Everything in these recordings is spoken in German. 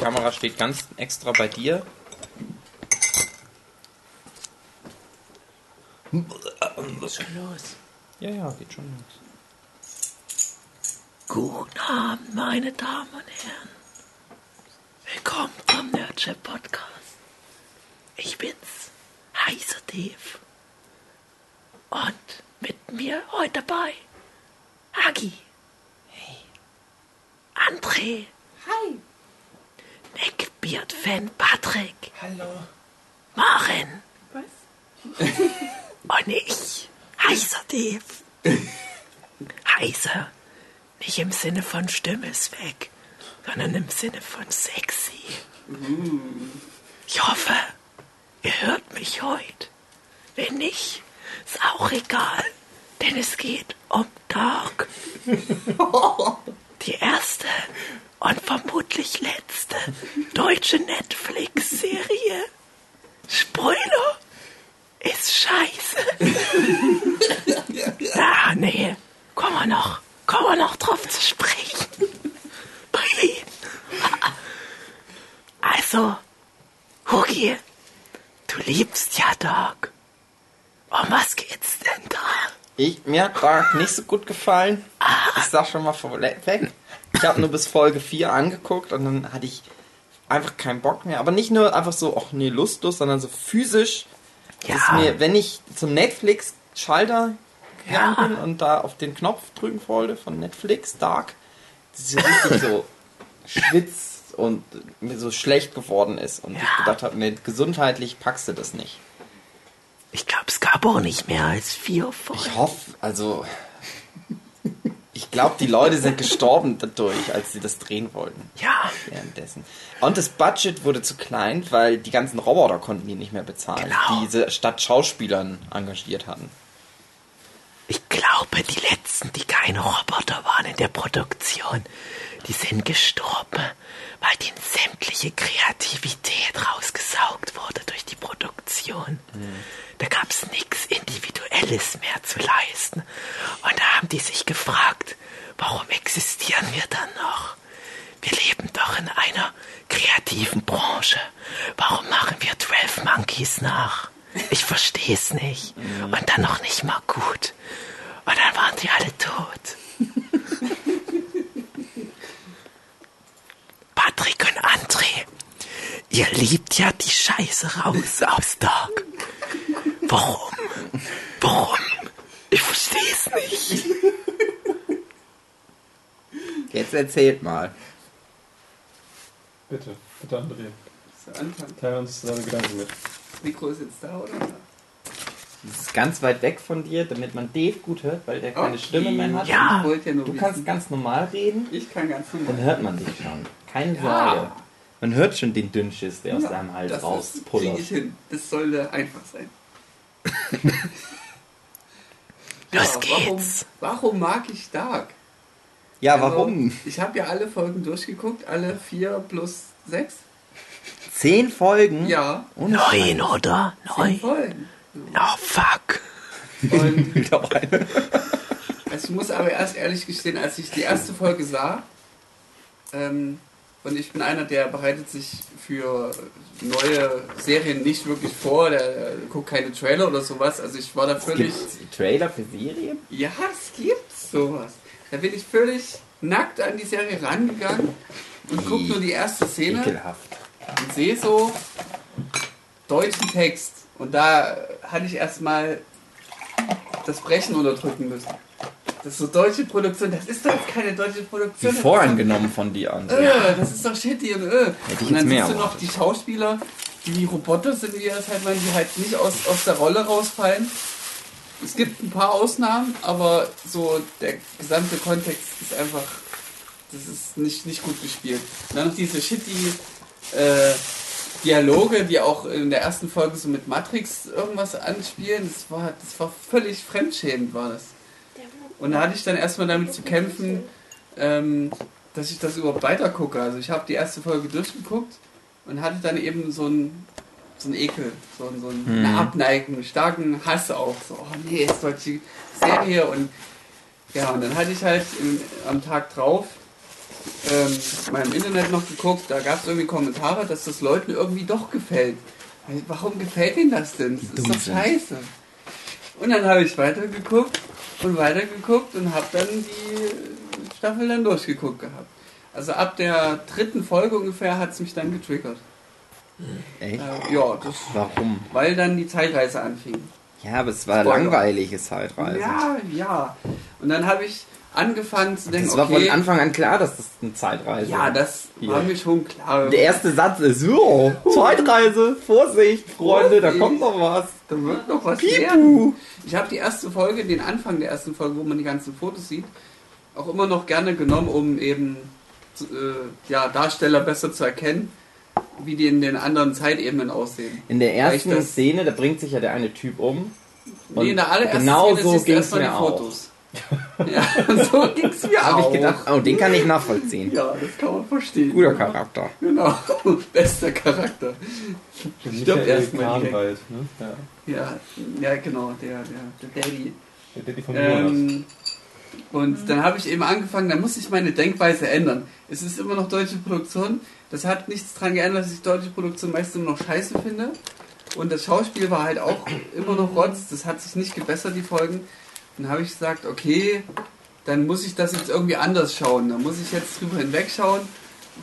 Kamera steht ganz extra bei dir. Was schon los? Ja, ja, geht schon los. Guten Abend, meine Damen und Herren. Willkommen zum Nerdship Podcast. Ich bin's, Heißer Dave. Und mit mir heute dabei Agi. Hey. André. Hi. Neckbeard-Fan Patrick. Hallo. Maren. Was? Und ich, heißer Dave. heißer, nicht im Sinne von Stimme ist weg, sondern im Sinne von sexy. Ich hoffe, ihr hört mich heute. Wenn nicht, ist auch egal, denn es geht um Dark. Die erste und vermutlich letzte deutsche Netflix-Serie. Spoiler ist scheiße. Ah, nee. Kommen wir noch. Kommen wir noch drauf zu sprechen. Ui. Also, Hugi, du liebst ja Dog. Um was geht's denn da? Ich, mir hat Dark nicht so gut gefallen. Ich sag schon mal vorweg. Ich habe nur bis Folge 4 angeguckt und dann hatte ich einfach keinen Bock mehr. Aber nicht nur einfach so, ach nee, lustlos, sondern so physisch. Ja. Ist mir, wenn ich zum Netflix-Schalter Ja. gegangen bin und da auf den Knopf drücken wollte von Netflix, Dark, so richtig so schwitzt und mir so schlecht geworden ist. Und Ja. ich gedacht habe, nee, gesundheitlich packst du das nicht. Ich glaube, es gab auch nicht mehr als vier Folgen. Ich hoffe, also. Ich glaube, die Leute sind gestorben dadurch, als sie das drehen wollten. Ja, Währenddessen. Und das Budget wurde zu klein, weil die ganzen Roboter konnten die nicht mehr bezahlen, Genau. die sie statt Schauspielern engagiert hatten. Ich glaube, die letzten, die keine Roboter waren in der Produktion, die sind gestorben, weil denen sämtliche Kreativität rausgesaugt wurde durch die Produktion. Da gab es nichts Individuelles mehr zu leisten. Und da haben die sich gefragt, warum existieren wir dann noch? Wir leben doch in einer kreativen Branche. Warum machen wir 12 Monkeys nach? Ich verstehe es nicht. Und dann noch nicht mal gut. Und dann waren die alle tot. Patrick und André, ihr liebt ja die Scheiße raus aus Dark. Warum? Warum? Ich verstehe es nicht. Jetzt erzählt mal. Bitte, bitte André. Teil uns deine Gedanken mit. Das Mikro ist jetzt da, oder? Das ist ganz weit weg von dir, damit man Dave gut hört, weil der keine Okay. Stimme mehr hat. Ja. Ja Du wissen. kannst ganz normal reden, Ich kann ganz dann normal. hört man dich schon. Keine Ja. Sorge. Man hört schon den Dünnschiss, der aus Ja, deinem Hals das rauspullert. ich hin. Das sollte einfach sein. Los Ja, geht's. Warum, warum mag ich Dark? Ja, Also, warum? Ich habe ja alle Folgen durchgeguckt, alle vier plus sechs. Zehn Folgen? Ja, Und Neun, oder? zehn Neun? Folgen. Oh, fuck. Und Wieder eine. also ich muss aber erst ehrlich gestehen, als ich die erste Folge sah, ähm, und ich bin einer, der bereitet sich für neue Serien nicht wirklich vor, der, guckt keine Trailer oder sowas. Also ich war da völlig. Gibt Trailer für Serien? Ja, es gibt sowas. Da bin ich völlig nackt an die Serie rangegangen und guck nur die erste Szene Ekelhaft. Und sehe so deutschen Text. Und da hatte ich erstmal das Brechen unterdrücken müssen. Das ist so deutsche Produktion, das ist doch keine deutsche Wie Produktion. das vorangenommen von dir an. äh, das ist doch shitty und äh. Und dann jetzt mehr siehst du noch die Schauspieler, die wie Roboter sind, wie das halt die halt nicht aus, aus der Rolle rausfallen. Es gibt ein paar Ausnahmen, aber so der gesamte Kontext ist einfach, das ist nicht, nicht gut gespielt. Und dann noch diese shitty äh, Dialoge, die auch in der ersten Folge so mit Matrix irgendwas anspielen, das war, das war völlig fremdschämend, war das. Und da hatte ich dann erstmal damit zu kämpfen, ähm, dass ich das überhaupt weiter gucke. Also ich habe die erste Folge durchgeguckt und hatte dann eben so ein so ein Ekel, so, ein- so Mhm. eine Abneigung, einen starken Hass auch. So, oh nee, ist solche Serie und ja, und dann hatte ich halt im, am Tag drauf ähm, mal im Internet noch geguckt, da gab es irgendwie Kommentare, dass das Leuten irgendwie doch gefällt. Warum gefällt ihnen das denn? Das ist doch scheiße. Und dann habe ich weitergeguckt und weitergeguckt und habe dann die Staffel dann durchgeguckt gehabt. Also ab der dritten Folge ungefähr hat es mich dann getriggert. Echt? Äh, ja, das, Warum? weil dann die Zeitreise anfing. Ja, aber es war Spoiler. langweilige Zeitreise. Ja, ja. Und dann habe ich angefangen zu denken, Das war okay, von Anfang an klar, dass das eine Zeitreise ja, das Hier. war mir schon klar. Der erste Satz ist, so, Zeitreise, Vorsicht, Freunde, da kommt noch was. Da wird noch was Pipu. werden. Ich habe die erste Folge, den Anfang der ersten Folge, wo man die ganzen Fotos sieht, auch immer noch gerne genommen, um eben äh, ja, Darsteller besser zu erkennen, wie die in den anderen Zeitebenen aussehen. In der ersten Szene, da bringt sich ja der eine Typ um. Nee, in der allerersten genau Szene so ging's erstmal mir die auch. Ja, so ging es mir Habe auch. ich gedacht, oh, den kann ich nachvollziehen. Ja, das kann man verstehen. Guter Charakter. Genau, bester Charakter. Stirbt erstmal direkt. Ne? Ja. Ja, ja genau, der, der, der Daddy. Der Daddy von Jonas. Ähm, und dann habe ich eben angefangen, da muss ich meine Denkweise ändern. Es ist immer noch deutsche Produktion. Das hat nichts daran geändert, dass ich deutsche Produktion meist immer noch scheiße finde. Und das Schauspiel war halt auch immer noch Rotz. Das hat sich nicht gebessert, die Folgen. Dann habe ich gesagt, okay, dann muss ich das jetzt irgendwie anders schauen. Dann muss ich jetzt drüber hinwegschauen,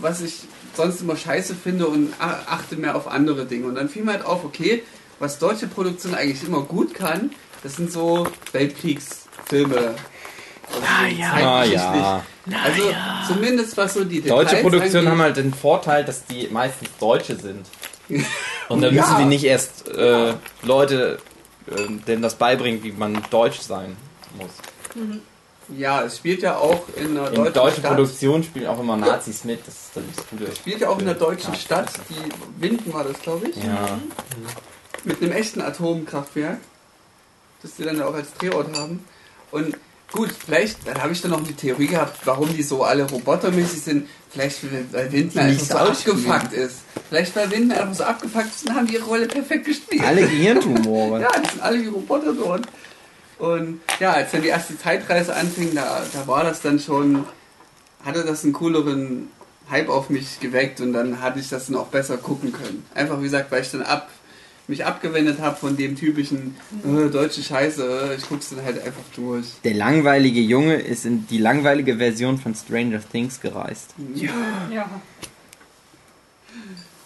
was ich sonst immer scheiße finde und a- achte mehr auf andere Dinge. Und dann fiel mir halt auf, okay, was deutsche Produktion eigentlich immer gut kann, das sind so Weltkriegsfilme. Also Na so ja. Ja. Also Naja. zumindest was so die Deutsche Details Produktionen angeht. haben halt den Vorteil, dass die meistens Deutsche sind. Und dann Ja. müssen die nicht erst äh, Leute, äh, denen das beibringen, wie man Deutsch sein muss. Ja, es spielt ja auch in einer In deutschen Stadt. Produktionen spielen auch immer Nazis mit. Das ist dann das Gute. spielt ja auch in einer deutschen Ja. Stadt, die Winden war das, glaube ich, Ja. mit einem echten Atomkraftwerk, das die dann auch als Drehort haben. Und gut, vielleicht, dann habe ich dann noch die Theorie gehabt, warum die so alle robotermäßig sind. Vielleicht, weil Winden einfach so abgefuckt ist. Vielleicht, weil Winden einfach so abgefuckt ist und haben die ihre Rolle perfekt gespielt. Alle Gehirntumore. Ja, die sind alle wie Roboter dort. Und ja, als dann die erste Zeitreise anfing, da, da war das dann schon, hatte das einen cooleren Hype auf mich geweckt und dann hatte ich das dann auch besser gucken können. Einfach wie gesagt, weil ich dann ab, mich abgewendet habe von dem typischen äh, deutsche Scheiße, ich guck's dann halt einfach durch. Der langweilige Junge ist in die langweilige Version von Stranger Things gereist. Ja. Ja.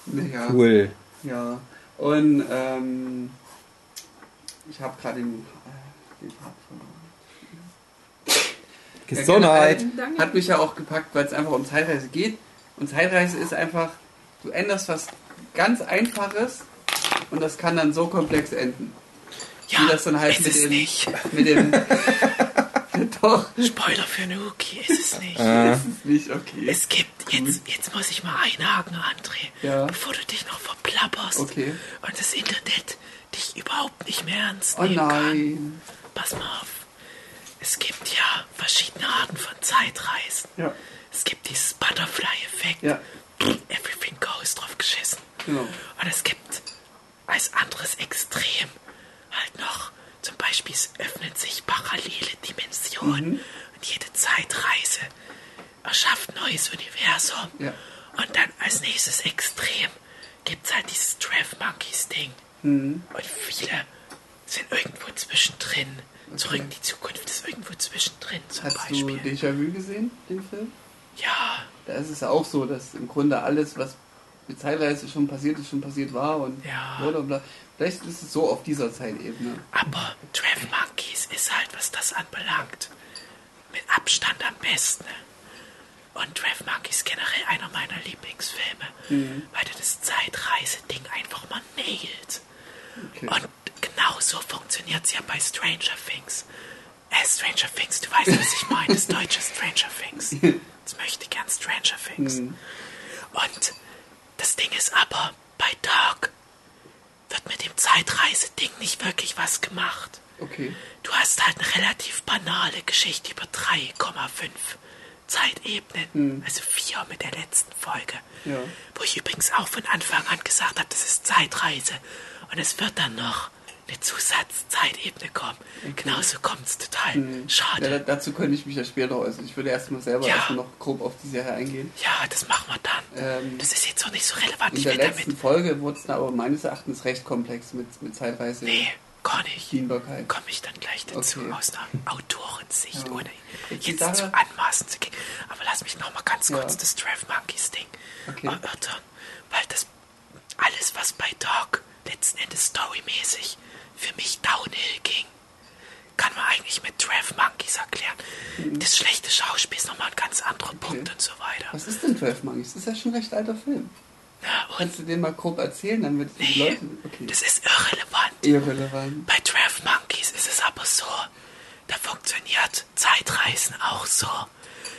Naja, Cool. ja. Und ähm, ich habe gerade den, Gesundheit. Danke. Hat mich ja auch gepackt, weil es einfach um Zeitreise geht. Und Zeitreise ist einfach, du änderst was ganz Einfaches und das kann dann so komplex enden. Ja, Wie das dann halt ist mit es dem, nicht. mit dem. Doch, Spoiler für Nuki, ist es nicht. Äh, ist nicht okay. Es gibt, jetzt, jetzt muss ich mal einhaken, André. Ja. Bevor du dich noch verplapperst Okay. und das Internet dich überhaupt nicht mehr ernst Oh nehmen kann. Pass mal auf. Es gibt ja verschiedene Arten von Zeitreisen. Ja, Es gibt dieses Butterfly-Effekt. ja, Everything goes drauf geschissen. genau. Und es gibt als anderes Extrem halt noch, zum Beispiel, es öffnen sich parallele Dimensionen und jede Zeitreise erschafft neues Universum. Ja. Und dann als nächstes Extrem gibt es halt dieses Trev Monkeys Ding. Mhm. Und viele sind irgendwo zwischendrin. Zurück in die Zukunft ist irgendwo zwischendrin zum Hast Beispiel. du Déjà-vu gesehen, den Film? ja, Da ist es ja auch so, dass im Grunde alles, was mit Zeitreise schon passiert ist, schon passiert war und Ja. bla bla. Vielleicht ist es so auf dieser Zeitebene. aber Trev Monkeys ist halt, was das anbelangt, mit Abstand am besten. Und Trev Monkeys ist generell einer meiner Lieblingsfilme, Mhm. weil der das Zeitreise-Ding einfach mal nailt. Okay. Und genauso funktioniert es ja bei Stranger Things. Äh, Stranger Things, du weißt, was ich meine, das deutsche Stranger Things. Das möchte gern Stranger Things. Mhm. Und das Ding ist aber, bei Dark wird mit dem Zeitreise-Ding nicht wirklich was gemacht. Okay. Du hast halt eine relativ banale Geschichte über 3,5 Zeitebenen. Also vier mit der letzten Folge. Ja. Wo ich übrigens auch von Anfang an gesagt habe, das ist Zeitreise. Und es wird dann noch eine Zusatzzeitebene kommen. Genauso kommt es total Mhm. Ja, schade. da- dazu könnte ich mich ja später äußern. Ich würde erstmal selber Ja. erstmal noch grob auf die Serie eingehen. Ja, das machen wir dann. Ähm, Das ist jetzt auch nicht so relevant. in der letzten damit. Folge wurde es aber meines Erachtens recht komplex mit, mit Zeitreise. Nee, gar nicht. Komme ich dann gleich dazu Okay. aus einer Autorensicht, Ja. ohne Jetzt Sache- zu anmaßen zu gehen. Aber lass mich noch mal ganz Ja. kurz das Draft Monkeys Ding Okay. erörtern. Weil das alles, was bei Dark letzten Endes storymäßig für mich downhill ging, kann man eigentlich mit Draft Monkeys erklären. Mhm. Das schlechte Schauspiel ist nochmal ein ganz anderer Punkt und so weiter. Was ist denn 12 Monkeys? Das ist ja schon ein recht alter Film. Und Kannst du den mal grob erzählen, dann wird die nee, Leute. Okay. das ist irrelevant. Irrelevant. Bei Draft Monkeys ist es aber so, da funktioniert Zeitreisen auch so,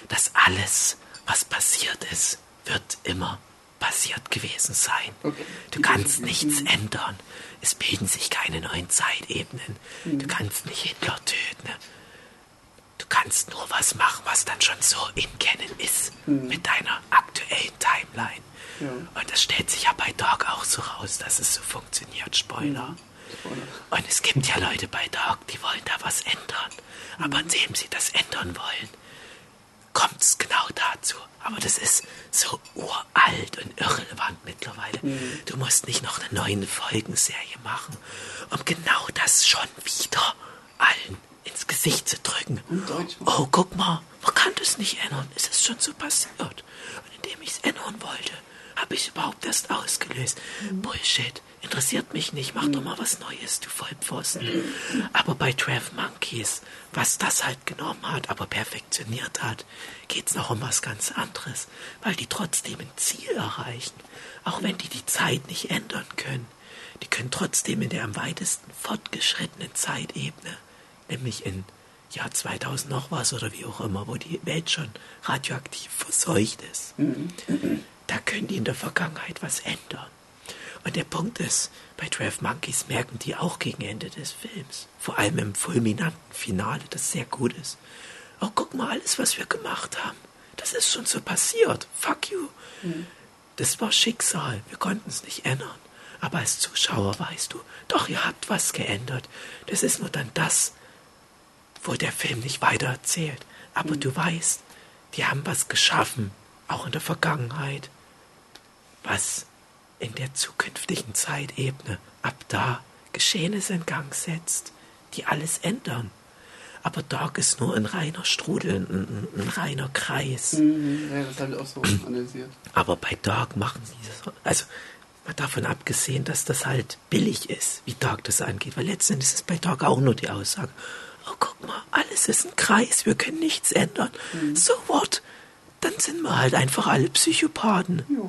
dass alles, was passiert ist, wird immer passiert gewesen sein. Okay. Du kannst nichts ändern. Es bilden sich keine neuen Zeitebenen. Du kannst nicht Hitler töten. Du kannst nur was machen, was dann schon so in Kennen ist mit deiner aktuellen Timeline. Ja. Und das stellt sich ja bei Dog auch so raus, dass es so funktioniert. Spoiler. Und es gibt ja Leute bei Dog, die wollen da was ändern. Aber indem sie das ändern wollen, kommt es genau dazu. Aber das ist so uralt und irrelevant mittlerweile. Du musst nicht noch eine neue Folgenserie machen, um genau das schon wieder allen ins Gesicht zu drücken. Oh, guck mal, man kann das nicht ändern. Es ist schon so passiert. Und indem ich es ändern wollte, habe ich überhaupt erst ausgelöst. Bullshit. Interessiert mich nicht. Mach doch mal was Neues, du Vollpfosten. Aber bei Trav Monkeys, was das halt genommen hat, aber perfektioniert hat, geht's noch um was ganz anderes. Weil die trotzdem ein Ziel erreichen. Auch wenn die die Zeit nicht ändern können. Die können trotzdem in der am weitesten fortgeschrittenen Zeitebene, nämlich in Jahr 2000 noch was oder wie auch immer, wo die Welt schon radioaktiv verseucht ist. Da können die in der Vergangenheit was ändern. Und der Punkt ist, bei 12 Monkeys merken die auch gegen Ende des Films, vor allem im fulminanten Finale, das sehr gut ist. Oh, guck mal, alles, was wir gemacht haben, das ist schon so passiert. Fuck you. Das war Schicksal. Wir konnten es nicht ändern. Aber als Zuschauer weißt du, doch, ihr habt was geändert. Das ist nur dann das, wo der Film nicht weiter erzählt. Aber du weißt, die haben was geschaffen, auch in der Vergangenheit, was in der zukünftigen Zeitebene ab da Geschehnisse in Gang setzt, die alles ändern. Aber Dark ist nur ein reiner Strudel, ein, ein, ein reiner Kreis. Mhm, ja, das habe ich auch so analysiert. Aber bei Dark machen sie das. Also, mal davon abgesehen, dass das halt billig ist, wie Dark das angeht. Weil letztendlich ist es bei Dark auch nur die Aussage: Oh, guck mal, alles ist ein Kreis, wir können nichts ändern. So what? Dann sind wir halt einfach alle Psychopathen. Jo.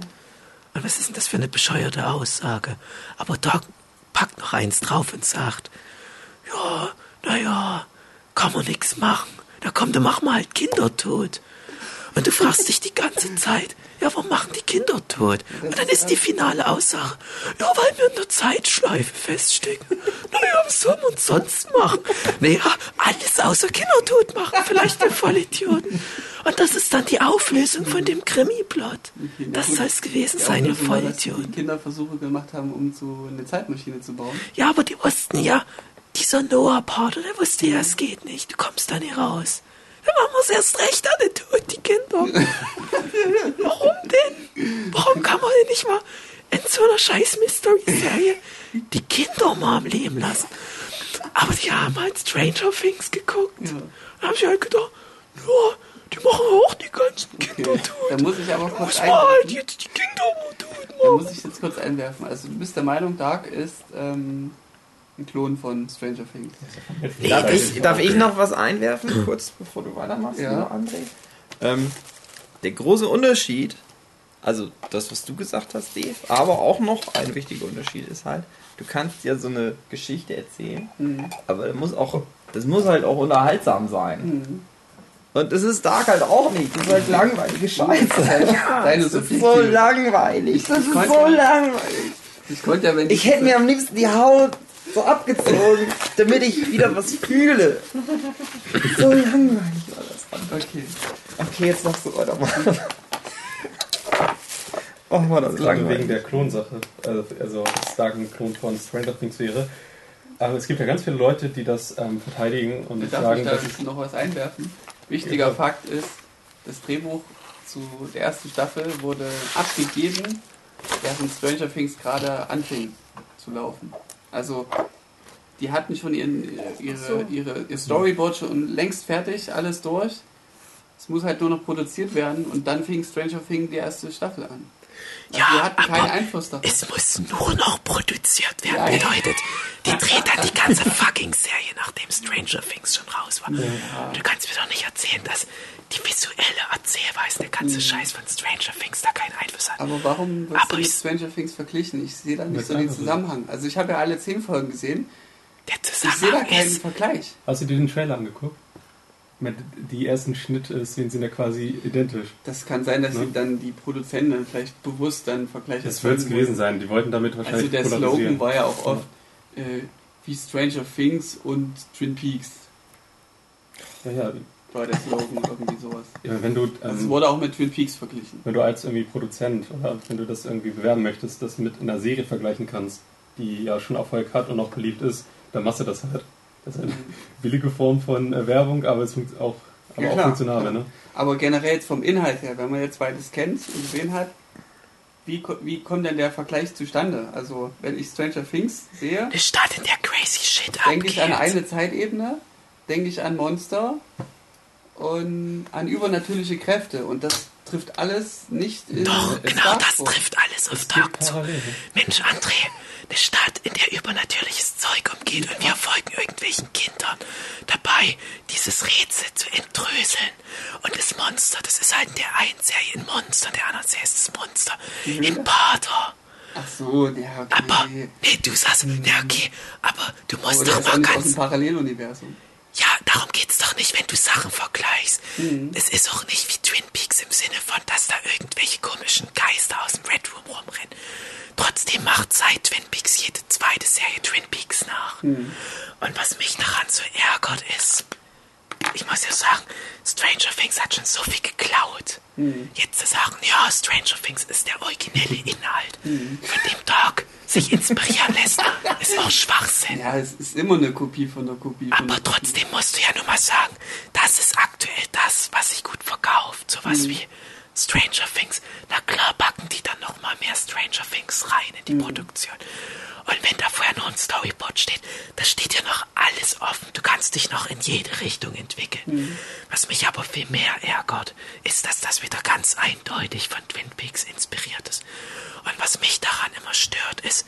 Was ist denn das für eine bescheuerte Aussage? Aber Dark packt noch eins drauf und sagt: Ja, naja, kann man nichts machen. Da kommt, dann machen wir halt Kinder tot. Und du fragst dich die ganze Zeit, ja, warum machen die Kinder tot? Und dann ist die finale Aussage, ja, weil wir in der Zeitschleife feststecken. Naja, was soll man sonst machen? Naja, alles außer Kinder tot machen, vielleicht der Vollidioten. Und das ist dann die Auflösung von dem Krimi-Plot. Das soll es gewesen Ja, sein, ihr dass die Vollidioten. Kinder Versuche gemacht haben, um so eine Zeitmaschine zu bauen. Ja, aber die wussten ja, dieser Noah-Part, der wusste ja, es geht nicht. Du kommst da nicht raus. Dann machen wir es erst recht tot, die Kinder. Warum denn? Warum kann man denn nicht mal in so einer scheiß Mystery-Serie die Kinder mal am Leben lassen? Aber die haben halt Stranger Things geguckt. Ja. Da habe ich halt gedacht, ja, die machen auch die ganzen Kinder Okay, tot. da muss ich aber Da kurz muss halt einwerfen. jetzt die Kinder mal tot Da machen. muss ich jetzt kurz einwerfen. Also du bist der Meinung, Dark ist ähm, ein Klon von Stranger Things. Darf ich, darf ich noch was einwerfen, kurz bevor du weitermachst, Ja. André? Ähm, der große Unterschied, also das, was du gesagt hast, Dave, aber auch noch ein wichtiger Unterschied ist halt, du kannst ja so eine Geschichte erzählen, Mhm. aber das muss, auch, das muss halt auch unterhaltsam sein. Mhm. Und das ist Dark halt auch nicht. Das ist halt langweilige Scheiße. Deine Das ist so langweilig. Das ist so langweilig. Ich konnte ja, wenn Ich hätte mir am liebsten die Haut so abgezogen, damit ich wieder was fühle. So langweilig war das. Okay. Okay, jetzt darfst du weitermachen. Oh, war das Gerade wegen langweilig. der Klonsache, also, also dass Stark ein Klon von Stranger Things wäre. Aber es gibt ja ganz viele Leute, die das ähm, verteidigen und Darf sagen, ich dass da noch was einwerfen? Wichtiger Ja. Fakt ist, das Drehbuch zu der ersten Staffel wurde abgegeben, während Stranger Things gerade anfing zu laufen. Also die hatten schon ihren, ihre, so. ihre, ihr Storyboard schon längst fertig, alles durch. Es muss halt nur noch produziert werden und dann fing Stranger Things die erste Staffel an. Also Ja, wir hatten keinen Einfluss darauf. Es muss nur noch produziert werden. Ja, ja. Bedeutet, die dreht dann die ganze fucking Serie, nachdem Stranger Things schon raus war. Du kannst mir doch nicht erzählen, dass die visuelle Erzählweise, der ganze Scheiß von Stranger Things da keinen Einfluss hat. Aber warum wird Aber mit ich- Stranger Things verglichen? Ich sehe da nicht so den. Zusammenhang. Also ich habe ja alle zehn Folgen gesehen. Der Ich sehe da Zusammenhang keinen ist, Vergleich. Hast du dir den Trailer angeguckt? Die ersten Schnittszenen sind ja quasi identisch. Das kann sein, dass Ne? sie dann die Produzenten dann vielleicht bewusst dann Vergleiche Das wird es gewesen sein. Die wollten damit wollen. wahrscheinlich Also der Slogan war ja auch oft äh, wie Stranger Things und Twin Peaks. Ja, ja. War der Slogan irgendwie sowas. ja wenn du Also es ähm, wurde auch mit Twin Peaks verglichen. wenn du als irgendwie Produzent oder wenn du das irgendwie bewerben möchtest, das mit einer Serie vergleichen kannst, die ja schon Erfolg hat und auch beliebt ist, dann machst du das halt. Das ist eine billige Form von äh, Werbung, aber es funkt auch, aber Ja, auch funktionabel, ne? Aber generell jetzt vom Inhalt her, wenn man jetzt beides kennt und gesehen hat, wie, wie kommt denn der Vergleich zustande? Also wenn ich Stranger Things sehe, denke ich an eine Zeitebene, denke ich an Monster und an übernatürliche Kräfte. Und das trifft alles nicht in Doch, in genau das trifft alles auf Dark zu. Mensch, André, eine Stadt, in der übernatürliches Zeug umgeht und wir folgen irgendwelchen Kindern dabei, dieses Rätsel zu entröseln. Und das Monster, das ist halt in der einen Serie ein Monster, in der anderen Serie ist das Monster im Pater. Ach so, ja, okay. Aber, nee, du sagst, ja, okay, aber du musst Oder doch mal nicht aus ganz dem Paralleluniversum. Ja, darum geht's doch nicht, wenn du Sachen vergleichst. Mhm. Es ist auch nicht wie Twin Peaks im Sinne von, dass da irgendwelche komischen Geister aus dem Red Room rumrennen. Trotzdem macht seit Twin Peaks jede zweite Serie Twin Peaks nach. Mhm. Und was mich daran so ärgert ist, ich muss ja sagen, Stranger Things hat schon so viel geklaut. Mhm. Jetzt zu sagen, ja, Stranger Things ist der originelle Inhalt, Mhm. von dem Dark sich inspirieren lässt, ist auch Schwachsinn. Ja, es ist immer eine Kopie von der Kopie von Aber der Kopie. trotzdem musst du ja nur mal sagen, das ist aktuell das, was sich gut verkauft. Sowas wie Stranger Things. Na klar packen die dann noch mal mehr Stranger Things rein in die Produktion. Und wenn da vorher noch ein Storyboard steht, da steht ja noch alles offen. Du kannst dich noch in jede Richtung entwickeln. Was mich aber viel mehr ärgert, ist, dass das wieder ganz eindeutig von Twin Peaks inspiriert ist. Und was mich daran immer stört, ist,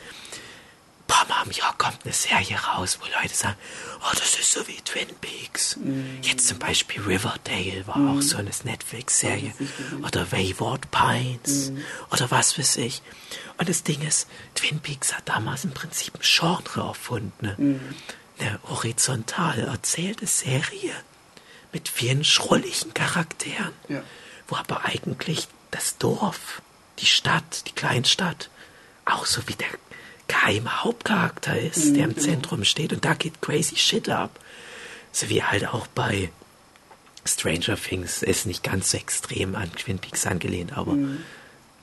paar Mal im Jahr kommt eine Serie raus, wo Leute sagen, oh, das ist so wie Twin Peaks. Jetzt zum Beispiel Riverdale war auch so eine Netflix-Serie. Oder Wayward Pines. Oder was weiß ich. Und das Ding ist, Twin Peaks hat damals im Prinzip ein Genre erfunden. Ne? Eine horizontal erzählte Serie mit vielen schrulligen Charakteren. Ja. Wo aber eigentlich das Dorf, die Stadt, die Kleinstadt, auch so wie der geheime Hauptcharakter ist, der im Zentrum steht. Und da geht crazy shit ab. So wie halt auch bei Stranger Things ist nicht ganz so extrem an Twin Peaks angelehnt, aber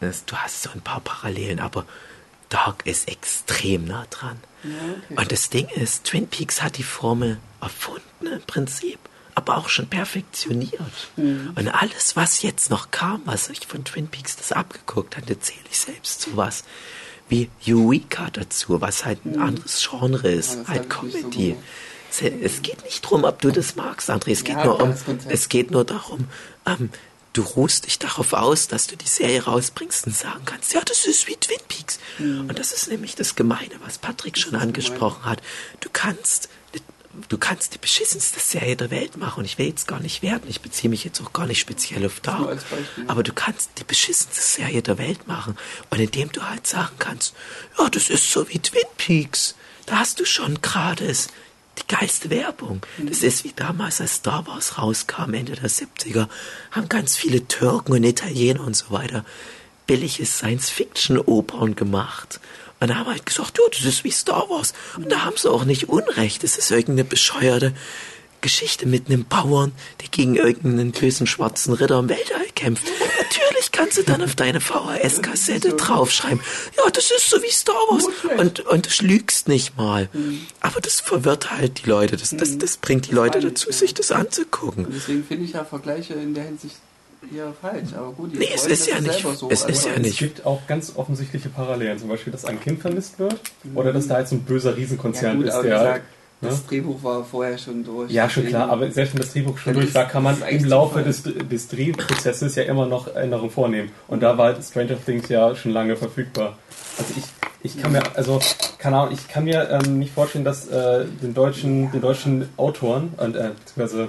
das, du hast so ein paar Parallelen, aber Dark ist extrem nah dran. Und das Ding ist, Twin Peaks hat die Formel erfunden im Prinzip, aber auch schon perfektioniert. Und alles, was jetzt noch kam, was ich von Twin Peaks das abgeguckt hatte, zähle ich selbst zu was. Wie Eureka dazu, was halt ein anderes Genre ist, Ja, halt ich nicht so Comedy. Es- geht nicht drum, ob du das magst, André. Es geht Ja, nur um, es geht nur darum, ähm, du ruhst dich darauf aus, dass du die Serie rausbringst und sagen kannst, ja, das ist wie Twin Peaks. Mhm. Und das ist nämlich das Gemeine, was Patrick schon angesprochen hat. Du kannst, du kannst die beschissenste Serie der Welt machen. Und ich will jetzt gar nicht werten. Ich beziehe mich jetzt auch gar nicht speziell auf Dark. Aber du kannst die beschissenste Serie der Welt machen. Und indem du halt sagen kannst, ja, das ist so wie Twin Peaks. Da hast du schon gerade die geilste Werbung. Das ist wie damals, als Star Wars rauskam, Ende der 70er, haben ganz viele Türken und Italiener und so weiter billige Science-Fiction-Opern gemacht. Und da haben wir halt gesagt, ja, das ist wie Star Wars. Und da haben sie auch nicht Unrecht. Das ist irgendeine bescheuerte Geschichte mit einem Bauern, der gegen irgendeinen bösen schwarzen Ritter im Weltall kämpft. Natürlich kannst du dann auf deine VHS-Kassette draufschreiben. Ja, das ist so wie Star Wars. Und, und du lügst nicht mal. Aber das verwirrt halt die Leute. Das, das, das bringt die Leute dazu, sich das anzugucken. Und deswegen finde ich ja Vergleiche in der Hinsicht eher falsch. Aber gut, die Nee, es ist ja nicht- So. es ist Also, ja Es nicht. gibt auch ganz offensichtliche Parallelen. Zum Beispiel, dass ein Kind vermisst wird oder dass da halt so ein böser Ja, Riesenkonzern gut, ist, aber der. gesagt, ne? das Drehbuch war vorher schon durch. Ja, schon klar, aber selbst wenn das Drehbuch schon Ja, durch war, ist- kann man ist im Laufe des, des Drehprozesses ja immer noch Änderungen vornehmen. Und da war halt Stranger Things ja schon lange verfügbar. Also ich, ich kann mir, also, keine Ahnung, ich kann mir ähm, nicht vorstellen, dass äh, den deutschen, den deutschen Autoren und äh, beziehungsweise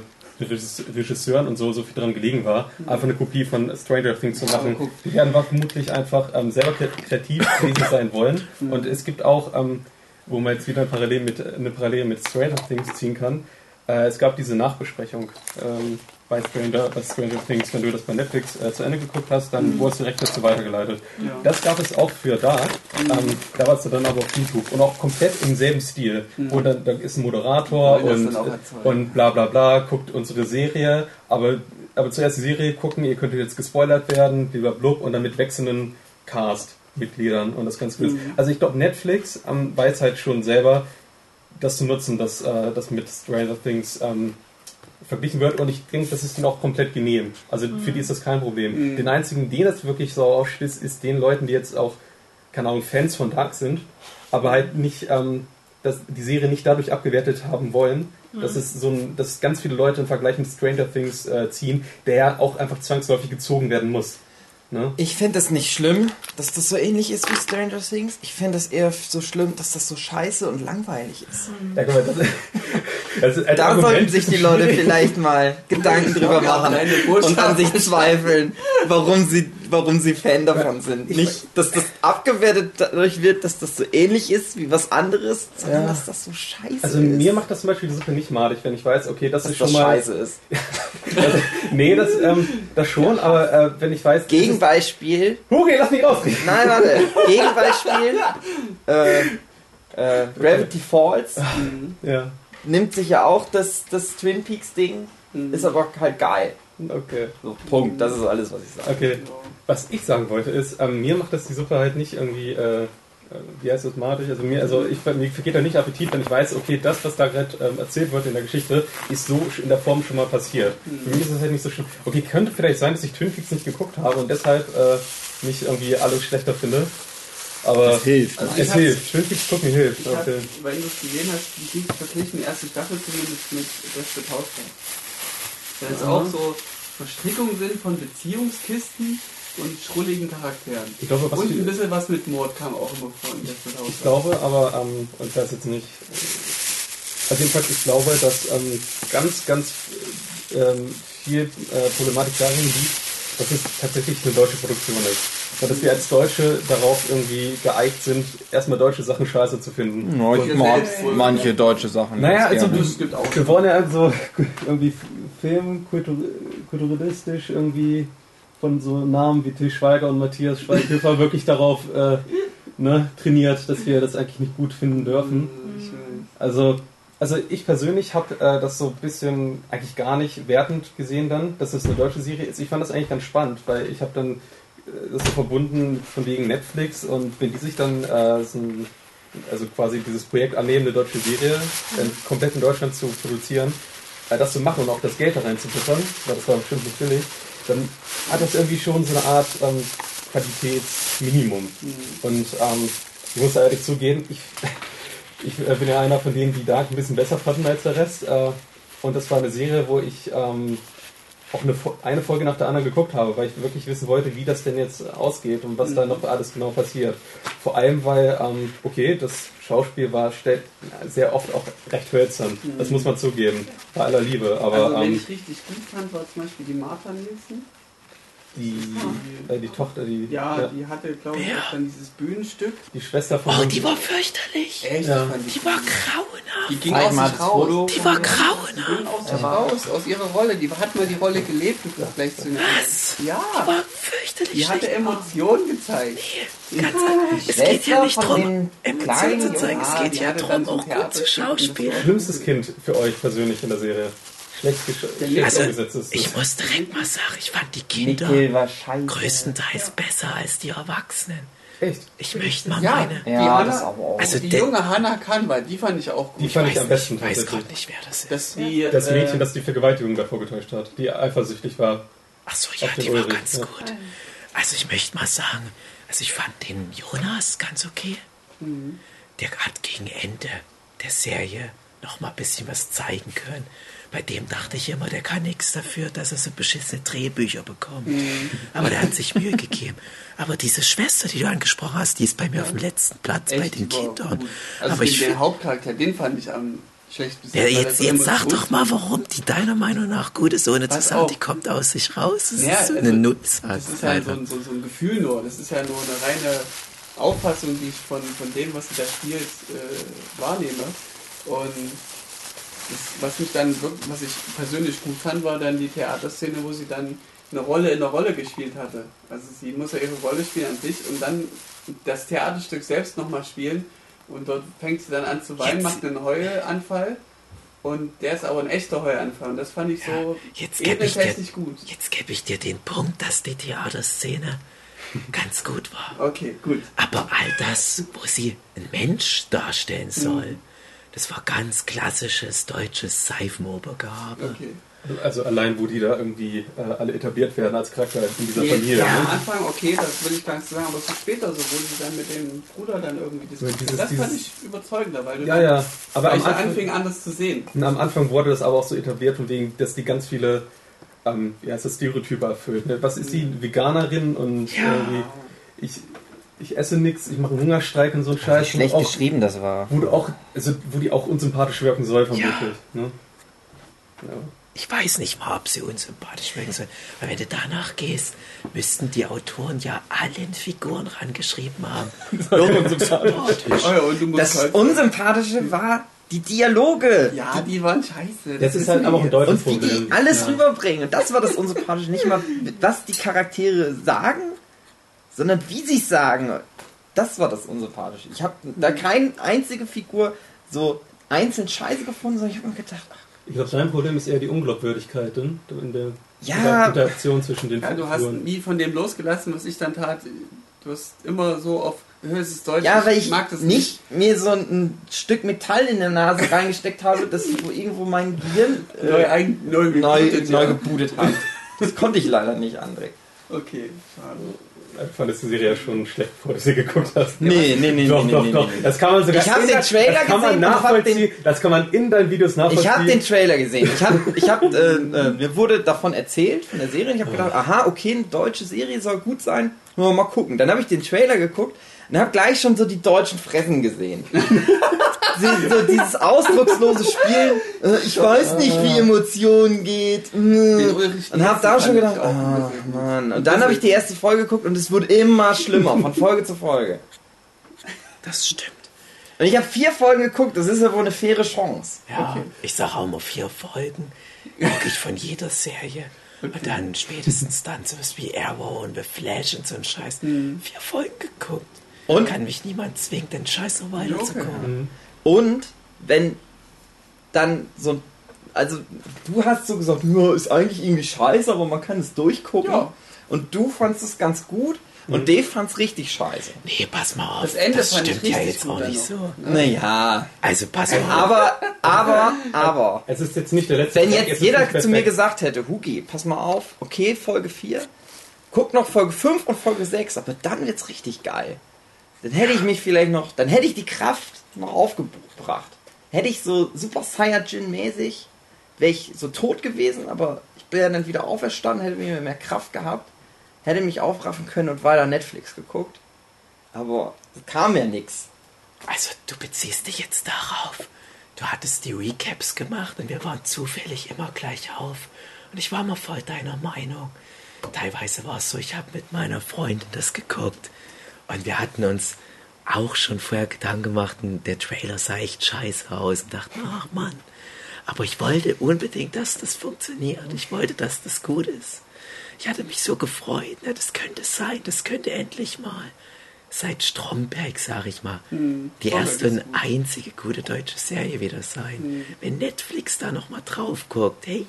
Regisseuren und so, so viel dran gelegen war, einfach eine Kopie von Stranger Things zu machen. Die werden vermutlich einfach ähm, selber kre- kreativ gewesen sein wollen. Und es gibt auch, ähm, wo man jetzt wieder eine Parallele mit, eine Parallele mit Stranger Things ziehen kann, äh, es gab diese Nachbesprechung ähm, bei, Stranger, bei Stranger Things, wenn du das bei Netflix äh, zu Ende geguckt hast, dann wurdest du direkt dazu weitergeleitet. Ja. Das gab es auch für Dark, ähm, da warst du dann aber auf YouTube und auch komplett im selben Stil, wo dann, dann ist ein Moderator und, und bla bla bla, guckt unsere Serie, aber, aber zuerst die Serie gucken, ihr könntet jetzt gespoilert werden, blub und dann mit wechselnden Cast-Mitgliedern und das ganz gut. Also ich glaube, Netflix ähm, weiß halt schon selber, das zu nutzen, dass äh, das mit Stranger Things ähm, verglichen wird und ich denke, das ist ihnen auch komplett genehm. Also für die ist das kein Problem. Mhm. Den einzigen, den das wirklich so aufschließt, ist den Leuten, die jetzt auch, keine Ahnung, Fans von Dark sind, aber halt nicht, ähm, dass die Serie nicht dadurch abgewertet haben wollen, dass es so ein, dass ganz viele Leute im Vergleich mit Stranger Things äh, ziehen, der ja auch einfach zwangsläufig gezogen werden muss. Ne? Ich finde es nicht schlimm, dass das so ähnlich ist wie Stranger Things. Ich finde es eher so schlimm, dass das so scheiße und langweilig ist. Ja, guck mal, das, das ist Da Argument sollten sich die Leute vielleicht mal Gedanken drüber machen und an sich zweifeln, warum sie, warum sie Fan davon sind. Nicht, dass das abgewertet dadurch wird, dass das so ähnlich ist wie was anderes, sondern Ja. dass das so scheiße Also ist. mir macht das zum Beispiel die Suppe nicht malig, wenn ich weiß, okay, das dass ist das schon mal. scheiße ist. Also, nee, das, ähm, das schon, aber äh, wenn ich weiß. Gegenbeispiel. Huri, lass mich ausreden! Nein, warte. Gegenbeispiel. Äh, äh, Gravity Falls Ja, nimmt sich ja auch das, das Twin Peaks Ding, ist aber halt geil. Okay. So, Punkt. Das ist alles, was ich sage. Okay. Was ich sagen wollte ist, ähm, mir macht das die Suppe halt nicht irgendwie, äh, äh, wie heißt das, madig? Also mir, also ich, mir vergeht da nicht Appetit, wenn ich weiß, okay, das, was da gerade ähm, erzählt wird in der Geschichte, ist so in der Form schon mal passiert. Für mich ist das halt nicht so schlimm. Okay, könnte vielleicht sein, dass ich Twin Peaks nicht geguckt habe und deshalb äh, nicht irgendwie alles schlechter finde. Aber Das hilft. Also es ich hilft. Twin Peaks gucken hilft. Ich hab, Okay. weil du es gesehen hast, die Dings verglichen, die erste Staffel zumindest mit Desperate Housewives. Weil es auch so Verstrickungen sind von Beziehungskisten und schrulligen Charakteren. Ich glaube, was und ein bisschen was mit Mord kam auch immer vor in. Ich glaube aber, ähm, und ich weiß jetzt nicht, also jedenfalls, ich glaube, dass ähm, ganz, ganz ähm, viel äh, Problematik darin liegt, dass es tatsächlich eine deutsche Produktion ist. Und dass wir als Deutsche darauf irgendwie geeicht sind, erstmal deutsche Sachen scheiße zu finden. Ja, ich mag manche deutsche Sachen. Naja, also es gibt auch Wir wollen ja also irgendwie Film, kultur, kulturalistisch irgendwie von so Namen wie Till Schweiger und Matthias Schweighöfer wirklich darauf äh, ne, trainiert, dass wir das eigentlich nicht gut finden dürfen. Äh, Also, also ich persönlich habe äh, das so ein bisschen eigentlich gar nicht wertend gesehen dann, dass es eine deutsche Serie ist. Ich fand das eigentlich ganz spannend, weil ich habe dann äh, das so verbunden von wegen Netflix und wenn die sich dann äh, so ein, also quasi dieses Projekt annehmen, eine deutsche Serie äh, komplett in Deutschland zu produzieren, das zu machen und auch das Geld da reinzubuttern, weil das war bestimmt nicht billig, dann hat das irgendwie schon so eine Art ähm, Qualitätsminimum. Und ähm, ich muss da ehrlich zugeben, ich, ich äh, bin ja einer von denen, die Dark ein bisschen besser fanden als der Rest. Äh, und das war eine Serie, wo ich ähm, eine, eine Folge nach der anderen geguckt habe, weil ich wirklich wissen wollte, wie das denn jetzt ausgeht und was da noch alles genau passiert. Vor allem, weil, ähm, okay, das Schauspiel war sehr oft auch recht hölzern. Das muss man zugeben. Bei aller Liebe. Aber also, wenn ähm, ich richtig gut fand, war zum Beispiel die Martha Nielsen. Die, äh, die Tochter, die, Ja, ja, die hatte, glaube ich, auch dann dieses Bühnenstück. die Schwester von Oh, die war fürchterlich. Echt? Ja. Fand Die war grauenhaft. Die ging aus mal sich raus. Foto. Die war Die ging grauenhaft. aus sich raus, aus ihrer Rolle. Die hat mal die Rolle gelebt im Vergleich zu den Was? anderen. Ja, Die war fürchterlich die hatte. Emotionen gezeigt. Nee, ganz es geht ja nicht darum, Emotionen zu zeigen. Es Ja, geht die ja darum, auch gut zu schauspielen. Schlimmstes Kind für euch persönlich in der Serie. Schlecht gesch- Also, umgesetzt ist. ich muss direkt mal sagen, ich fand die Kinder war größtenteils besser als die Erwachsenen. Echt? Ich möchte mal Ja, meine. die Ja, Hanna, das aber auch. Also die junge Hannah Kanwal, die fand ich auch Die gut. fand ich weiß am besten nicht, weiß. Gott nicht, wer das ist. Das, die, Das Mädchen, äh, das die Vergewaltigung davor getäuscht hat, die eifersüchtig war. Ach so, ja, die war Ulrich, ganz ja. gut. Also ich möchte mal sagen, also ich fand den Jonas ganz okay. Mhm. Der hat gegen Ende der Serie noch mal ein bisschen was zeigen können. Bei dem dachte ich immer, der kann nichts dafür, dass er so beschissene Drehbücher bekommt. Mhm. Aber der hat sich Mühe gegeben. Aber diese Schwester, die du angesprochen hast, die ist bei mir auf dem letzten Platz bei echt, den die war Kindern. gut. Also Aber den, ich den Hauptcharakter, den fand ich am schlechtesten. ja, jetzt, jetzt sag emotions- doch mal, warum die deiner Meinung nach gut ist, ohne zu sagen, die kommt aus sich raus. Das Ja, ist so also, eine Nutzsache. Das ist ja so ein, so, so ein Gefühl nur. Das ist ja nur eine reine Auffassung, die ich von, von dem, was sie da spielt, äh, wahrnehme. Und das, was mich dann wirklich, was ich persönlich gut fand, war dann die Theaterszene, wo sie dann eine Rolle in der Rolle gespielt hatte. Also sie muss ja ihre Rolle spielen an sich und dann das Theaterstück selbst nochmal spielen. Und dort fängt sie dann an zu weinen, Jetzt- macht einen Heulanfall. Und der ist aber ein echter Heulanfall. Und das fand ich Ja, so jetzt gebe ich, dir- gut. jetzt geb ich dir den Punkt, dass die Theaterszene ganz gut war. Okay, gut. Aber all das, wo sie einen Mensch darstellen Mhm. Das war ganz klassisches deutsches Seifenobergabe. Okay. Also allein, wo die da irgendwie äh, alle etabliert werden als Charakter in dieser Nee, Familie. ja, am Ne? Anfang, okay, das will ich gar nicht sagen, aber so später, so wo sie dann mit dem Bruder dann irgendwie diskutieren, dieses- das fand ich überzeugender, weil du Ja, dann ja. Aber am Anfang, anfing anders zu sehen. Und am Anfang wurde das aber auch so etabliert, von wegen, dass die ganz viele ähm, wie heißt das, Stereotype erfüllt. Ne? Was ist die Veganerin und Ja. irgendwie, ich, ich esse nichts, ich mache einen Hungerstreik und so ein Scheiß. Schlecht wo auch, geschrieben das war. Wo, du auch, also, wo die auch unsympathisch wirken soll, vermutlich. Ja. Ne? Ja. Ich weiß nicht mal, ob sie unsympathisch wirken soll. Weil wenn du danach gehst, müssten die Autoren ja allen Figuren rangeschrieben haben. Unsympathisch. Oh ja, und du musst Das halt, Unsympathische war die Dialoge. ja, die waren scheiße. Das ist halt aber auch ein deutsches Und wie die Problem. alles Ja. rüberbringen. Und das war das Unsympathische. Nicht mal, was die Charaktere sagen, sondern wie sie es sagen. Das war das Unsympathische. Ich habe da keine einzige Figur so einzeln scheiße gefunden, sondern ich habe mir gedacht, ach, Ich glaube, dein Problem ist eher die Unglaubwürdigkeit ne? in der Ja. Interaktion zwischen den Ja, du hast Figuren. nie von dem losgelassen, was ich dann tat. Du hast immer so auf höchstes Deutsch. ja, weil ich mag das nicht mir so ein Stück Metall in der Nase reingesteckt habe, das wo irgendwo mein Gehirn Neu, äh, ein, neu, neu, gebootet, neu ja. gebootet hat. Das konnte ich leider nicht, André. Okay, schade. Ich fand die Serie ja schon schlecht, bevor du sie geguckt hast. Nee, nee, nee, doch, nee, doch, nee, doch. nee, nee. Das kann man sogar Ich hab in den Trailer das kann man hab nachvollziehen. den- das kann man in deinen Videos nachvollziehen. Ich habe den Trailer gesehen. Ich habe, ich hab, äh, äh, mir wurde davon erzählt von der Serie. Und ich habe gedacht, aha, okay, eine deutsche Serie soll gut sein. Nur mal gucken. Dann habe ich den Trailer geguckt und habe gleich schon so die deutschen Fressen gesehen. Sie- so dieses ausdruckslose Spielen. Äh, ich weiß nicht, wie Emotionen geht. Mm. Und habe da schon gedacht, bisschen- Mann. Und dann habe ich die erste Folge geguckt und es wurde immer schlimmer, von Folge zu Folge. Das stimmt. Und ich habe vier Folgen geguckt, das ist ja wohl eine faire Chance. Ja, ich sage auch immer vier Folgen. Wirklich von jeder Serie. Und dann spätestens dann sowas wie Arrow und The Flash und so ein Scheiß. Vier Folgen geguckt. Und? Kann mich niemand zwingen, den Scheiß noch weiter zu Okay. gucken. Und wenn dann so also du hast so gesagt, ja, ist eigentlich irgendwie scheiße, aber man kann es durchgucken. Ja. Und du fandst es ganz gut und Dave fand es richtig scheiße. Nee, pass mal auf. Das Ende das fand ich stimmt ja jetzt gut auch nicht so. Naja. Also pass mal auf. Aber, aber, aber. Es ist jetzt nicht der letzte Wenn Tag, jetzt jeder zu mir gesagt hätte, Hugi, pass mal auf, okay, Folge 4, guck noch Folge 5 und Folge 6, aber dann wird's richtig geil. Dann hätte ich mich vielleicht noch, dann hätte ich die Kraft noch aufgebracht. Hätte ich so Super Saiyajin-mäßig, wäre ich so tot gewesen, aber ich bin ja dann wieder auferstanden, hätte mir mehr Kraft gehabt, hätte mich aufraffen können und weiter Netflix geguckt. Aber es kam ja nix. Also, du beziehst dich jetzt darauf. Du hattest die Recaps gemacht und wir waren zufällig immer gleich auf. Und ich war mal voll deiner Meinung. Teilweise war es so, ich habe mit meiner Freundin das geguckt. Und wir hatten uns auch schon vorher Gedanken gemacht, und der Trailer sah echt scheiße aus und dachten, ach Mann. Aber ich wollte unbedingt, dass das funktioniert. Ich wollte, dass das gut ist. Ich hatte mich so gefreut, ne? das könnte sein, das könnte endlich mal seit Stromberg, sag ich mal, Hm, die erste und einzige gute deutsche Serie wieder sein. Hm. Wenn Netflix da noch mal drauf guckt, hey,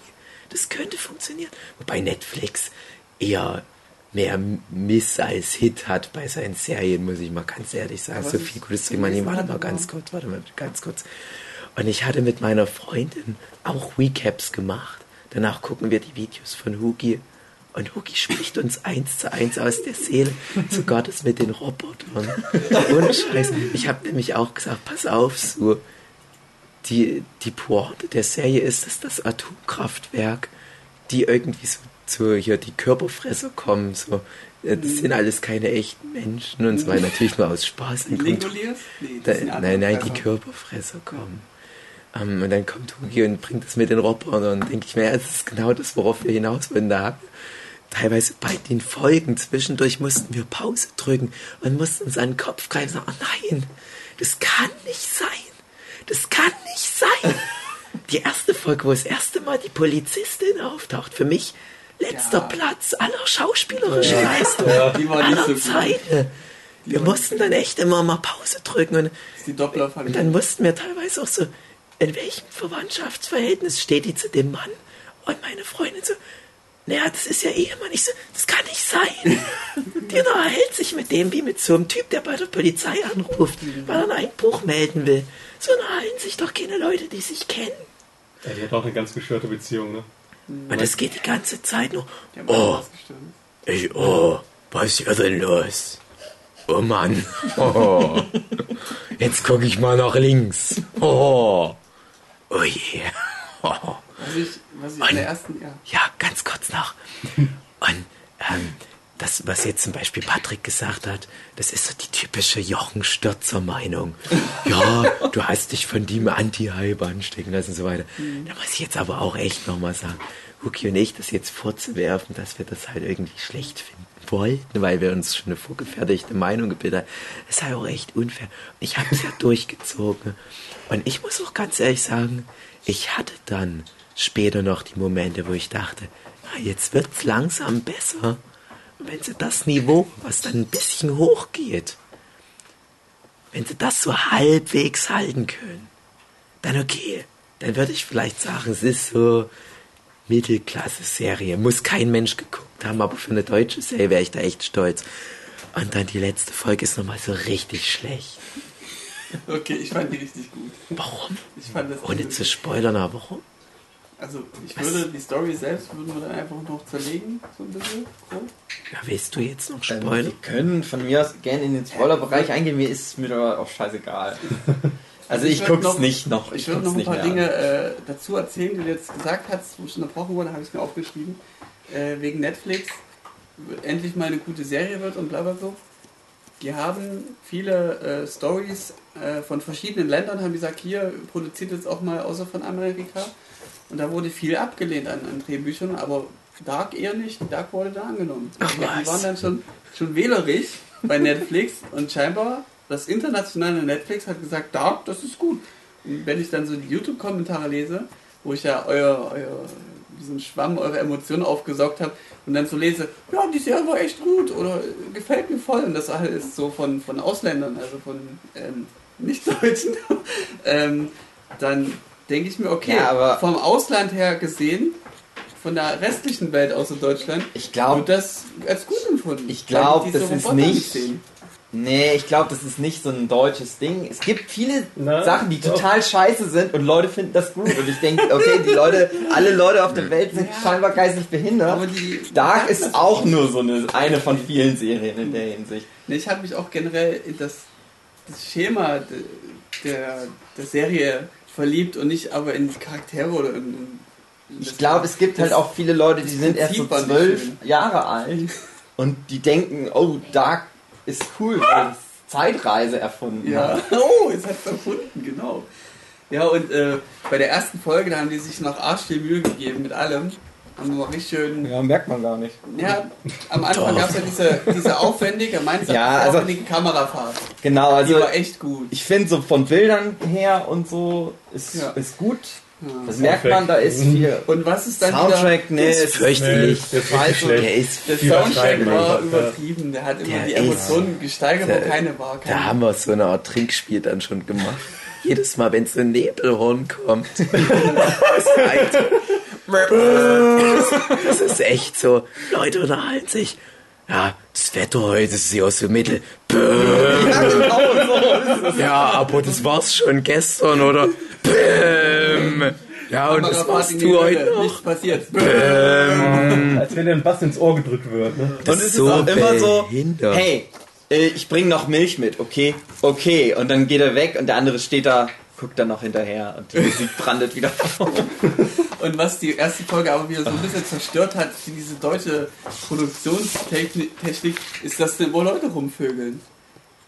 das könnte funktionieren. Wobei Netflix eher mehr Miss als Hit hat bei seinen Serien, muss ich mal ganz ehrlich sagen. Aber so viel gutes Zeug. Man, warte mal ganz immer- kurz, warte mal ganz kurz. Und ich hatte mit meiner Freundin auch Recaps gemacht. Danach gucken wir die Videos von Hugi. Und Hugi spricht uns eins zu eins aus der Seele. Sogar das mit den Robotern. Ohne Scheiß. Ich habe nämlich auch gesagt, pass auf, so. Die, die Pointe der Serie ist, dass das Atomkraftwerk, die irgendwie so zu hier die Körperfresser kommen, so. äh, Das sind alles keine echten Menschen und weiter. Natürlich nur aus Spaß. Dann kommt? Nee, da, nein, nein, die Fresser. Körperfresser kommen. Ähm, und dann kommt Hugi und bringt das mit den Robotern. Und dann denke ich mir, ja, das ist genau das, worauf wir hinaus wollen. Da haben teilweise bei den Folgen zwischendurch mussten wir Pause drücken und mussten uns an den Kopf greifen und sagen, oh nein, das kann nicht sein. Das kann nicht sein. Die erste Folge, wo das erste Mal die Polizistin auftaucht, für mich letzter Ja. Platz aller schauspielerischen Leistungen Die war nicht aller so. Zeiten. Wir mussten dann echt immer mal Pause drücken und Das ist die doppler und dann mussten wir teilweise auch so, in welchem Verwandtschaftsverhältnis steht die zu dem Mann? Und meine Freundin so, naja, das ist ja Ehemann. Ich so, das kann nicht sein. Die unterhält sich mit dem wie mit so einem Typ, der bei der Polizei anruft, weil er einen Einbruch melden will. So unterhalten sich doch keine Leute, die sich kennen. Ja, die hat auch eine ganz gestörte Beziehung, ne? Und das geht die ganze Zeit nur. Oh, ich, oh, was ist denn los? Oh Mann. Oh. Jetzt gucke ich mal nach links. Oh. Oh je. Oh. Was ich, was ich in der ersten, ja. Ja, ganz kurz noch. Und ähm, das, was jetzt zum Beispiel Patrick gesagt hat, das ist so die typische Jochen-Stürzer-Meinung. Ja, du hast dich von dem Anti-Hype anstecken lassen und so weiter. Da muss ich jetzt aber auch echt nochmal sagen, Huki und ich das jetzt vorzuwerfen, dass wir das halt irgendwie schlecht finden wollten, weil wir uns schon eine vorgefertigte Meinung gebildet haben, ist halt auch echt unfair. Ich habe es ja durchgezogen. Und ich muss auch ganz ehrlich sagen, ich hatte dann später noch die Momente, wo ich dachte, na, jetzt wird's langsam besser. Wenn sie das Niveau, was dann ein bisschen hochgeht, wenn sie das so halbwegs halten können, dann okay. Dann würde ich vielleicht sagen, es ist so Mittelklasse-Serie. Muss kein Mensch geguckt haben, aber für eine deutsche Serie wäre ich da echt stolz. Und dann die letzte Folge ist nochmal so richtig schlecht. Okay, ich fand die richtig gut. Warum? Ich fand das Ohne zu spoilern, aber warum? Also, ich würde die Story selbst würden wir dann einfach noch zerlegen, so ein bisschen. So. Ja, willst du jetzt noch Ähm, spoilern? Wir können von mir aus gerne in den Spoilerbereich eingehen, mir ist es mir aber auch scheißegal. Also ich würd guck's noch- nicht noch. Ich würde guck's noch ein paar Dinge äh, dazu erzählen, die du jetzt gesagt hast, wo ich unterbrochen wurde, habe ich mir aufgeschrieben. Äh, wegen Netflix endlich mal eine gute Serie wird und bla bla so. Die haben viele äh, Stories äh, von verschiedenen Ländern, haben gesagt, hier produziert jetzt auch mal außer von Amerika. Und da wurde viel abgelehnt an, an Drehbüchern, aber Dark eher nicht. Dark wurde da angenommen. Ach, die was? waren dann schon, schon wählerisch bei Netflix und scheinbar das internationale Netflix hat gesagt, Dark, das ist gut. Und wenn ich dann so die YouTube-Kommentare lese, wo ich ja euer, euer diesen Schwamm eurer Emotionen aufgesaugt habe und dann so lese, ja, die Serie war echt gut oder gefällt mir voll. Und das alles so von, von Ausländern, also von ähm, Nicht-Deutschen, ähm, dann denke ich mir, okay, Ja, aber- vom Ausland her gesehen, von der restlichen Welt außer Deutschland, Ich glaube, wird das als gut empfunden. Ich glaub, weil die das diese ist Roboter nicht- sehen. nee, ich glaube, das ist nicht so ein deutsches Ding. Es gibt viele Na, Sachen, die doch. total scheiße sind und Leute finden das gut. Und ich denke, okay, die Leute, alle Leute auf der Welt sind Ja. scheinbar geistig behindert. Aber die Dark ist auch nur so eine, eine von vielen Serien in der Hinsicht. Nee, ich habe mich auch generell in das, das Schema de, der, der Serie verliebt und nicht aber in die Charaktere oder in, in Ich glaube, es gibt halt auch viele Leute, die sind erst so zwölf Jahre alt und die denken, oh, Dark ist cool, weil es Zeitreise erfunden Ja, hat. oh, es hat erfunden, genau. Ja, und äh, bei der ersten Folge, da haben die sich noch arsch viel Mühe gegeben mit allem. Haben wir mal richtig schön. Ja, merkt man gar nicht. Ja, am Anfang gab es ja diese, diese aufwendige, meines Ja, Erachtens also- aufwendige Kamerafahrt. Genau, Die also war echt gut. ich finde so von Bildern her und so ist, Ja. ist gut. Das merkt man, da ist viel. Und was ist dann Soundtrack, nee, ist ist fürchterlich. der ist Also. Der ist Der Soundtrack war ja. übertrieben. Der hat immer Der die ist- Emotionen gesteigert, wo keine war. Da Keine haben wir so eine Art Trinkspiel dann schon gemacht. Jedes Mal, wenn so ein Nebelhorn kommt. das, ist halt, das ist echt so. Leute unterhalten sich. Ja, das Wetter heute ist ja so mittel. Ja, genau aber das war's schon gestern, oder? Bäm. Ja, und das warst du heute noch. Nichts passiert. Als wenn dir ein Bass ins Ohr gedrückt wird. Ne? Das Und es ist so ist auch immer so, hey, äh, ich bring noch Milch mit, okay? Okay. Und dann geht er weg und der andere steht da, guckt dann noch hinterher und die Musik brandet wieder vor. Und was die erste Folge aber wieder so ein bisschen zerstört hat, diese deutsche Produktionstechnik, Technik, ist, dass da immer Leute rumvögeln.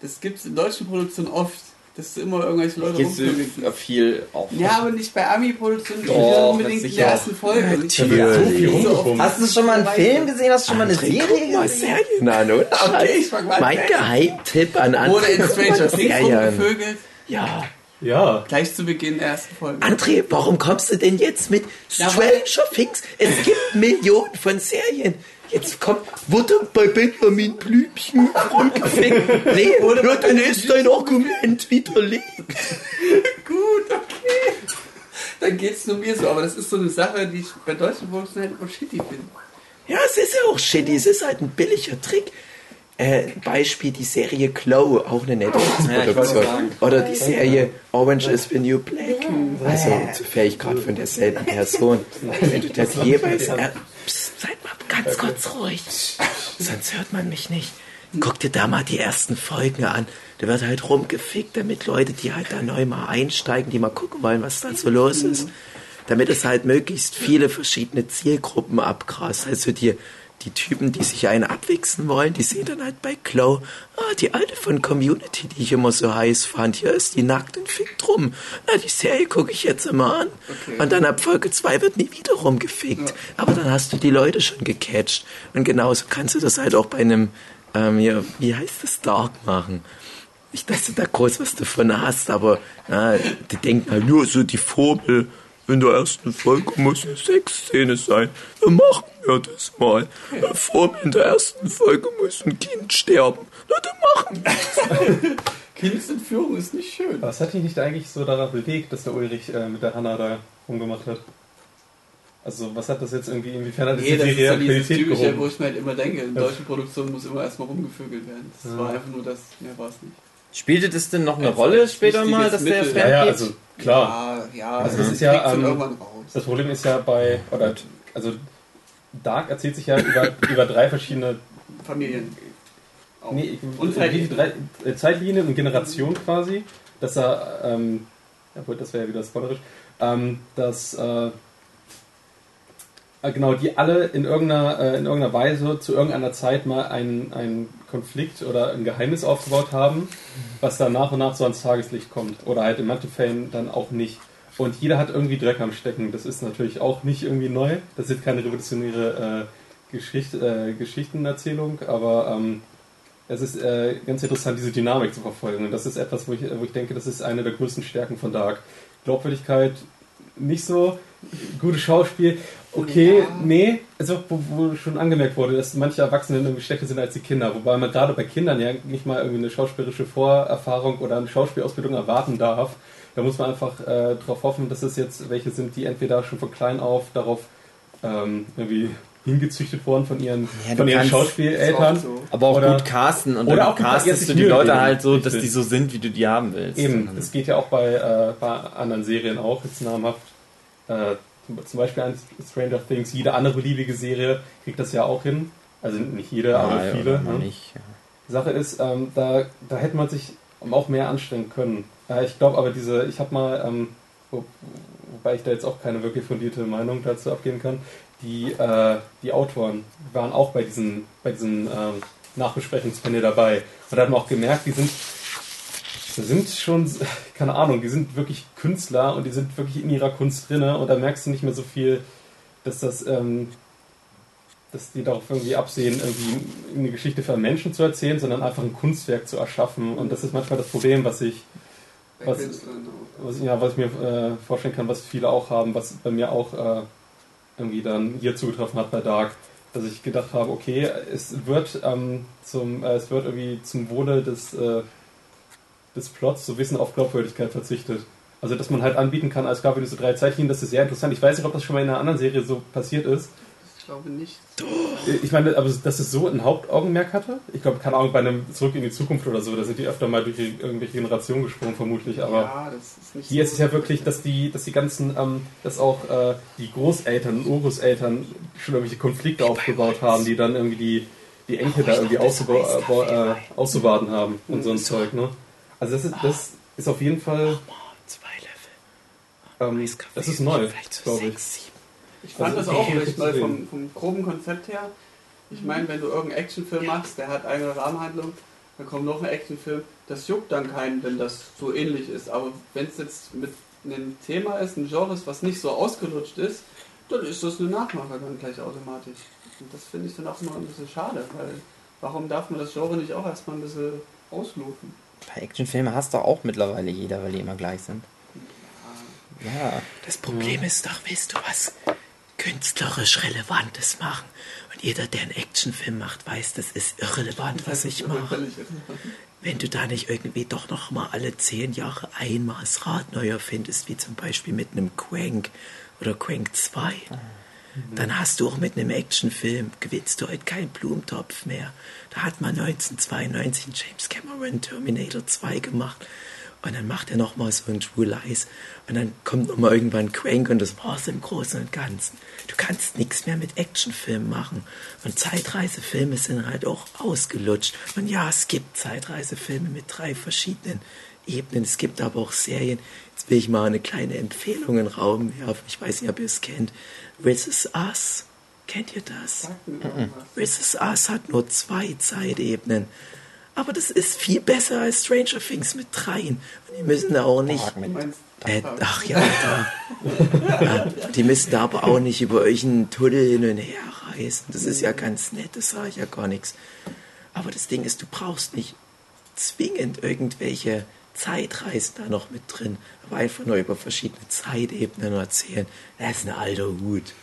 Das gibt es in deutschen Produktionen oft, dass immer irgendwelche Leute rumvögeln. viel auf. Ja, aber nicht bei Ami-Produktionen, nicht unbedingt in der ersten Folge. Da so. Hast du schon mal einen Film gesehen? Hast du schon mal eine Serie gesehen? An, oder? Okay, ich fang mal mein an. Geheimtipp an André. Oder in Stranger Things rumgevögelt, Ja. Ja. gleich zu Beginn der ersten Folge. André, warum kommst du denn jetzt mit Stranger Things? Es gibt Millionen von Serien. Jetzt kommt, wurde bei Benjamin Blümchen rumgefickt. Nee, Wurde ja, dann ist dein Argument widerlegt. Gut, okay. Dann geht's nur mir so, aber das ist so eine Sache, die ich bei deutschen Produktionen halt immer shitty finde. Ja, es ist ja auch shitty. Es ist halt ein billiger Trick. Äh, Beispiel die Serie Glow, auch eine Ja, Netflix-Produktion. sagen. Oder die Serie Orange is the New Black. Also zufällig gerade von derselben Person. Wenn du das jeweils... Äh, psst, seid mal ganz kurz ruhig. Sonst hört man mich nicht. Guck dir da mal die ersten Folgen an. Da wird halt rumgefickt, damit Leute, die halt da neu mal einsteigen, die mal gucken wollen, was da so los ist. Damit es halt möglichst viele verschiedene Zielgruppen abgrast. Also die, die Typen, die sich einen abwichsen wollen, die sehen dann halt bei Glow, ah, die alte von Community, die ich immer so heiß fand, hier ist die nackt und fickt rum. Na, die Serie gucke ich jetzt immer an. Und dann ab Folge 2 wird nie wieder rumgefickt. Aber dann hast du die Leute schon gecatcht. Und genauso kannst du das halt auch bei einem, ähm, ja, wie heißt das, Dark machen. Nicht, dass du da groß was davon hast, aber na, die denken halt nur so die Formel. In der ersten Folge muss eine Sexszene sein. Dann machen wir das mal. Formel in der ersten Folge muss ein Kind sterben. Na, dann machen wir Kindsentführung ist nicht schön. Was hat dich nicht eigentlich so daran bewegt, dass der Ulrich äh, mit der Hanna da rumgemacht hat? Also was hat das jetzt irgendwie, inwiefern hat das Nee, die das ist so dieses Realität typische, wo gehoben? ich mir halt immer denke, in Ja. deutschen Produktionen muss immer erstmal rumgevögelt werden. Das Ja. war einfach nur das, mehr war es nicht. Spielte das denn noch eine Als- Rolle später mal, dass der Mittel. Fan Ja, ja, geht? also klar. Ja, ja, Also das ist ja, ähm. Das Problem ist ja bei, oder, also Dark erzählt sich ja über, über drei verschiedene Familien. Auch. Nee, Und Zeitlinien. drei, äh, Zeitlinien und Generation quasi, dass er, ähm, das wäre ja wieder spoilerisch, ähm, dass, äh, genau, die alle in irgendeiner, äh, in irgendeiner Weise zu irgendeiner Zeit mal einen, einen Konflikt oder ein Geheimnis aufgebaut haben, was dann nach und nach so ans Tageslicht kommt. Oder halt in manchen Fällen dann auch nicht. Und jeder hat irgendwie Dreck am Stecken. Das ist natürlich auch nicht irgendwie neu. Das ist keine revolutionäre äh, Geschicht, äh, Geschichtenerzählung, aber ähm, es ist äh, ganz interessant, diese Dynamik zu verfolgen. Und das ist etwas, wo ich, wo ich denke, das ist eine der größten Stärken von Dark. Glaubwürdigkeit nicht so, gutes Schauspiel, okay, Ja. nee, also wo, wo schon angemerkt wurde, dass manche Erwachsene irgendwie schlechter sind als die Kinder, wobei man gerade bei Kindern ja nicht mal irgendwie eine schauspielerische Vorerfahrung oder eine Schauspielausbildung erwarten darf. Da muss man einfach äh, darauf hoffen, dass es jetzt welche sind, die entweder schon von klein auf darauf ähm, irgendwie hingezüchtet worden von ihren, Ja, von ihren Schauspieleltern. So. Aber auch Oder- gut casten und oder dann auch castest du die Leute geben. halt so, dass die so sind, wie du die haben willst. Eben, das geht ja auch bei, äh, bei anderen Serien auch, jetzt namhaft. Äh, zum, Beispiel an Stranger Things, jede andere beliebige Serie kriegt das ja auch hin. Also nicht jede, dann- aber Ja, viele. Ne? nicht. ja. Sache ist, ähm, da, da hätte man sich auch mehr anstrengen können. Äh, ich glaube aber diese, ich habe mal, ähm, wo, wobei ich da jetzt auch keine wirklich fundierte Meinung dazu abgeben kann, die, äh, die Autoren waren auch bei diesen, bei diesen ähm, Nachbesprechungspanel dabei. Und da hat man auch gemerkt, die sind, sind schon, keine Ahnung, die sind wirklich Künstler und die sind wirklich in ihrer Kunst drinne und da merkst du nicht mehr so viel, dass das, ähm, dass die darauf irgendwie absehen, irgendwie eine Geschichte für einen Menschen zu erzählen, sondern einfach ein Kunstwerk zu erschaffen. Und das ist manchmal das Problem, was ich Was-. Was, ja, was ich mir äh, vorstellen kann, was viele auch haben, was bei mir auch äh, irgendwie dann hier zugetroffen hat bei Dark, dass ich gedacht habe, okay, es wird ähm, zum, äh, es wird irgendwie zum Wohle des, äh, des Plots so ein bisschen auf Glaubwürdigkeit verzichtet. Also dass man halt anbieten kann, als gab es so drei Zeitlinien, das ist sehr interessant. Ich weiß nicht, ob das schon mal in einer anderen Serie so passiert ist. Ich glaube nicht. Ich meine, aber dass es so ein Hauptaugenmerk hatte. Ich glaube, keine Ahnung, bei einem Zurück in die Zukunft oder so, da sind die öfter mal durch irgendwelche Generationen gesprungen, vermutlich. Aber ja, das ist nicht hier so ist es ja wirklich, dass die, dass die ganzen, ähm, dass auch äh, die Großeltern und Urgroßeltern schon irgendwelche Konflikte aufgebaut haben, die dann irgendwie die, die Enkel da irgendwie auszubau- äh, äh, auszubaden haben und so ein Zeug, ne? Also das ist, das ist auf jeden Fall, Zwei Löffel. ähm, das ist neu, glaube ich. Ich fand Also das auch recht neu vom, vom groben Konzept her. Ich meine, wenn du irgendeinen Actionfilm machst, der hat eine Rahmenhandlung, dann kommt noch ein Actionfilm, das juckt dann keinen, wenn das so ähnlich ist. Aber wenn es jetzt mit einem Thema ist, ein Genre ist, was nicht so ausgelutscht ist, dann ist das eine Nachmache dann gleich automatisch. Und das finde ich dann auch immer ein bisschen schade, weil warum darf man das Genre nicht auch erstmal ein bisschen ausloten? Bei Actionfilmen hast du auch mittlerweile jeder, weil die immer gleich sind. Ja. Das Problem ist doch, willst du was künstlerisch Relevantes machen? Und jeder, der einen Actionfilm macht, weiß, das ist irrelevant, was ich mache. Wenn du da nicht irgendwie doch noch mal alle zehn Jahre einmal das Rad neu erfindest, wie zum Beispiel mit einem Quank oder Quank 2, dann hast du auch mit einem Actionfilm, gewinnst du heute keinen Blumentopf mehr. Da hat man 1992 James Cameron Terminator 2 gemacht. Und dann macht er nochmal so ein True Lies. Und dann kommt nochmal irgendwann Crank und das war's im Großen und Ganzen. Du kannst nichts mehr mit Actionfilmen machen. Und Zeitreisefilme sind halt auch ausgelutscht. Und ja, es gibt Zeitreisefilme mit drei verschiedenen Ebenen. Es gibt aber auch Serien. Jetzt will ich mal eine kleine Empfehlung in den Raum werfen. Ich weiß nicht, ob ihr es kennt. This is Us. Kennt ihr das? This is Us hat nur zwei Zeitebenen. Aber das ist viel besser als Stranger Things mit dreien. Und die müssen da auch nicht. Äh, ach ja, da. ja, die müssen da aber auch nicht über irgendeinen Tunnel hin und her reisen. Das ist ja ganz nett, das sage ich ja gar nichts. Aber das Ding ist, du brauchst nicht zwingend irgendwelche Zeitreisen da noch mit drin, aber einfach nur über verschiedene Zeitebenen erzählen. Das ist ein alter Hut.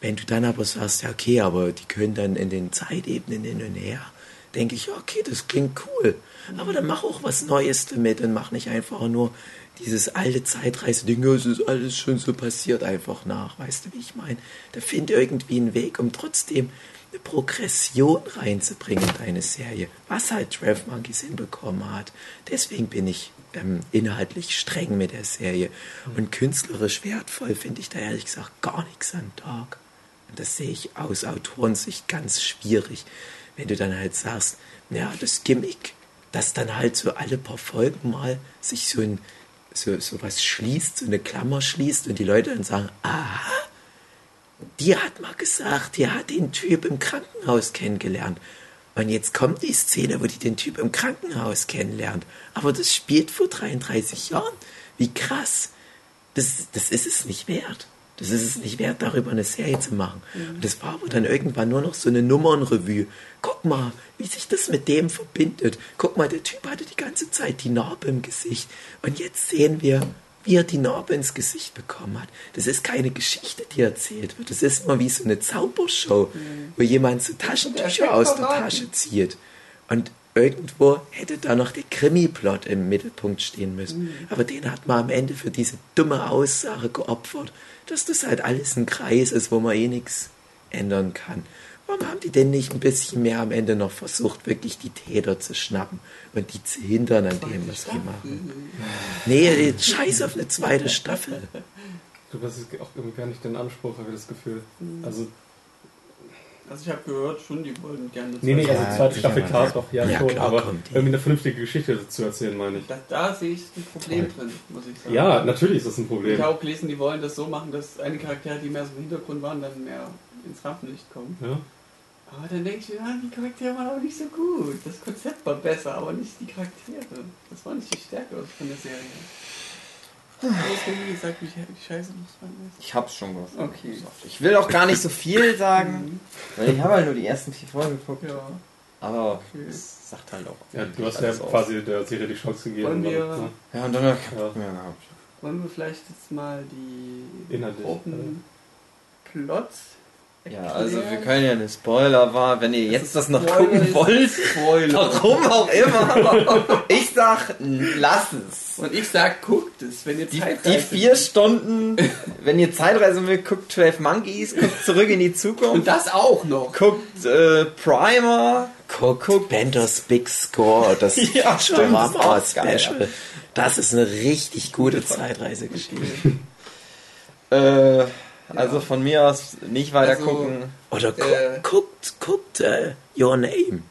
Wenn du dann aber sagst, ja okay, aber die können dann in den Zeitebenen hin und her, denke ich, ja, okay, das klingt cool. Aber dann mach auch was Neues damit und mach nicht einfach nur dieses alte Zeitreise-Ding, es ist alles schon so passiert, einfach nach. Weißt du, wie ich meine? Da find irgendwie einen Weg, um trotzdem eine Progression reinzubringen in deine Serie, was halt Trev Monkeys hinbekommen hat. Deswegen bin ich ähm, inhaltlich streng mit der Serie. Und künstlerisch wertvoll finde ich da ehrlich gesagt gar nichts an Dark. Das sehe ich aus Autorensicht ganz schwierig, wenn du dann halt sagst, ja, das Gimmick, dass dann halt so alle paar Folgen mal sich so ein so, so was schließt, so eine Klammer schließt und die Leute dann sagen, aha, die hat mal gesagt, die hat den Typ im Krankenhaus kennengelernt. Und jetzt kommt die Szene, wo die den Typ im Krankenhaus kennenlernt. Aber das spielt vor 33 Jahren. Wie krass. Das, das ist es nicht wert. Das ist es nicht wert, darüber eine Serie zu machen. Und das war aber dann irgendwann nur noch so eine Nummernrevue. Guck mal, wie sich das mit dem verbindet. Guck mal, der Typ hatte die ganze Zeit die Narbe im Gesicht. Und jetzt sehen wir, wie er die Narbe ins Gesicht bekommen hat. Das ist keine Geschichte, die erzählt wird. Das ist mal wie so eine Zaubershow, wo jemand so Taschentücher aus der Tasche zieht. Und irgendwo hätte da noch der Krimi-Plot im Mittelpunkt stehen müssen. Aber den hat man am Ende für diese dumme Aussage geopfert, dass das halt alles ein Kreis ist, wo man eh nichts ändern kann. Warum haben die denn nicht ein bisschen mehr am Ende noch versucht, wirklich die Täter zu schnappen und die zu hindern an dem, was die machen? Nee, scheiß auf eine zweite Staffel. Du hast auch irgendwie gar nicht den Anspruch, habe ich das Gefühl. Also, Also ich habe gehört, schon, die wollen gerne nee, nee, also Ja, zweite Staffel klar doch, ja, Ja, schon, klar aber irgendwie eine vernünftige Geschichte zu erzählen, meine ich. Da, da sehe ich ein Problem drin, muss ich sagen. Ja, natürlich ist das ein Ich Problem. habe auch gelesen, die wollen das so machen, dass einige Charaktere, die mehr so im Hintergrund waren, dann mehr ins Rampenlicht kommen. Ja? Aber dann denke ich mir, die Charaktere waren aber nicht so gut. Das Konzept war besser, aber nicht die Charaktere. Das war nicht die Stärke von der Serie. Du hast irgendwie gesagt, wie scheiße das fand. Ich hab's schon gesagt. Okay. Ich will auch gar nicht so viel sagen, weil ich habe halt nur die ersten vier Folgen geguckt. Ja. Aber es sagt halt auch. Ja, du hast ja aus. quasi der Serie die Chance gegeben. Wollen wir- ne? Ja, und dann ja. Wollen wir vielleicht jetzt mal die Inhaltlich, groben Plot ja, also wir können ja eine Spoiler war, wenn ihr jetzt das noch Spoiler gucken wollt. Spoiler. Warum auch immer. Ich sag, lass es. Und ich sag, guckt es, wenn ihr Die, Zeit die vier Stunden, wenn ihr Zeitreisen will, guckt 12 Monkeys, guckt zurück in die Und Zukunft, das auch noch. guckt äh, Primer, Guckt Benders Big Score, das Ja, stimmt, das ist auch geil. Special. Das ist eine richtig gute Zeitreisegeschichte. äh, also von mir aus nicht weiter Also- gucken. Oder gu Äh. guckt, guckt äh, Your Name.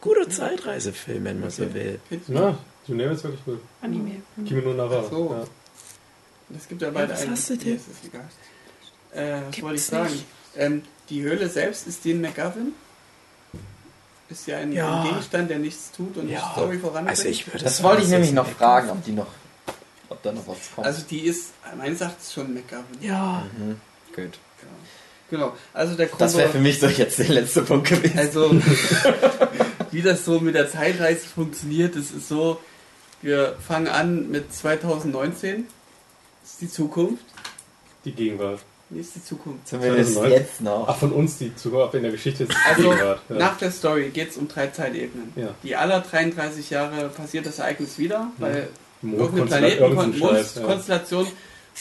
Guter Zeitreisefilm, wenn man so will. Ja, du nehmst wirklich gut. Anime. Kimi no Nawa. Ach so. Ja. Es gibt ja beide was einen. hast du Nee, denn? ist das egal. Äh, was wollte ich sagen? Ähm, die Höhle selbst ist Dean McGovern. Ist ja ein, Ja. ein Gegenstand, der nichts tut und die Ja, Story voranbringt. also ich würde Das sagen, wollte ich nämlich ist noch fragen, ob die noch, ob da noch was kommt. Also die ist, meines Erachtens schon McGovern. Ja, mhm. Gut. Genau. Also der Das wäre für mich so jetzt der letzte Punkt gewesen. also wie das so mit der Zeitreise funktioniert, das ist so, wir fangen an mit 2019. Das ist die Zukunft. Die Gegenwart. Nee, ist die Zukunft. Zumindest 2009. jetzt noch. Ach, von uns die Zukunft in der Geschichte ist die Also Gegenwart. Ja. nach der Story geht es um drei Zeitebenen. Ja. Die aller 33 Jahre passiert das Ereignis wieder, weil irgendeine Mondkonstellation, irgendein Scheiß, ja.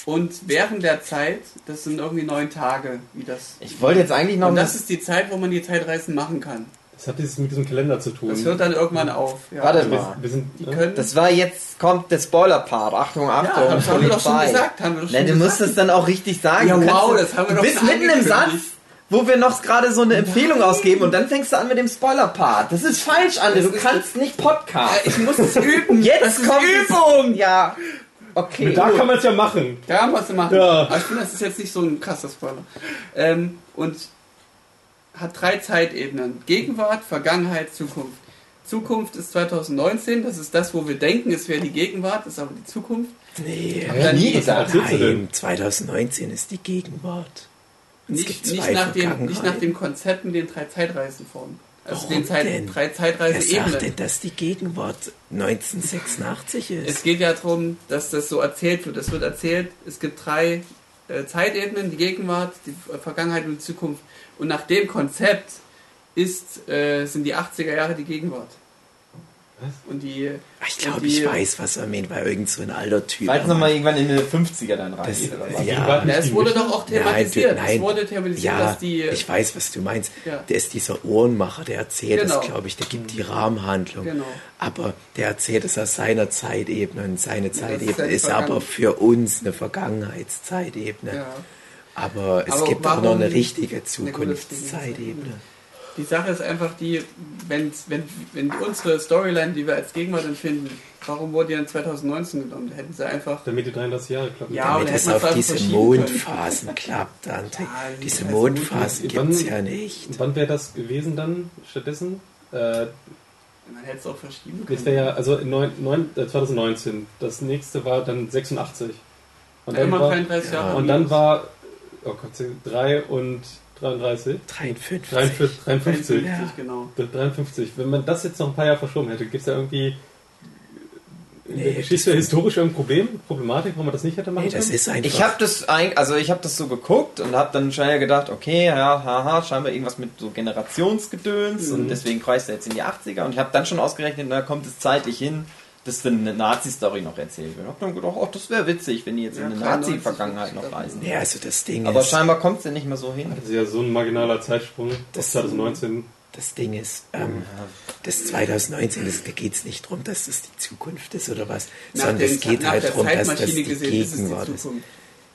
Und während der Zeit, das sind irgendwie neun Tage, wie das. Ich wollte jetzt eigentlich noch Und das ist die Zeit, wo man die Zeitreisen machen kann. Das hat dieses mit diesem Kalender zu tun. Das hört dann irgendwann auf. Ja. Warte wir, mal. wir sind, Die ne? können. Das war jetzt, kommt der Spoiler-Part. Achtung, ja, Achtung, das haben wir doch schon gesagt. Haben wir doch schon Nein, du musst gesagt. es dann auch richtig sagen. Ja, Du wow, das haben wir Du doch bist schon mitten im Satz, wo wir noch gerade so eine Empfehlung ausgeben und dann fängst du an mit dem Spoiler-Part. Das ist falsch. Das Du kannst nicht Ja, Podcast. ich muss es üben. Jetzt das ist kommt Übung. Ja. Okay. Da kann man es ja machen. Da haben wir es machen. Ja. Aber ich finde, das ist jetzt nicht so ein krasser Spoiler. Ähm, und hat drei Zeitebenen. Gegenwart, Vergangenheit, Zukunft. Zukunft ist 2019, das ist das, wo wir denken, es wäre die Gegenwart, das ist aber die Zukunft. nee. Hab da nie gesagt. Nein, 2019 ist die Gegenwart. Es Nicht, nicht, zwei nach dem, nicht nach dem Konzept mit den drei Zeitreisen vorn. Also Warum den Zeit, denn? drei Wer sagt Zeitreiseebenen. denn, dass die Gegenwart 1986 ist? Es geht ja darum, dass das so erzählt wird. Es wird erzählt, es gibt drei äh, Zeitebenen, die Gegenwart, die Vergangenheit und die Zukunft. Und nach dem Konzept ist, äh, sind die 80er Jahre die Gegenwart. Was? Und die, Ach, ich glaube, ich weiß, was er meint, weil irgend so ein alter Typ. Falls nochmal irgendwann in die 50er dann rein. Das- oder was? ja. Ja, es wurde doch auch thematisiert. Nein, du- es wurde thematisiert, ja, dass die. ich weiß, was du meinst. Ja. Der ist dieser Ohrenmacher, der erzählt Genau. es, glaube ich, der gibt die Rahmenhandlung. Genau. Aber der erzählt es aus seiner Zeitebene und seine ist Zeitebene ja die ist aber für uns eine Vergangenheitszeitebene. ja. Aber es Aber gibt auch noch eine richtige Zukunftszeitebene. Die Sache ist einfach die, wenn, wenn, wenn unsere Storyline, die wir als Gegenwart empfinden, warum wurde die dann 2019 genommen? Da hätten sie einfach. Damit die 33 Jahre klappen. Ja, Damit da es auf einfach diese können. Mondphasen klappt, Dante. Ja, die diese heißen Mondphasen gibt es ja nicht. Wann wäre das gewesen dann stattdessen? Äh, Man hätte es auch verschieben das können. wäre ja, also in neun, neun, äh, 2019. Das nächste war dann 86. Und Ja, immer war, 33 Jahre. und dann war, oh Gott, 3 und 33. 53. 53. 53. Ja. genau. 53. Wenn man das jetzt noch ein paar Jahre verschoben hätte, gibt es da irgendwie Nee, Geschichte das- historisch irgendein Problem, Problematik, warum man das nicht hätte machen Nee, das können? ist einfach. Ich habe das ein, also ich habe das so geguckt und habe dann schnell gedacht, okay, ja, haha, scheinbar irgendwas mit so Generationsgedöns Mhm. und deswegen kreist er jetzt in die 80er und ich habe dann schon ausgerechnet, da kommt es zeitlich hin, dass dann eine Nazi-Story noch erzählt wird. Ich habe dann gedacht, oh, das wäre witzig, wenn die jetzt Ja, in eine 93 Nazi-Vergangenheit noch ist das. reisen. ja, also das Ding Aber ist. scheinbar kommt es ja nicht mehr so hin. Das ist ja so ein marginaler Zeitsprung. Das- Das 2019. Das Ding ist, ähm, das 2019, das, da geht es nicht darum, dass das die Zukunft ist oder was, Nach sondern es geht halt darum, dass das die gesehen, ist es die Gegenwart ist. Zukunft.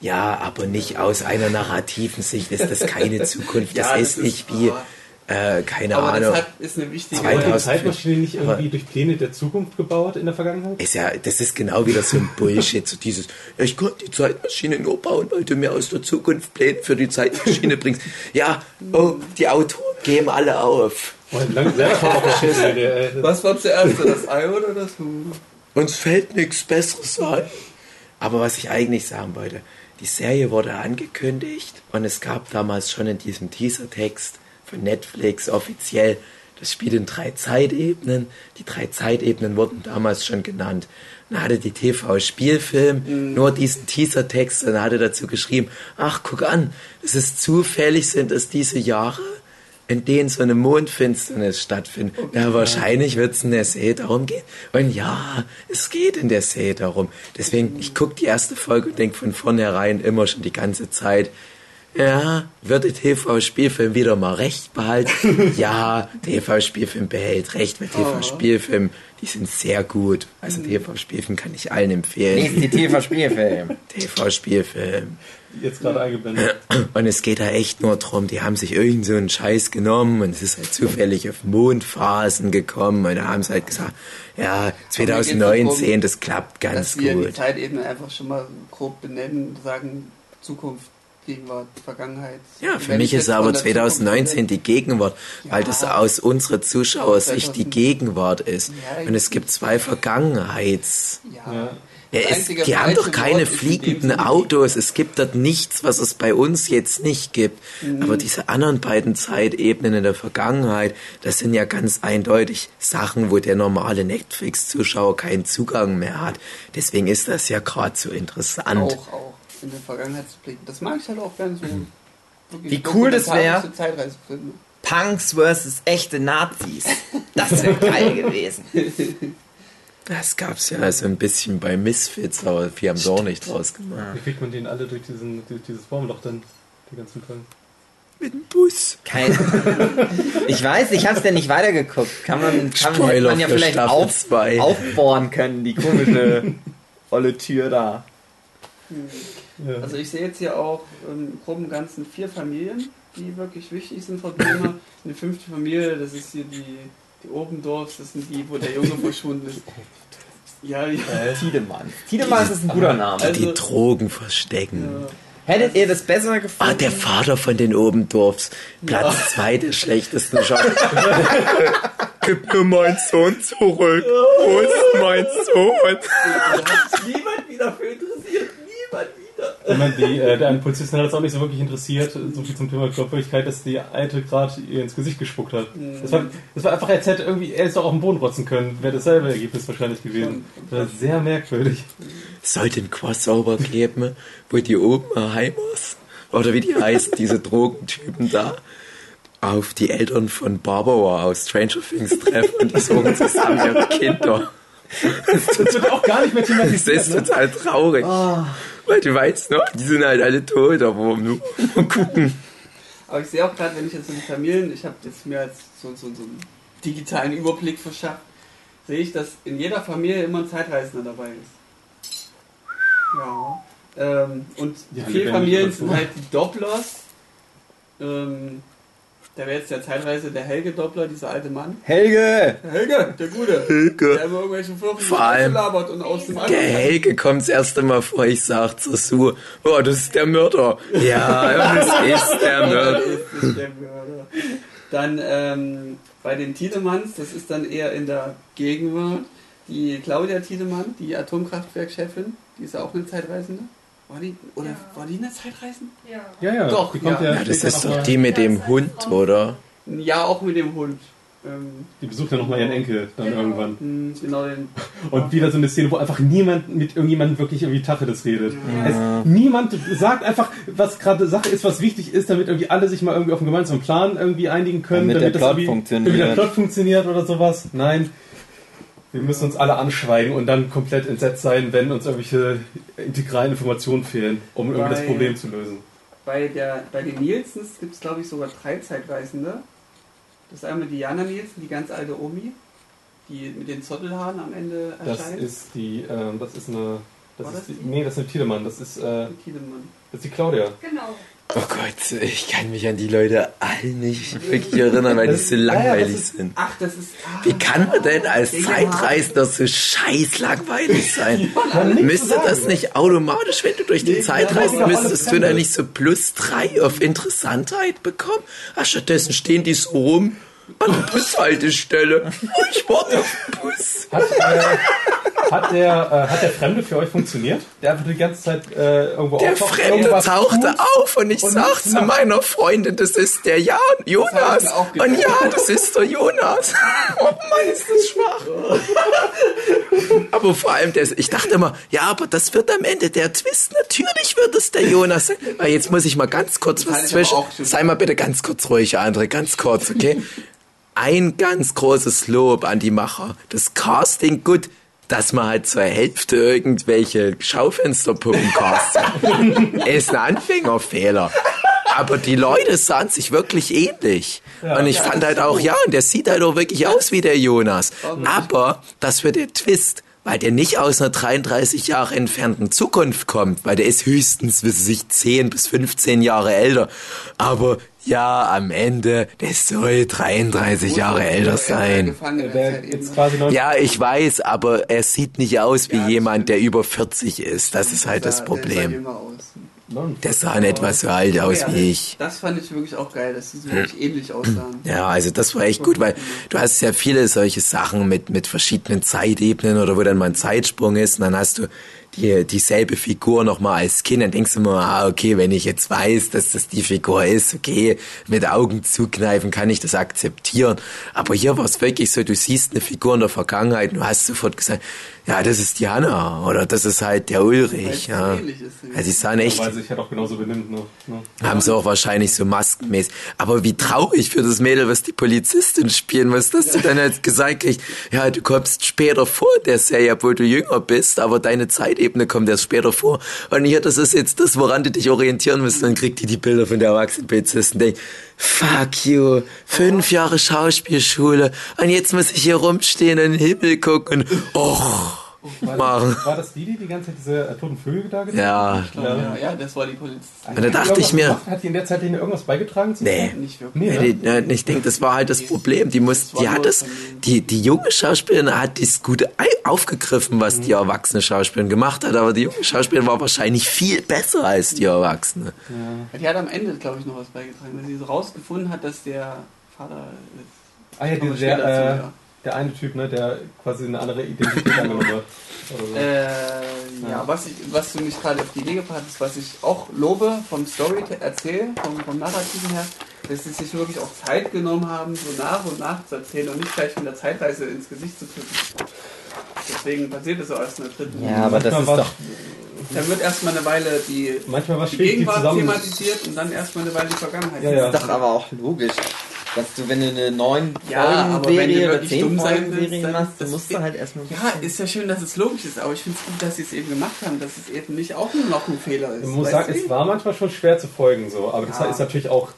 Ja, aber nicht aus einer narrativen Sicht ist das keine Zukunft. Das Ja, ist das nicht ist- wie, aber- äh, keine Aber Ahnung. das hat, ist eine wichtige. Aber Wurde die 2000 Zeitmaschine nicht irgendwie durch Pläne der Zukunft gebaut in der Vergangenheit? Ist ja, das ist genau wieder so ein Bullshit, so dieses, ja, ich konnte die Zeitmaschine nur bauen, weil du mir aus der Zukunft Pläne für die Zeitmaschine bringst. Ja, oh, die Autoren geben alle auf. Oh, lang. Das- Was war zuerst, das Ei oder das Huhn? Uns fällt nichts Besseres ein. Aber was ich eigentlich sagen wollte, die Serie wurde angekündigt und es gab damals schon in diesem Teasertext von Netflix offiziell Das spielt in drei Zeitebenen. Die drei Zeitebenen wurden damals schon genannt. Dann hatte die TV-Spielfilm nur diesen Teasertext und hatte dazu geschrieben, ach, guck an, es ist zufällig, sind es diese Jahre, in denen so eine Mondfinsternis stattfindet. Ja, wahrscheinlich wird es in der Serie darum gehen. Und ja, es geht in der Serie darum. Deswegen, ich gucke die erste Folge und denke von vornherein immer schon die ganze Zeit, ja, wird der TV-Spielfilm wieder mal recht behalten? ja, TV-Spielfilm behält recht, weil TV-Spielfilm, die sind sehr gut. Also TV-Spielfilm kann ich allen empfehlen. Nächste die TV-Spielfilm. TV-Spielfilm. Jetzt gerade eingeblendet. Und es geht da echt nur drum, die haben sich irgend so einen Scheiß genommen und es ist halt zufällig auf Mondphasen gekommen und da haben sie halt gesagt, ja, 2019, das klappt ganz dass wir die gut. Zeitebene einfach schon mal grob benennen, sagen Zukunft, Gegenwart, Vergangenheit. Ja, für mich ich ist aber von der 2019 Zukunft die Gegenwart, weil das Ja. aus unserer Zuschauersicht die 2000 Gegenwart ist. Ja, Und es gibt zwei Vergangenheits... Ja. Ja. Ja, einzige die haben doch keine Wort ist fliegenden Autos. Es gibt dort nichts, was es bei uns jetzt nicht gibt. Mhm. Aber diese anderen beiden Zeitebenen in der Vergangenheit, das sind ja ganz eindeutig Sachen, wo der normale Netflix-Zuschauer keinen Zugang mehr hat. Deswegen ist das ja gerade so interessant. Auch, auch in der Vergangenheit zu blicken. Das mag ich halt auch gerne so. wirklich Wie cool das wär. dokumentarische Zeitreisefilme. Punks versus echte Nazis. Das wäre geil gewesen. Das gab's ja so ein bisschen bei Misfits, aber wir haben es auch nicht draus gemacht. Wie kriegt man den alle durch, diesen, durch dieses Baumloch dann? Die ganzen Folgen. Mit dem Bus. Kein. Ich weiß, ich hab's ja nicht weitergeguckt. Kann man, kann man, hätte Spoiler man ja vielleicht Staffel auf, zwei. aufbohren können, die komische olle Tür da. Ja. Also ich sehe jetzt hier auch im groben Ganzen vier Familien, die wirklich wichtig sind für Bremer. Eine fünfte Familie, das ist hier die, die Obendorfs, das sind die, wo der Junge verschwunden ist. Ja, ja. Tiedemann. Tiedemann ist ein guter Name. Also- Die Drogen verstecken. ja. Hättet ihr das besser gefunden? Ah, der Vater von den Obendorfs. Platz zwei der schlechtesten Schauspieler. Gib mir meinen Sohn zurück. Wo ist mein Sohn? Da hat sich niemand wieder für interessiert. Meine, die, äh, der Polizisten hat es auch nicht so wirklich interessiert, so viel zum Thema Glaubwürdigkeit, dass die Alte gerade ihr ins Gesicht gespuckt hat. Das, war, das war einfach, als hätte irgendwie er es doch auf den Boden rotzen können. Wäre dasselbe Ergebnis wahrscheinlich gewesen. Das war sehr merkwürdig. Sollte ein Crossover geben, wo die Obenheimers, oder wie die heißen, diese Drogentypen da, auf die Eltern von Barbara aus Stranger Things treffen und die suchen zusammen ihre Kinder. Das wird auch gar nicht mehr Das thematisiert. ist total traurig. Weil du weißt noch, die sind halt alle tot, aber nur gucken. Aber ich sehe auch gerade, wenn ich jetzt so die Familien, ich habe jetzt mir als so, so, so einen digitalen Überblick verschafft, sehe ich, dass in jeder Familie immer ein Zeitreisender dabei ist. Ja. Ähm, und Ja, viele Familien sind halt die Dopplers. Ähm, da wäre jetzt der Zeitreise der Helge Doppler, dieser alte Mann. Helge! Der Helge, der Gute. Der Helge. immer irgendwelche Firmen labert und aus dem Der. Helge kommt das erste Mal vor, ich sag zur Sue, oh, das ist der Mörder. Ja, das ist der Mörder. ist nicht der Mörder. Dann ähm, bei den Tiedemanns, das ist dann eher in der Gegenwart, die Claudia Tiedemann, die Atomkraftwerkchefin, die ist ja auch eine Zeitreisende. War die, oder Ja. war die eine Zeitreisende? Ja. Ja, ja. Doch, die kommt ja. ja, Ja, das ist doch die mit dem Hund, oder? Ja, auch mit dem Hund. Ähm, Die besucht ja nochmal ihren Enkel dann Genau. irgendwann. mh, genau den. Und wieder so eine Szene, wo einfach niemand mit irgendjemandem wirklich irgendwie Tacheles redet. Ja. Es, niemand sagt einfach, was gerade Sache ist, was wichtig ist, damit irgendwie alle sich mal irgendwie auf einen gemeinsamen Plan irgendwie einigen können. Damit der das Plot irgendwie- funktioniert. Damit der Plot funktioniert oder sowas. Nein. Wir müssen uns alle anschweigen und dann komplett entsetzt sein, wenn uns irgendwelche integralen Informationen fehlen, um irgendwie das Problem zu lösen. Bei, der, bei den Nielsens gibt es, glaube ich, sogar drei Zeitreisende. Das ist einmal die Jana Nielsen, die ganz alte Omi, die mit den Zottelhaaren am Ende Das erscheint. ist die, ähm, das ist eine, das War ist das die, die? nee, das ist eine Tiedemann, das ist, äh, Die Tiedemann. das ist die Claudia. Genau. Oh Gott, ich kann mich an die Leute alle nicht wirklich erinnern, weil die so langweilig ist- sind. Ach, das ist. Ah, Wie kann man denn als Ja. Zeitreisender so scheiß langweilig sein? Müsste das nicht automatisch, wenn du durch die Nee, Zeit reist, müsstest du da nicht so plus drei auf Interessantheit bekommen? Ach, stattdessen stehen die so rum an der Bushaltestelle. Ich warte auf den Bus. Hat, äh, Hat der, äh, hat der Fremde für euch funktioniert? Der einfach die ganze Zeit äh, irgendwo Der auftaucht, Fremde tauchte tut? auf und ich und sag nichts zu meiner Freundin, das ist der Jan, Jonas. Und ja, das ist der Jonas. Oh Mann, ist das schwach. Aber vor allem, der, ich dachte immer, ja, aber das wird am Ende der Twist. Natürlich wird es der Jonas sein. Weil jetzt muss ich mal ganz kurz was zwischen. Sei mal bitte ganz kurz ruhig, André, ganz kurz, okay? Ein ganz großes Lob an die Macher. Das Casting gut, dass man halt zur Hälfte irgendwelche Schaufensterpuppen castet. ist ein Anfängerfehler. Aber die Leute sahen sich wirklich ähnlich. und ich fand halt auch, ja, und der sieht halt auch wirklich aus wie der Jonas. Aber das wird der Twist, weil der nicht aus einer 33 Jahre entfernten Zukunft kommt, weil der ist höchstens, wie sich 10 bis 15 Jahre älter. Aber ja, am Ende, der soll 33 Jahre älter sein. Ja, ich weiß, aber er sieht nicht aus wie jemand, der über 40 ist. Das ist halt das Problem. Der sah nicht etwas so alt aus Ja, wie ich. Das fand ich wirklich auch geil, dass sie so wirklich ähnlich aussahen. Ja, also das war echt gut, weil du hast ja viele solche Sachen mit, mit verschiedenen Zeitebenen oder wo dann mal ein Zeitsprung ist und dann hast du die, dieselbe Figur nochmal als Kind, dann denkst du immer, ah, okay, wenn ich jetzt weiß, dass das die Figur ist, okay, mit Augen zukneifen kann ich das akzeptieren. Aber hier war es wirklich so, du siehst eine Figur in der Vergangenheit und du hast sofort gesagt, ja, das ist die Hanna oder das ist halt der Ulrich. Ja. so ähnlich ist. Also die sahen echt weil sich halt auch genauso benimmt. Ne? Ne? haben sie auch wahrscheinlich so maskenmäßig. Aber wie traurig für das Mädel, was die Polizistin spielen muss, dass du dann jetzt gesagt kriegst, ja, du kommst später vor der Serie, obwohl du jünger bist, aber deine Zeitebene kommt erst später vor. Und hier, das ist jetzt das, woran du dich orientieren musst. Dann kriegt die die Bilder von der erwachsenen Polizistin, denkt, fuck you, fünf Jahre Schauspielschule und jetzt muss ich hier rumstehen und in den Himmel gucken und, och, War, machen. war das die, die die ganze Zeit diese äh, toten Vögel da gesehen Ja, Ja, ja, ja, das war die. Und da dachte ich mir- Hat die in der Zeit denen irgendwas beigetragen? zu Nee. Nicht wirklich. Nee, Ja, ne? die, ja, ich denke, das war halt das Problem. Die muss, die hat das, die, die junge Schauspielerin hat das gut ei- aufgegriffen, was die erwachsene Schauspielerin gemacht hat, aber die junge Schauspielerin war wahrscheinlich viel besser als die Erwachsene. Die hat am Ende, glaube ich, noch was beigetragen, weil sie so rausgefunden hat, dass der Vater ist. Ah ja, der, der, ja. eine Typ, ne, der quasi eine andere Identität angenommen hat. Oder so. Äh, ja, was, ich, was du mich gerade auf die Idee gebracht hast, was ich auch lobe vom Story erzählen, vom, vom Narrativen her, dass sie sich wirklich auch Zeit genommen haben, so nach und nach zu erzählen und nicht gleich mit der Zeitreise ins Gesicht zu drücken. Deswegen passiert es auch erst in der dritten. Ja, aber das ist doch. Dann wird erstmal eine Weile die, Manchmal die schwierig, die Gegenwart zusammen. thematisiert und dann erstmal eine Weile die Vergangenheit. Ja, ja. Das ist doch aber auch logisch. Dass du, wenn du eine neun Ja, aber wenn du Folgen-Serie oder zehn dumm sein Folgen-Serie machst, dann musst du halt erstmal. Ja, ist ja schön, dass es logisch ist, aber ich finde es gut, dass sie es eben gemacht haben, dass es eben nicht auch nur noch ein Fehler ist. Ich muss sagen, es war manchmal schon schwer zu folgen, so, aber das Ja. ist natürlich auch,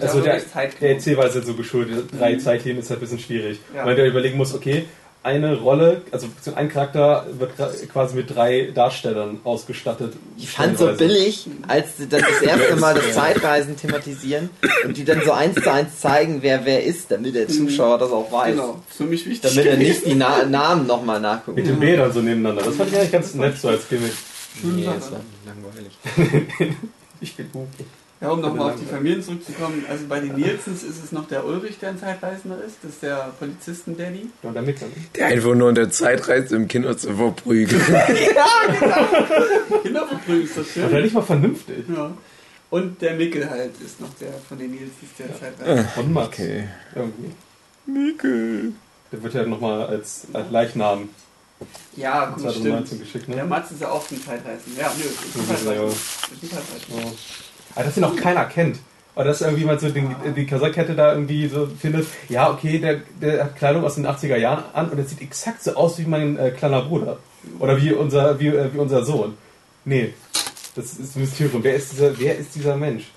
also der, der. Erzählweise so geschuldet, drei Zeitlinien ist halt ein bisschen schwierig, Ja. weil du überlegen musst, okay, eine Rolle, also ein Charakter wird quasi mit drei Darstellern ausgestattet. Ich fand so billig, als sie dann das erste Mal das Zeitreisen thematisieren und die dann so eins zu eins zeigen, wer wer ist, damit der Zuschauer das auch weiß. Genau, für mich wichtig. Damit er nicht die Na Namen nochmal nachgucken Mit den Bildern so nebeneinander. Das fand ich eigentlich ganz nett so als Gimmick. Nee, ist ja langweilig. Ich bin gut. Ja, um nochmal auf die Familien zurückzukommen, also bei den Nielsens ist es noch der Ulrich, der ein Zeitreisender ist, das ist der Polizisten-Daddy. Ja, und damit dann. Der einfach nur in der Zeitreise im Kinderzimmer prügelt. Kinderverprügel ist das schön. Wahrscheinlich mal vernünftig. Ja. Und der Mickel halt ist noch der von den Nielsens, der Zeitreisender. Von Max. Irgendwie. Mikkel. Der wird ja nochmal als, als Leichnam Ja, gut, 2019 stimmt. geschickt, Der ne? Mats ist ja auch ein Zeitreisender. Ja, nö, ist ein Ja, Zeitreisender. ja. Ist ein Zeitreisender. Aber dass ihn auch keiner kennt. Oder dass irgendwie mal so den, die Kasackkette da irgendwie so findet, ja, okay, der, der hat Kleidung aus den 80er Jahren an und er sieht exakt so aus wie mein äh, kleiner Bruder. Oder wie unser, wie, äh, wie unser Sohn. Nee, das ist ein Mysterium. Wer ist dieser, wer ist dieser Mensch?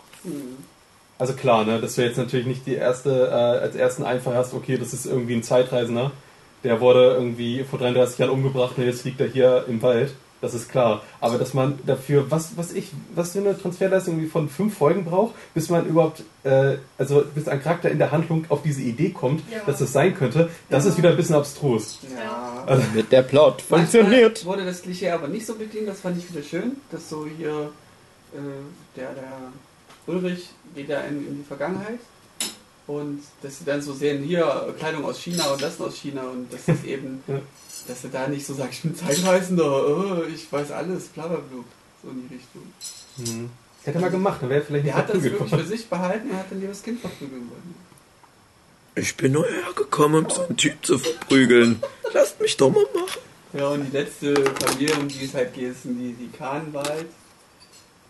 Also klar, ne, dass du jetzt natürlich nicht die erste, äh, als ersten Einfall hast, okay, das ist irgendwie ein Zeitreisender, der wurde irgendwie vor 33 Jahren umgebracht und jetzt liegt er hier im Wald. Das ist klar. Aber dass man dafür, was, was ich, was für eine Transferleistung irgendwie von fünf Folgen braucht, bis man überhaupt, äh, also bis ein Charakter in der Handlung auf diese Idee kommt, Ja. dass das sein könnte, das ist wieder ein bisschen abstrus. Ja. Damit der Plot Manchmal funktioniert. wurde das Klischee aber nicht so bedient, das fand ich wieder schön, dass so hier äh, der, der Ulrich geht ja in, in die Vergangenheit und dass sie dann so sehen, hier Kleidung aus China und das aus China und das ist eben Ja. Dass er da nicht so sagt, ich bin Zeitreisender, oh, ich weiß alles, bla bla bla. So in die Richtung. Mhm. Das hätte er mal gemacht, dann wäre er vielleicht Der nicht hat das wirklich für sich behalten und hat dann lieber das Kind verprügeln wollen. Ich bin nur hergekommen, um so einen Typ zu verprügeln. Lasst mich doch mal machen. Ja, und die letzte Familie, um die es halt geht, sind die, die Kahnwald,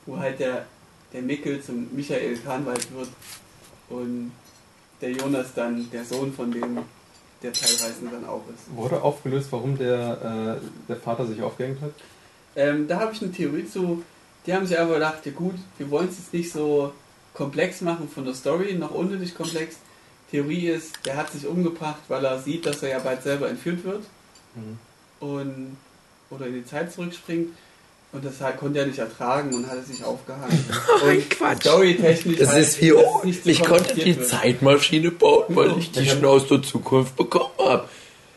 wo halt der, der Mickel zum Michael Kahnwald wird und der Jonas dann der Sohn von dem der Zeitreisende dann auch ist. Wurde aufgelöst, warum der, äh, der Vater sich aufgehängt hat? Ähm, da habe ich eine Theorie zu. Die haben sich einfach gedacht, ja gut, wir wollen es jetzt nicht so komplex machen von der Story, noch unnötig komplex. Theorie ist, der hat sich umgebracht, weil er sieht, dass er ja bald selber entführt wird Mhm. und oder in die Zeit zurückspringt. Und das halt, konnte er nicht ertragen und hat es sich aufgehangen. Ein Und Quatsch. Storytechnisch Das halt, ist wie, oh, es nicht zu ich konnte die wird. Zeitmaschine bauen, weil ich die schon aus der Zukunft bekommen habe.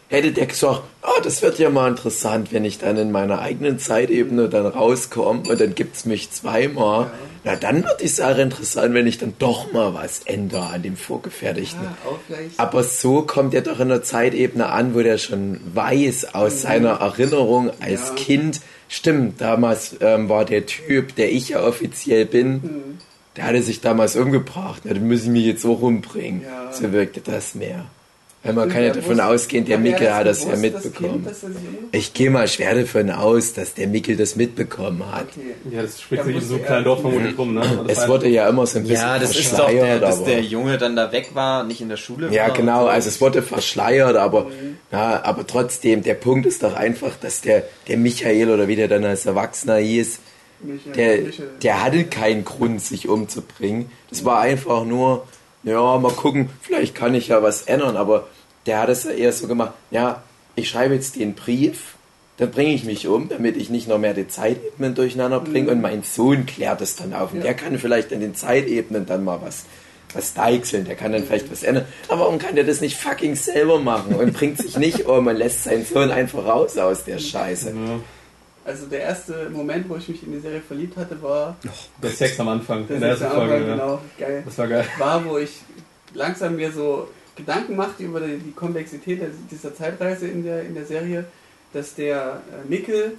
Hätte der gesagt, ah, das wird ja mal interessant, wenn ich dann in meiner eigenen Zeitebene dann rauskomme und dann gibt's mich zweimal. Ja. Na, dann wird die Sache interessant, wenn ich dann doch mal was ändere an dem Vorgefertigten. Ja. Aber so kommt er doch in der Zeitebene an, wo der schon weiß aus seiner Erinnerung als Ja. Kind, stimmt, damals ähm, war der Typ, der ich ja offiziell bin, Mhm. der hatte sich damals umgebracht. Den muss ich mich jetzt auch umbringen. Ja. So wirkte das mehr. Weil man kann ja davon ausgehen, der er Mickel hat das ja gewusst, das mitbekommen. Kind, umgebracht Ich gehe mal schwer davon aus, dass der Mickel das mitbekommen hat. Okay. Ja, das spricht sich in so einem kleinen Dorf vermutlich rum, ne? Das Es wurde ja immer so ein bisschen Ja, das ist doch der, dass der Junge dann da weg war, nicht in der Schule Ja, war. genau, so. also es wurde verschleiert, aber, ja, aber trotzdem, der Punkt ist doch einfach, dass der, der Michael oder wie der dann als Erwachsener hieß, Michael, der, Michael. der hatte keinen Grund, sich umzubringen. Das war einfach nur, ja, mal gucken, vielleicht kann ich ja was ändern, aber der hat es ja eher so gemacht, ja, ich schreibe jetzt den Brief, dann bringe ich mich um, damit ich nicht noch mehr die Zeitebenen durcheinander bringe und mein Sohn klärt es dann auf und Ja. der kann vielleicht in den Zeitebenen dann mal was was deichseln, der kann dann vielleicht was ändern. Aber warum kann der das nicht fucking selber machen und bringt sich nicht um und lässt seinen Sohn einfach raus aus der Scheiße? Ja. Also der erste Moment, wo ich mich in die Serie verliebt hatte, war Der Sex am Anfang, der ist ersten am Anfang, Folge. Ja. genau, geil. Das war geil. War, wo ich langsam mir so Gedanken machte über die, die Komplexität der, dieser Zeitreise in der, in der Serie, dass der äh, Mikkel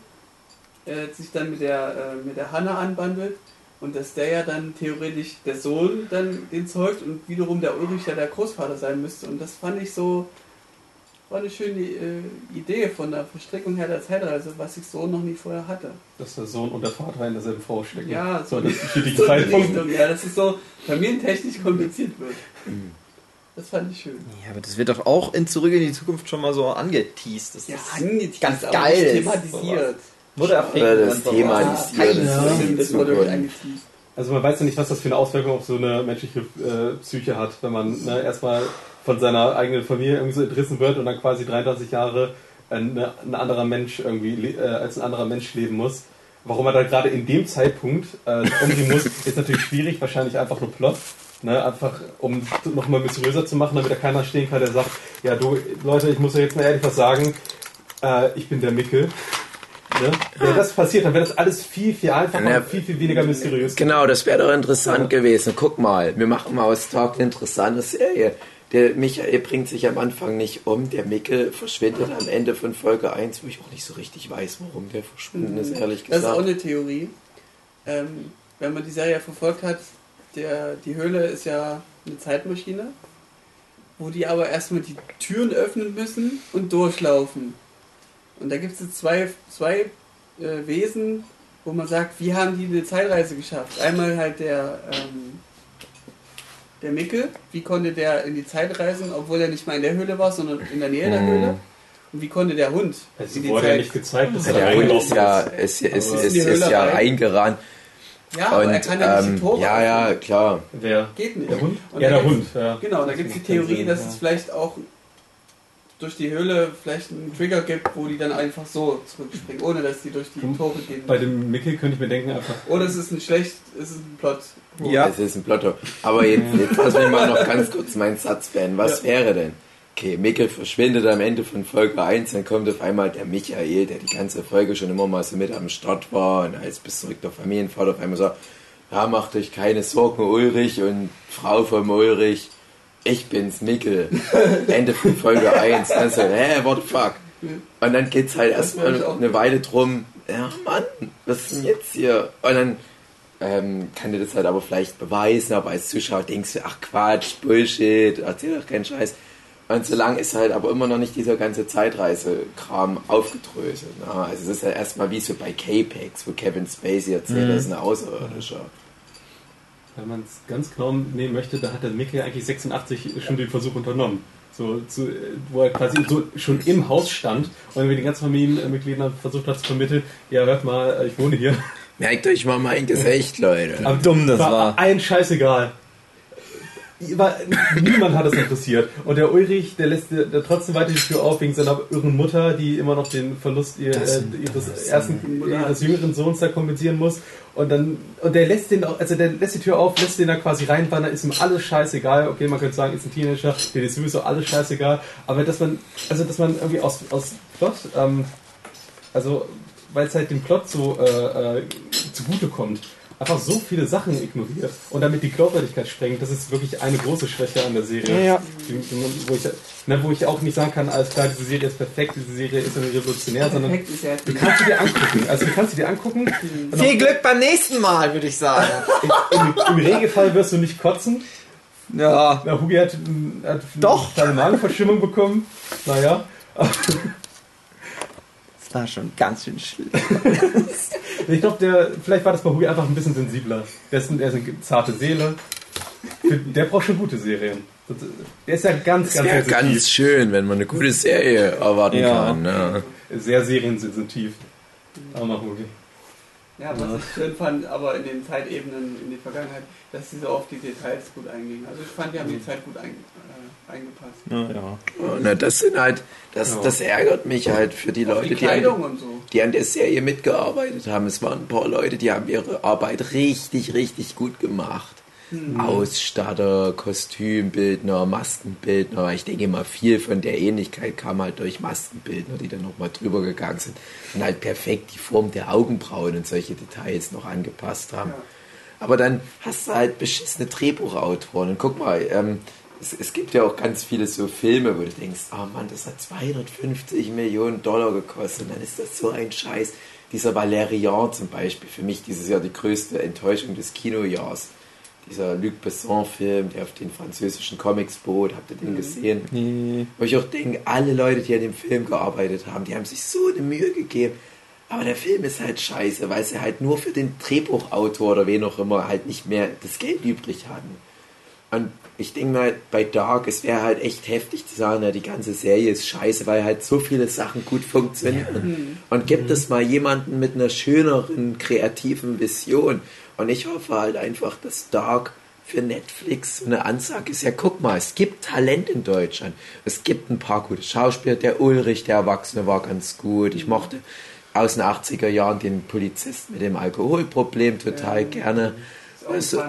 äh, sich dann mit der, äh, mit der Hanna anbandelt und dass der ja dann theoretisch der Sohn dann den zeugt und wiederum der Ulrich ja der Großvater sein müsste. Und das fand ich so, war eine schöne äh, Idee von der Verstrickung her der Zeitreise, was ich so noch nie vorher hatte. Dass der Sohn und der Vater in derselben Frau stecken. Ja, so so das So in die Zeitpunkte. Richtung, ja, dass es so familientechnisch kompliziert wird. Das fand ich schön. Ja, aber das wird doch auch in Zurück in die Zukunft schon mal so angeteased. Das Ja, ist angeteased, ganz geil. thematisiert. wurde. Ja, das und so. Thema Ja, ist geil. hier, das ist wurde angeteased. Also man weiß ja nicht, was das für eine Auswirkung auf so eine menschliche äh, Psyche hat, wenn man ne, erstmal von seiner eigenen Familie irgendwie so entrissen wird und dann quasi 33 Jahre ein, ein anderer Mensch irgendwie äh, als ein anderer Mensch leben muss. Warum er dann gerade in dem Zeitpunkt äh, umgehen muss, ist natürlich schwierig, wahrscheinlich einfach nur Plot. Ne, einfach um nochmal mysteriöser zu machen, damit da keiner stehen kann, der sagt, ja du Leute, ich muss euch jetzt mal ehrlich was sagen, äh, ich bin der Mickel. Ne? Wenn das passiert, dann wäre das alles viel, viel einfacher Ja. und viel, viel weniger mysteriös. Genau, das wäre doch interessant gewesen. Guck mal, wir machen mal aus Talk eine interessante Serie. Der Michael bringt sich am Anfang nicht um, der Mikkel verschwindet am Ende von Folge 1, wo ich auch nicht so richtig weiß, warum der verschwunden ist, ehrlich Das ist auch gesagt. eine Theorie. Ähm, wenn man die Serie verfolgt hat, der, die Höhle ist ja eine Zeitmaschine, wo die aber erstmal die Türen öffnen müssen und durchlaufen. Und da gibt es jetzt zwei, zwei äh, Wesen, wo man sagt, wie haben die eine Zeitreise geschafft? Einmal halt der, ähm, der Mickel, wie konnte der in die Zeit reisen, obwohl er nicht mal in der Höhle war, sondern in der Nähe der Mhm. Höhle? Und wie konnte der Hund Es in die wurde ja Zeit? nicht gezeigt, dass Ja, er der Hund ist ja, ist, ist, Aber- ist, Die ist, ja rein. reingerannt. Ja, aber er Und kann ja nicht die ähm, Tore ja, ja, klar. Wer? Geht nicht. Der Hund? Und ja, der Hund, ja. Genau, da gibt es die Theorie, dass es vielleicht auch durch die Höhle vielleicht einen Trigger gibt, wo die dann einfach so zurückspringen, ohne dass die durch die Hm. Tore gehen. Bei dem Mickel könnte ich mir denken, einfach. Oder es ist ein schlecht, es ist ein Plot. Ja. Es ist ein Plotto. Aber jetzt, jetzt lass mich mal noch ganz kurz meinen Satz beenden. Was Ja. wäre denn? Okay, Mikkel verschwindet am Ende von Folge 1, dann kommt auf einmal der Michael, der die ganze Folge schon immer mal so mit am Start war und als besorgter Familienvater auf einmal sagt, ja, macht euch keine Sorgen, Ulrich und Frau vom Ulrich, ich bin's, Mikkel. Ende von Folge 1. Dann so, hä, what the fuck? Und dann geht's halt erstmal eine Weile drum, ja Mann, was ist denn jetzt hier? Und dann ähm, kann dir das halt aber vielleicht beweisen, aber als Zuschauer denkst du, ach Quatsch, Bullshit, erzähl doch keinen Scheiß. Und so lang ist halt aber immer noch nicht dieser ganze Zeitreise-Kram aufgedröselt. Ne? Also es ist ja erstmal wie so bei K-Pax, wo Kevin Spacey erzählt, er ist ein Außerirdischer. Wenn man es ganz genau nehmen möchte, da hat der Mickey eigentlich 86 schon den Versuch unternommen. So, zu, wo er quasi so schon im Haus stand und mit den ganzen Familienmitgliedern versucht hat zu vermitteln, ja, hört mal, ich wohne hier. Merkt euch mal mein Gesicht, Leute. Aber dumm das war. Ein scheißegal. War, niemand hat es interessiert. Und der Ulrich, der lässt der, trotzdem weiter die Tür auf wegen seiner irren Mutter, die immer noch den Verlust ihr, äh, ihres ersten, ihres jüngeren Sohns da kompensieren muss. Und dann, und der lässt den auch, also der lässt die Tür auf, lässt den da quasi reinwandern, ist ihm alles scheißegal. Okay, man könnte sagen, ist ein Teenager, der ist sowieso alles scheißegal. Aber dass man, also dass man irgendwie aus, aus Plot, ähm, also weil es halt dem Plot so äh, äh, zugute kommt, einfach so viele Sachen ignoriert und damit die Glaubwürdigkeit sprengt, das ist wirklich eine große Schwäche an der Serie. Ja. Die- die- Wo ich, ne, wo ich auch nicht sagen kann, alles klar, diese Serie ist perfekt, diese Serie ist revolutionär, sondern Perfekt ist ja du kannst sie dir angucken. Also du kannst sie dir angucken. und Viel Glück beim nächsten Mal, würde ich sagen. Im, Im Regelfall wirst du nicht kotzen. ja. Na, Hugi hat, hat Doch. eine kleine Magenverstimmung bekommen. Naja. Das war schon ganz schön schlimm. Ich glaube, der vielleicht war das bei Hugi einfach ein bisschen sensibler. Der ist, der ist eine zarte Seele. Der braucht schon gute Serien. Der ist ja ganz, ganz wäre sensitiv. ganz schön, wenn man eine gute Serie erwarten Ja. kann. Ne? Sehr seriensensitiv. Aber Hugi. Ja, was ich schön fand, aber in den Zeitebenen in die Vergangenheit, dass sie so auf die Details gut eingingen. Also ich fand, die haben die Zeit gut ein, äh, eingepasst. Ja, ja. Na, das sind halt, das, Ja. das ärgert mich halt für die Auch Leute, die die an, so. die an der Serie mitgearbeitet haben. Es waren ein paar Leute, die haben ihre Arbeit richtig, richtig gut gemacht. Ausstatter, Kostümbildner, Maskenbildner. Ich denke mal, viel von der Ähnlichkeit kam halt durch Maskenbildner, die dann nochmal drüber gegangen sind und halt perfekt die Form der Augenbrauen und solche Details noch angepasst haben. Ja. Aber dann hast du halt beschissene Drehbuchautoren. Und guck mal, ähm, es, es gibt ja auch ganz viele so Filme, wo du denkst, oh Mann, das hat 250 Millionen Dollar gekostet. Und dann ist das so ein Scheiß. Dieser Valerian zum Beispiel, für mich dieses Jahr die größte Enttäuschung des Kinojahrs. Dieser Luc Besson-Film, der auf den französischen Comics bot, habt ihr den gesehen? Nee. Wo ich auch denke, alle Leute, die an dem Film gearbeitet haben, die haben sich so eine Mühe gegeben. Aber der Film ist halt scheiße, weil sie halt nur für den Drehbuchautor oder wen auch immer halt nicht mehr das Geld übrig hatten. Und ich denke mal, bei Dark, es wäre halt echt heftig zu sagen, ja, die ganze Serie ist scheiße, weil halt so viele Sachen gut funktionieren. Und gibt es mal jemanden mit einer schöneren, kreativen Vision. Und ich hoffe halt einfach, dass Dark für Netflix so eine Ansage ist. Ja, guck mal, es gibt Talent in Deutschland. Es gibt ein paar gute Schauspieler. Der Ulrich, der Erwachsene, war ganz gut. Ich mochte aus den 80er Jahren den Polizisten mit dem Alkoholproblem total gerne. Ist Also,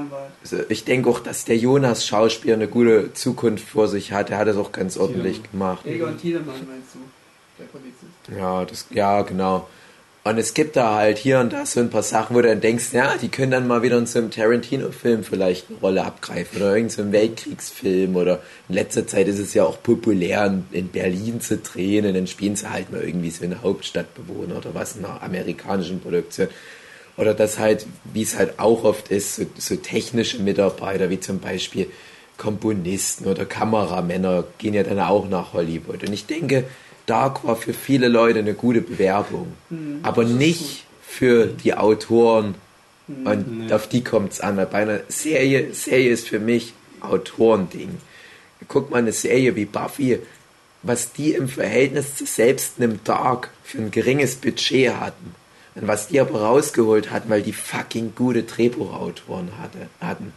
also ich denke auch, dass der Jonas Schauspieler eine gute Zukunft vor sich hat. Er hat das auch ganz ordentlich gemacht. Egon Tiedemann meinst du? Der Polizist. Ja, das, ja, genau. Und es gibt da halt hier und da so ein paar Sachen, wo du dann denkst, ja, die können dann mal wieder in so einem Tarantino-Film vielleicht eine Rolle abgreifen oder irgendein so einem Weltkriegsfilm oder in letzter Zeit ist es ja auch populär, in- in Berlin zu drehen und dann spielen sie halt mal irgendwie so eine Hauptstadtbewohner oder was in einer amerikanischen Produktion. Oder das halt, wie es halt auch oft ist, so, so technische Mitarbeiter, wie zum Beispiel Komponisten oder Kameramänner, gehen ja dann auch nach Hollywood. Und ich denke, Dark war für viele Leute eine gute Bewerbung, aber nicht für die Autoren. Und auf die kommt es an. Weil Bei einer Serie, Serie ist für mich Autorending. Guck mal, eine Serie wie Buffy, was die im Verhältnis zu selbst einem Dark für ein geringes Budget hatten. Und was die aber rausgeholt hatten, weil die fucking gute Drehbuchautoren hatte, hatten.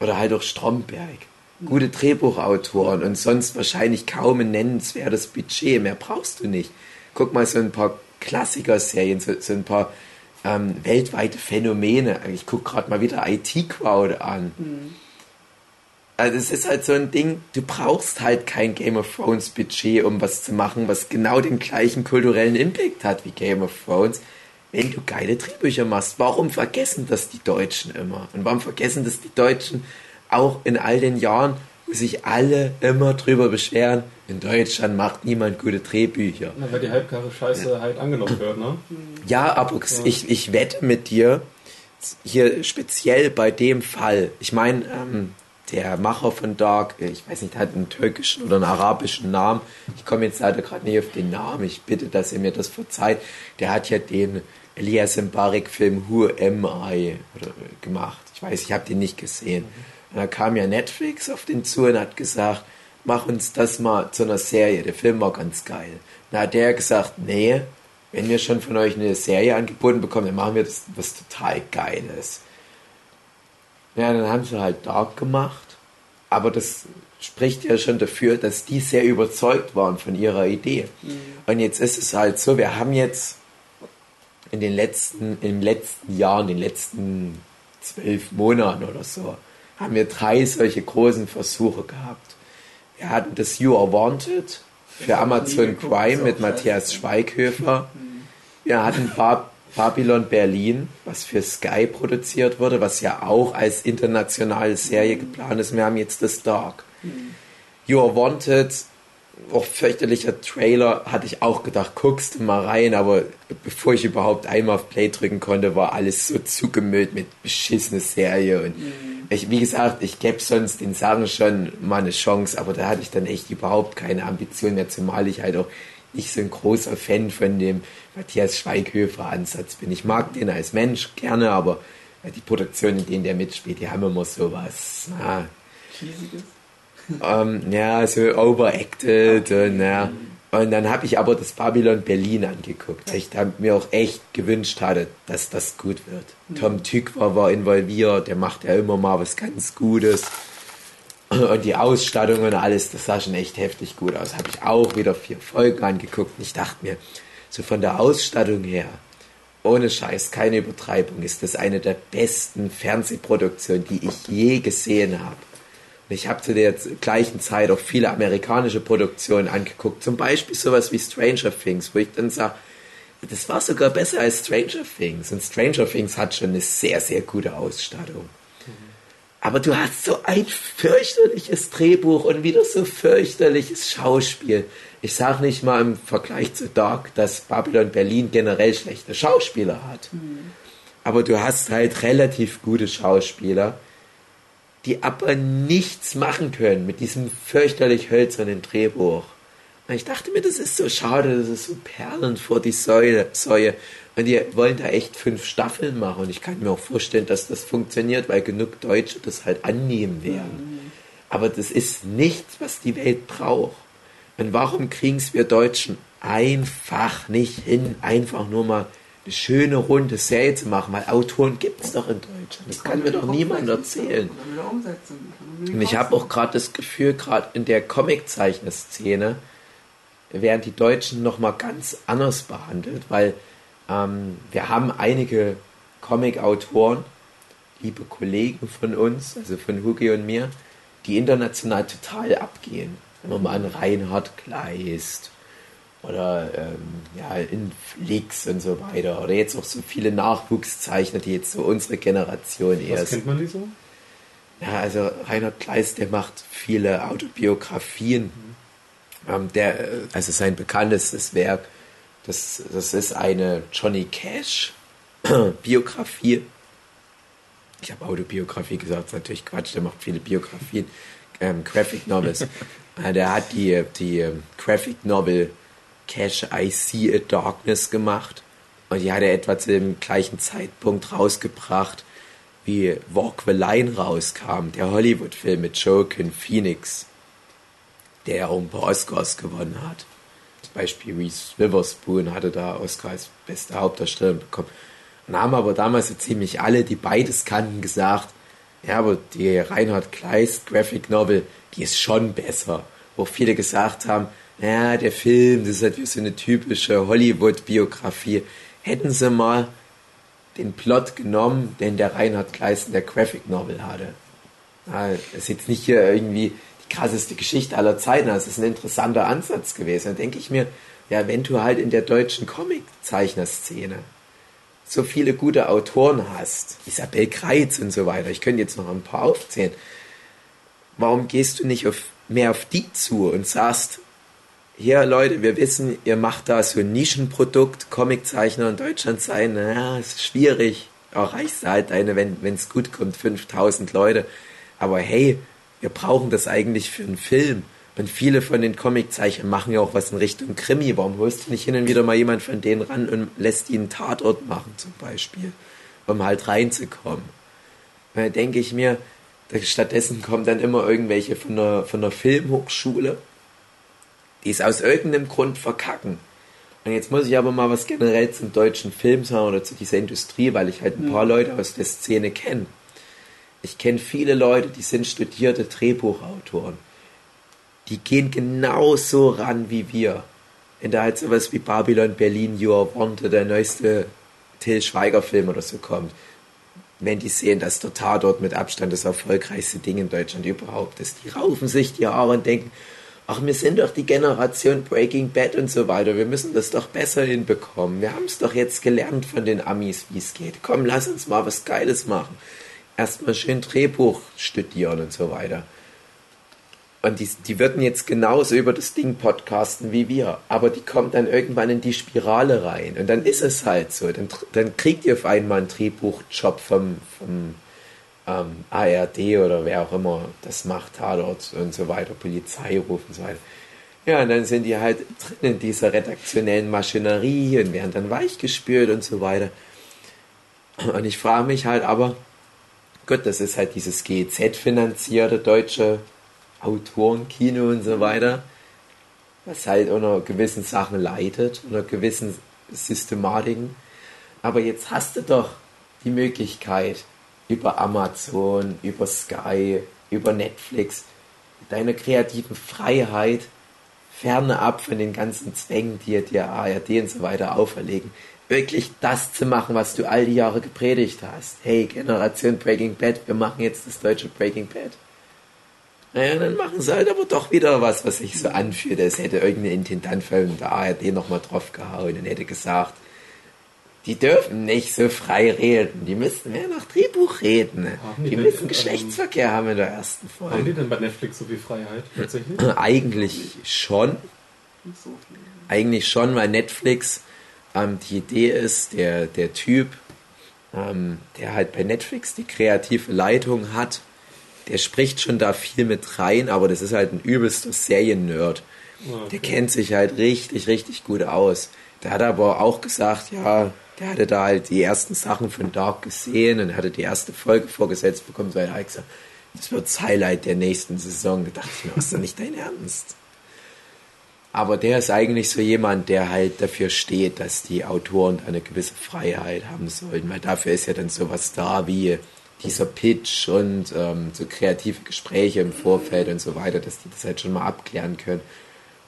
Oder halt auch Stromberg. Gute Drehbuchautoren und sonst wahrscheinlich kaum ein nennenswertes Budget. Mehr brauchst du nicht. Guck mal, so ein paar Klassiker-Serien, so, so ein paar ähm, weltweite Phänomene. Ich guck gerade mal wieder IT-Crowd an. Also es ist halt so ein Ding, du brauchst halt kein Game of Thrones Budget, um was zu machen, was genau den gleichen kulturellen Impact hat wie Game of Thrones, wenn du geile Drehbücher machst. Warum vergessen das die Deutschen immer? Und warum vergessen das die Deutschen auch in all den Jahren, wo sich alle immer drüber beschweren, in Deutschland macht niemand gute Drehbücher. Na, weil die halbgare Scheiße halt angenommen wird, ne? Ja, aber ich, ich wette mit dir, hier speziell bei dem Fall, ich meine, ähm, der Macher von Dark, ich weiß nicht, hat einen türkischen oder einen arabischen Namen. Ich komme jetzt leider gerade nicht auf den Namen. Ich bitte, dass ihr mir das verzeiht. Der hat ja den Elias Mbarek-Film Who Am I gemacht. Ich weiß, ich habe den nicht gesehen. Und da kam ja Netflix auf den zu und hat gesagt, mach uns das mal zu einer Serie. Der Film war ganz geil. Da hat der gesagt, nee, wenn wir schon von euch eine Serie angeboten bekommen, dann machen wir das was total Geiles. Ja, dann haben sie halt Dark gemacht. Aber das spricht ja schon dafür, dass die sehr überzeugt waren von ihrer Idee. Mhm. Und jetzt ist es halt so, wir haben jetzt in den letzten, im letzten Jahr, in den letzten zwölf Monaten oder so, haben wir drei solche großen Versuche gehabt. Wir hatten das You Are Wanted für Amazon Prime mit Matthias Schweighöfer. Mhm. Wir hatten Bar Babylon Berlin, was für Sky produziert wurde, was ja auch als internationale Serie geplant ist. Wir haben jetzt das Dark. Mhm. You Are Wanted auch fürchterlicher Trailer, hatte ich auch gedacht, guckst du mal rein, aber bevor ich überhaupt einmal auf Play drücken konnte, war alles so zugemüllt mit beschissener Serie und mhm. ich, wie gesagt, ich gäbe sonst den Sachen schon mal eine Chance, aber da hatte ich dann echt überhaupt keine Ambition mehr, zumal ich halt auch nicht so ein großer Fan von dem Matthias Schweighöfer Ansatz bin. Ich mag den als Mensch gerne, aber die Produktionen, in denen der mitspielt, die haben immer sowas. Na, ähm, ja, so overacted und ja. Und dann habe ich aber das Babylon Berlin angeguckt, weil ich mir auch echt gewünscht hatte, dass das gut wird. Mhm. Tom Tykwer war involviert, der macht ja immer mal was ganz Gutes. Und die Ausstattung und alles, das sah schon echt heftig gut aus. Habe ich auch wieder vier Folgen angeguckt und ich dachte mir, so von der Ausstattung her, ohne Scheiß, keine Übertreibung, ist das eine der besten Fernsehproduktionen, die ich je gesehen habe. Ich habe zu der gleichen Zeit auch viele amerikanische Produktionen angeguckt, zum Beispiel sowas wie Stranger Things, wo ich dann sage, das war sogar besser als Stranger Things. Und Stranger Things hat schon eine sehr, sehr gute Ausstattung. Aber du hast so ein fürchterliches Drehbuch und wieder so fürchterliches Schauspiel. Ich sage nicht mal im Vergleich zu Dark, dass Babylon Berlin generell schlechte Schauspieler hat. Mhm. Aber du hast halt relativ gute Schauspieler die aber nichts machen können mit diesem fürchterlich hölzernen Drehbuch. Und ich dachte mir, das ist so schade, das ist so Perlen vor die Säule, Säue. Und die wollen da echt fünf Staffeln machen. Und ich kann mir auch vorstellen, dass das funktioniert, weil genug Deutsche das halt annehmen werden. Aber das ist nichts, was die Welt braucht. Und warum kriegen es wir Deutschen einfach nicht hin, einfach nur mal eine schöne runde Serie zu machen, weil Autoren gibt es doch in Deutschland. Das kann mir doch niemand erzählen. Und ich habe auch gerade das Gefühl, gerade in der Comiczeichner-Szene werden die Deutschen noch mal ganz anders behandelt, weil ähm, wir haben einige Comic-Autoren, liebe Kollegen von uns, also von Hugi und mir, die international total abgehen. Wenn man mal an Reinhard Kleist oder ähm, ja, in Flix und so weiter. Oder jetzt auch so viele Nachwuchszeichner, die jetzt so unsere Generation erst. Was kennt man die so? Ja, also Reinhard Kleist, der macht viele Autobiografien. Mhm. Ähm, der, äh, also sein bekanntestes Werk, das, das ist eine Johnny Cash Biografie. Ich habe Autobiografie gesagt, das ist natürlich Quatsch, der macht viele Biografien, ähm, Graphic Novels. Äh, der hat die, die ähm, Graphic Novel Cash I See a Darkness gemacht. Und die hat er etwa zu dem gleichen Zeitpunkt rausgebracht, wie Walk the Line rauskam, der Hollywood-Film mit Joaquin Phoenix, der auch ein paar Oscars gewonnen hat. Beispiel Reese Witherspoon hatte da Oscar als beste Hauptdarstellerin bekommen. Und haben aber damals so ziemlich alle, die beides kannten, gesagt, ja, aber die Reinhard Kleist Graphic Novel, die ist schon besser. Wo viele gesagt haben, ja, der Film, das ist halt wie so eine typische Hollywood-Biografie. Hätten sie mal den Plot genommen, den der Reinhard Kleisten der Graphic Novel hatte. Das ist jetzt nicht hier irgendwie krasseste Geschichte aller Zeiten, das ist ein interessanter Ansatz gewesen. Da denke ich mir, ja, wenn du halt in der deutschen Comic-Zeichner-Szene so viele gute Autoren hast, Isabel Kreitz und so weiter, ich könnte jetzt noch ein paar aufzählen, warum gehst du nicht auf, mehr auf die zu und sagst, hier Leute, wir wissen, ihr macht da so ein Nischenprodukt, Comiczeichner in Deutschland sein, naja, ist schwierig. Erreichst halt deine, wenn es gut kommt, 5000 Leute. Aber hey, wir brauchen das eigentlich für einen Film. Und viele von den Comiczeichnern machen ja auch was in Richtung Krimi. Warum holst du nicht hin und wieder mal jemand von denen ran und lässt ihn einen Tatort machen, zum Beispiel, um halt reinzukommen? Da denke ich mir, stattdessen kommen dann immer irgendwelche von der, von der Filmhochschule, die es aus irgendeinem Grund verkacken. Und jetzt muss ich aber mal was generell zum deutschen Film sagen oder zu dieser Industrie, weil ich halt ein paar Leute aus der Szene kenne. Ich kenne viele Leute, die sind studierte Drehbuchautoren die gehen genauso ran wie wir. Wenn da halt sowas wie Babylon Berlin, You Are Wanted, der neueste Till Schweiger Film oder so kommt, wenn die sehen, dass der Tatort mit Abstand das erfolgreichste Ding in Deutschland überhaupt ist, die raufen sich die Haare und denken, ach, wir sind doch die Generation Breaking Bad und so weiter, wir müssen das doch besser hinbekommen. Wir haben es doch jetzt gelernt von den Amis, wie es geht. Komm, lass uns mal was Geiles machen. Erstmal schön Drehbuch studieren und so weiter. Und die, die würden jetzt genauso über das Ding podcasten wie wir. Aber die kommt dann irgendwann in die Spirale rein. Und dann ist es halt so. Dann, dann kriegt ihr auf einmal einen Drehbuchjob vom, vom ähm, ARD oder wer auch immer das macht, Tatort und so weiter, Polizeiruf und so weiter. Ja, und dann sind die halt drin in dieser redaktionellen Maschinerie und werden dann weichgespült und so weiter. Und ich frage mich halt aber, Gott, das ist halt dieses GEZ-finanzierte deutsche Autorenkino und so weiter, was halt unter gewissen Sachen leidet, unter gewissen Systematiken. Aber jetzt hast du doch die Möglichkeit, über Amazon, über Sky, über Netflix, deine kreativen Freiheit fernab von den ganzen Zwängen, die dir ARD und so weiter auferlegen, wirklich das zu machen, was du all die Jahre gepredigt hast. Hey, Generation Breaking Bad, wir machen jetzt das deutsche Breaking Bad. Naja, dann machen sie halt aber doch wieder was, was sich so anfühlt, als hätte irgendein Intendant von der ARD nochmal drauf gehauen und hätte gesagt, die dürfen nicht so frei reden, die müssen mehr nach Drehbuch reden. Die, die müssen Geschlechtsverkehr ähm, haben in der ersten Folge. Haben die denn bei Netflix so viel Freiheit tatsächlich? Eigentlich schon. Eigentlich schon, weil Netflix ähm, die Idee ist, der, der Typ, ähm, der halt bei Netflix die kreative Leitung hat, der spricht schon da viel mit rein, aber das ist halt ein übelster Serien-Nerd. Okay. Der kennt sich halt richtig, richtig gut aus. Der hat aber auch gesagt, ja, der hatte da halt die ersten Sachen von Dark gesehen und hatte die erste Folge vorgesetzt bekommen. So er gesagt, das wird das Highlight der nächsten Saison. Da dachte ich mir, ist doch nicht dein Ernst? Aber der ist eigentlich so jemand, der halt dafür steht, dass die Autoren eine gewisse Freiheit haben sollten, weil dafür ist ja dann sowas da wie dieser Pitch und ähm, so kreative Gespräche im Vorfeld und so weiter, dass die das halt schon mal abklären können.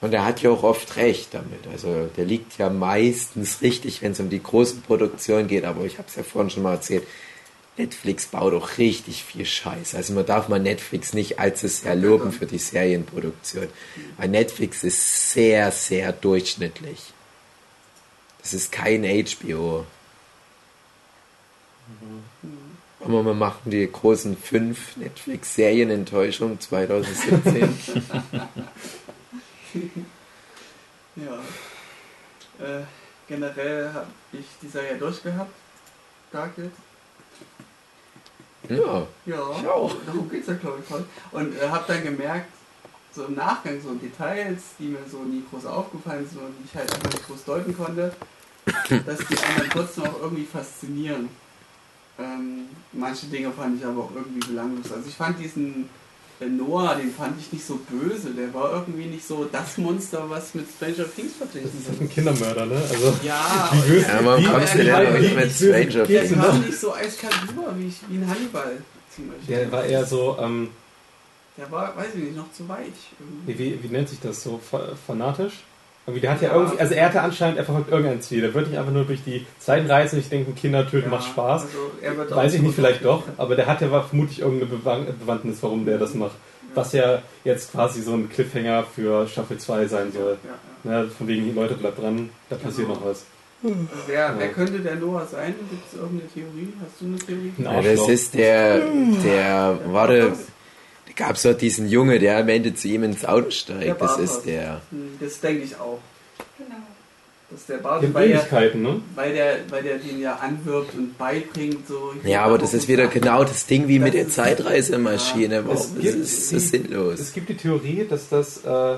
Und er hat ja auch oft recht damit. Also der liegt ja meistens richtig, wenn es um die großen Produktionen geht, aber ich habe es ja vorhin schon mal erzählt, Netflix baut auch richtig viel Scheiß. Also man darf mal Netflix nicht allzu sehr loben für die Serienproduktion. Weil Netflix ist sehr, sehr durchschnittlich. Das ist kein HBO. Mhm. Wollen wir machen die großen fünf Netflix-Serienenttäuschungen 2017? ja. Äh, generell habe ich die Serie durchgehabt. Darklet. Ja. Ja, ich auch. darum geht es ja, glaube ich, voll. Und äh, habe dann gemerkt, so im Nachgang, so Details, die mir so nie groß aufgefallen sind und die ich halt einfach nicht groß deuten konnte, dass die anderen trotzdem auch irgendwie faszinieren. Ähm, manche Dinge fand ich aber auch irgendwie belanglos. Also ich fand diesen äh, Noah, den fand ich nicht so böse. Der war irgendwie nicht so das Monster, was mit Stranger Things vertreten ist. Das ist ein Kindermörder, ne? Also, ja, wie böse, ja, man kommt denn ja nicht mit Stranger Things? Der kam nicht so eiskalt rüber wie, wie ein Hannibal zum Beispiel. Der war eher so... Ähm, der war, weiß ich nicht, noch zu weich. Wie, wie, wie nennt sich das so? Fanatisch? Irgendwie, der hat ja, ja, irgendwie, also er hatte anscheinend, er verfolgt irgendein Ziel. Der wird nicht einfach nur durch die Zeiten reisen. Ich denke, Kinder töten ja, macht Spaß. Also Weiß ich nicht, vielleicht doch, aber der hat ja vermutlich irgendeine Bewandtnis, warum der das macht. Was ja jetzt quasi so ein Cliffhanger für Staffel 2 sein soll. Ja, von wegen, die Leute bleibt dran, da passiert genau. noch was. Wer, wer könnte der Noah sein? Gibt es irgendeine Theorie? Hast du eine Theorie? Ja, das ist der, der, warte, Da gab es doch diesen Junge, der am Ende zu ihm ins Auto Der steigt. Das ist der. Hm, Das denke ich auch. Genau. Das ist der Bart, In weil der, ne? weil, der, weil der den ja anwirbt und beibringt. So Ja, aber das ist wieder genau das Ding wie mit Das der ist- Zeitreisemaschine. Ja. Es Das ist so Es sinnlos. gibt die Theorie, dass das äh,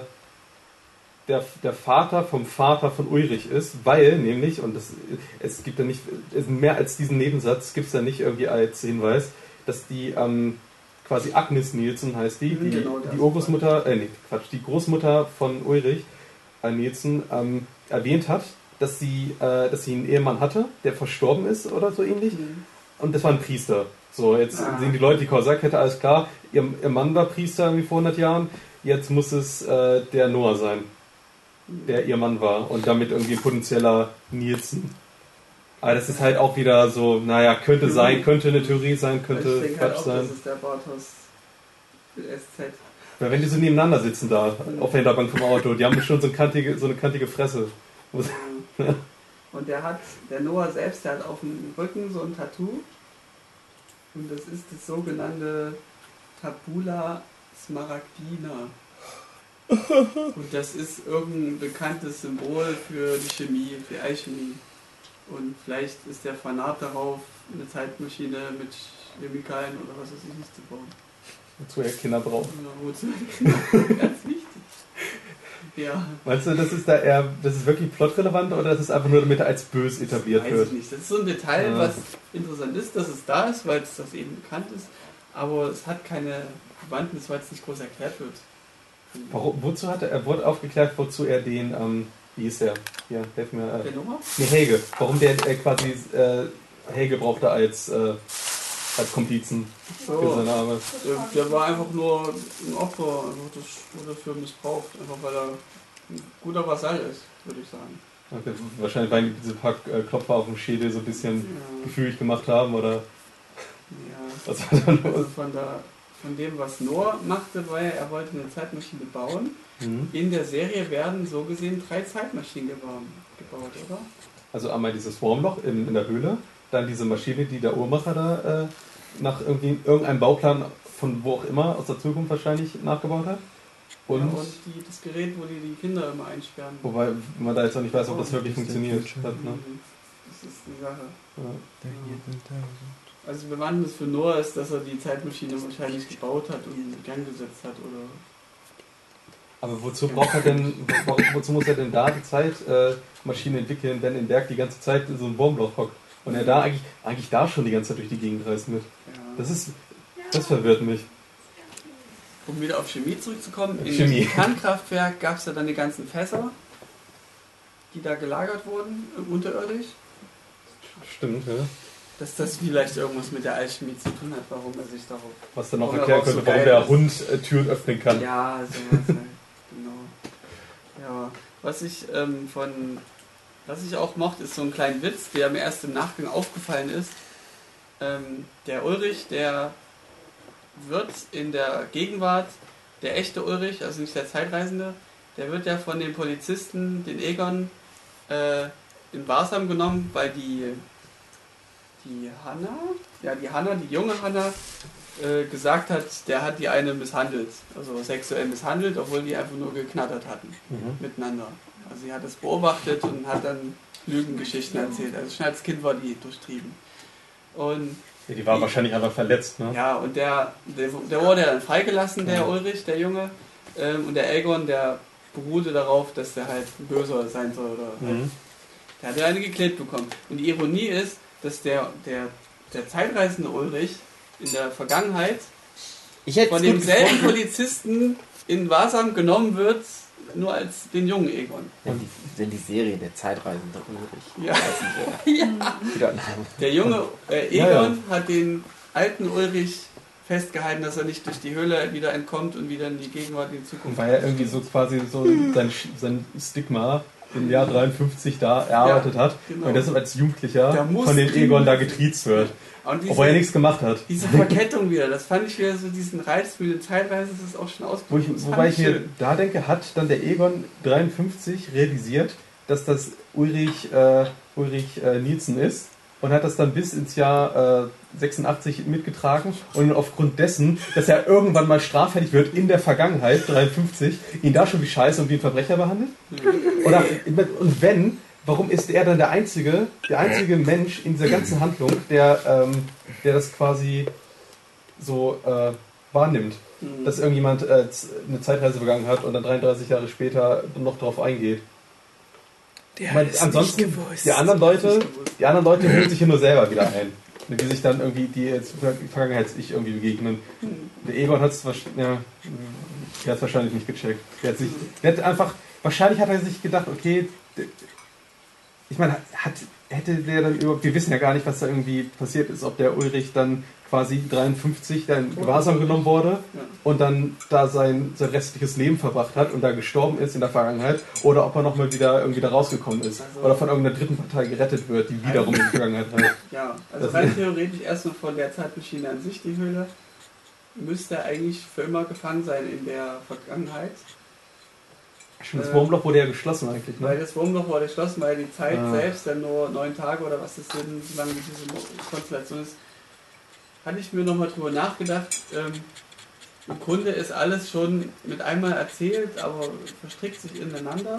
der, der Vater vom Vater von Ulrich ist, weil nämlich, und das, es gibt da nicht, es, mehr als diesen Nebensatz gibt es da nicht irgendwie als Hinweis, dass die ähm, quasi Agnes Nielsen heißt die, Mhm, die, genau, die Urgroßmutter, äh, nee, Quatsch, die Großmutter von Ulrich äh, Nielsen ähm, erwähnt hat, dass sie, äh, dass sie einen Ehemann hatte, der verstorben ist oder so ähnlich. Mhm. Und das war ein Priester. So, jetzt Ah. sehen die Leute die Korsackkette, alles klar. Ihr, ihr Mann war Priester irgendwie vor 100 Jahren. Jetzt muss es äh, der Noah sein, der ihr Mann war. Und damit irgendwie ein potenzieller Nielsen. Aber das ist halt auch wieder so, naja, könnte sein, könnte eine Theorie sein, ich könnte denke halt Quatsch auch, sein. das ist der Bartos SZ. Weil wenn die so nebeneinander sitzen da, auf der Hinterbank vom Auto, die haben schon so eine kantige, so eine kantige Fresse. Und der hat, der Noah selbst, der hat auf dem Rücken so ein Tattoo. Und das ist das sogenannte Tabula Smaragdina. Und das ist irgendein bekanntes Symbol für die Chemie, für Alchemie. Und vielleicht ist der Fanat darauf, eine Zeitmaschine mit Chemikalien oder was weiß ich nicht zu bauen. Wozu er Kinder braucht. Oder wozu? Genau, Ganz wichtig. Ja. Meinst du, das ist da eher, das ist wirklich plotrelevant oder das ist einfach nur, damit er als bös etabliert Weiß wird? ich nicht. Das ist so ein Detail, Ja. was interessant ist, dass es da ist, weil es das eben bekannt ist. Aber es hat keine Bewandtnis, weil es nicht groß erklärt wird. Warum, wozu hat er, er wurde aufgeklärt, wozu er den, ähm, wie hieß der? Hier, helf mir. Der Äh, Nummer? nee, Helge. Warum der äh, quasi äh, Helge brauchte als, äh, als Komplizen für So. seine Arbeit. Der, der war einfach nur ein Opfer, einfach das wurde dafür missbraucht, einfach weil er ein guter Vasall ist, würde ich sagen. Okay, wahrscheinlich, weil die diese paar äh, Klopfer auf dem Schädel so ein bisschen Ja, gefühlig gemacht haben oder ja. was war da Also los? von, der, von dem, was Noah machte, war ja, er wollte eine Zeitmaschine bauen. Mhm. In der Serie werden so gesehen drei Zeitmaschinen gebaut, gebaut oder? Also einmal dieses Wurmloch in, in der Höhle, dann diese Maschine, die der Uhrmacher da äh, nach irgendwie irgendeinem Bauplan von wo auch immer, aus der Zukunft wahrscheinlich nachgebaut hat. Und, ja, und die, das Gerät, wo die die Kinder immer einsperren. wobei man da jetzt noch nicht weiß, ob das wirklich funktioniert. Hat, ne? Mhm. Das ist die Sache. ja. Also Bewandtnis für Noah ist, dass er die Zeitmaschine wahrscheinlich gebaut hat und in Gang gesetzt hat oder Aber wozu braucht er denn, wo, wozu muss er denn da die Zeitmaschine äh, entwickeln, wenn in Berg die ganze Zeit in so einem Wurmloch hockt? Und er da eigentlich, eigentlich da schon die ganze Zeit durch die Gegend reist mit. ja. Das ist, das verwirrt mich. Um wieder auf Chemie zurückzukommen, im Chemie. Kernkraftwerk gab es ja dann die ganzen Fässer, die da gelagert wurden, äh, unterirdisch. Stimmt, ja. Dass das vielleicht irgendwas mit der Alchemie zu tun hat, warum er sich darauf. Was dann auch erklären er auch so könnte, warum der. Hund äh, Türen öffnen kann. Ja, sowas genau. Ja, was ich ähm, von. Was ich auch mochte, ist so ein kleiner Witz, der mir erst im Nachgang aufgefallen ist. Ähm, der Ulrich, der wird in der Gegenwart, der echte Ulrich, also nicht der Zeitreisende, der wird ja von den Polizisten, den Egon, äh, in Wahrsam genommen, weil die, die Hanna, ja die Hanna, die junge Hanna, äh, gesagt hat, der hat die eine misshandelt, also sexuell misshandelt, obwohl die einfach nur geknattert hatten Mhm. miteinander. Also sie hat es beobachtet und hat dann Lügengeschichten erzählt. Also schon als Kind war die durchtrieben. Und Ja, die war wahrscheinlich einfach verletzt, ne? ja, und der, der, der wurde dann freigelassen, der Ja. Ulrich, der Junge. Ähm, und der Elgon, der beruhte darauf, dass der halt Böser sein soll. Oder halt, Mhm. der hat ja eine geklebt bekommen. Und die Ironie ist, dass der, der, der zeitreisende Ulrich in der Vergangenheit von demselben. Polizisten in Wahrsam genommen wird, nur als den jungen Egon. Wenn die, wenn die Serie der Zeitreisende Ulrich Ja. Name. Der junge äh, Egon Ja, ja. hat den alten Ulrich festgehalten, dass er nicht durch die Höhle wieder entkommt und wieder in die Gegenwart, in die Zukunft. weil er irgendwie so quasi so sein, sein Stigma im Jahr 53 da erarbeitet hat genau. und deshalb als Jugendlicher von den. Egon da getriezt wird. Und diese, Obwohl er nichts gemacht hat. diese Verkettung wieder, das fand ich wieder so diesen Reiz Zeitreise, das ist auch schon Wo ich, Das wobei ich mir schön. da denke, hat dann der Egon 53 realisiert, dass das Ulrich, äh, Ulrich äh, Nielsen ist und hat das dann bis ins Jahr äh, 86 mitgetragen und aufgrund dessen, dass er irgendwann mal straffällig wird in der Vergangenheit, 53, ihn da schon wie Scheiße und wie ein Verbrecher behandelt? Oder, und wenn, warum ist er dann der einzige, der einzige Mensch in dieser ganzen Handlung, der, ähm, der das quasi so äh, wahrnimmt? Dass irgendjemand äh, eine Zeitreise begangen hat und dann 33 Jahre später noch darauf eingeht. Der Ich meine, ist ansonsten, nicht gewusst. die anderen Leute, die anderen Leute holen sich hier nur selber wieder ein. Die sich dann irgendwie, die jetzt Vergangenheits-Ich irgendwie begegnen. Der Egon hat es ja, der hat's wahrscheinlich nicht gecheckt. Der hat, sich, der hat einfach, wahrscheinlich hat er sich gedacht, okay, ich meine, hat, hätte der dann überhaupt, wir wissen ja gar nicht, was da irgendwie passiert ist, ob der Ulrich dann quasi 53 dann in Gewahrsam genommen wurde und dann da sein, sein restliches Leben verbracht hat und da gestorben ist in der Vergangenheit oder ob er nochmal wieder irgendwie da rausgekommen ist Also- oder von irgendeiner dritten Partei gerettet wird, die wiederum in die Vergangenheit reist. Ja, also Das- rein theoretisch erstmal von der Zeitmaschine an sich, die Höhle, müsste eigentlich für immer gefangen sein in der Vergangenheit. Stimmt, das Wurmloch wurde ja geschlossen eigentlich, Weil ne? das Wurmloch wurde geschlossen, weil die Zeit Ah. selbst dann nur neun Tage oder was das sind, solange diese Konstellation ist, hatte ich mir nochmal drüber nachgedacht. Ähm, Im Grunde ist alles schon mit einmal erzählt, aber verstrickt sich ineinander,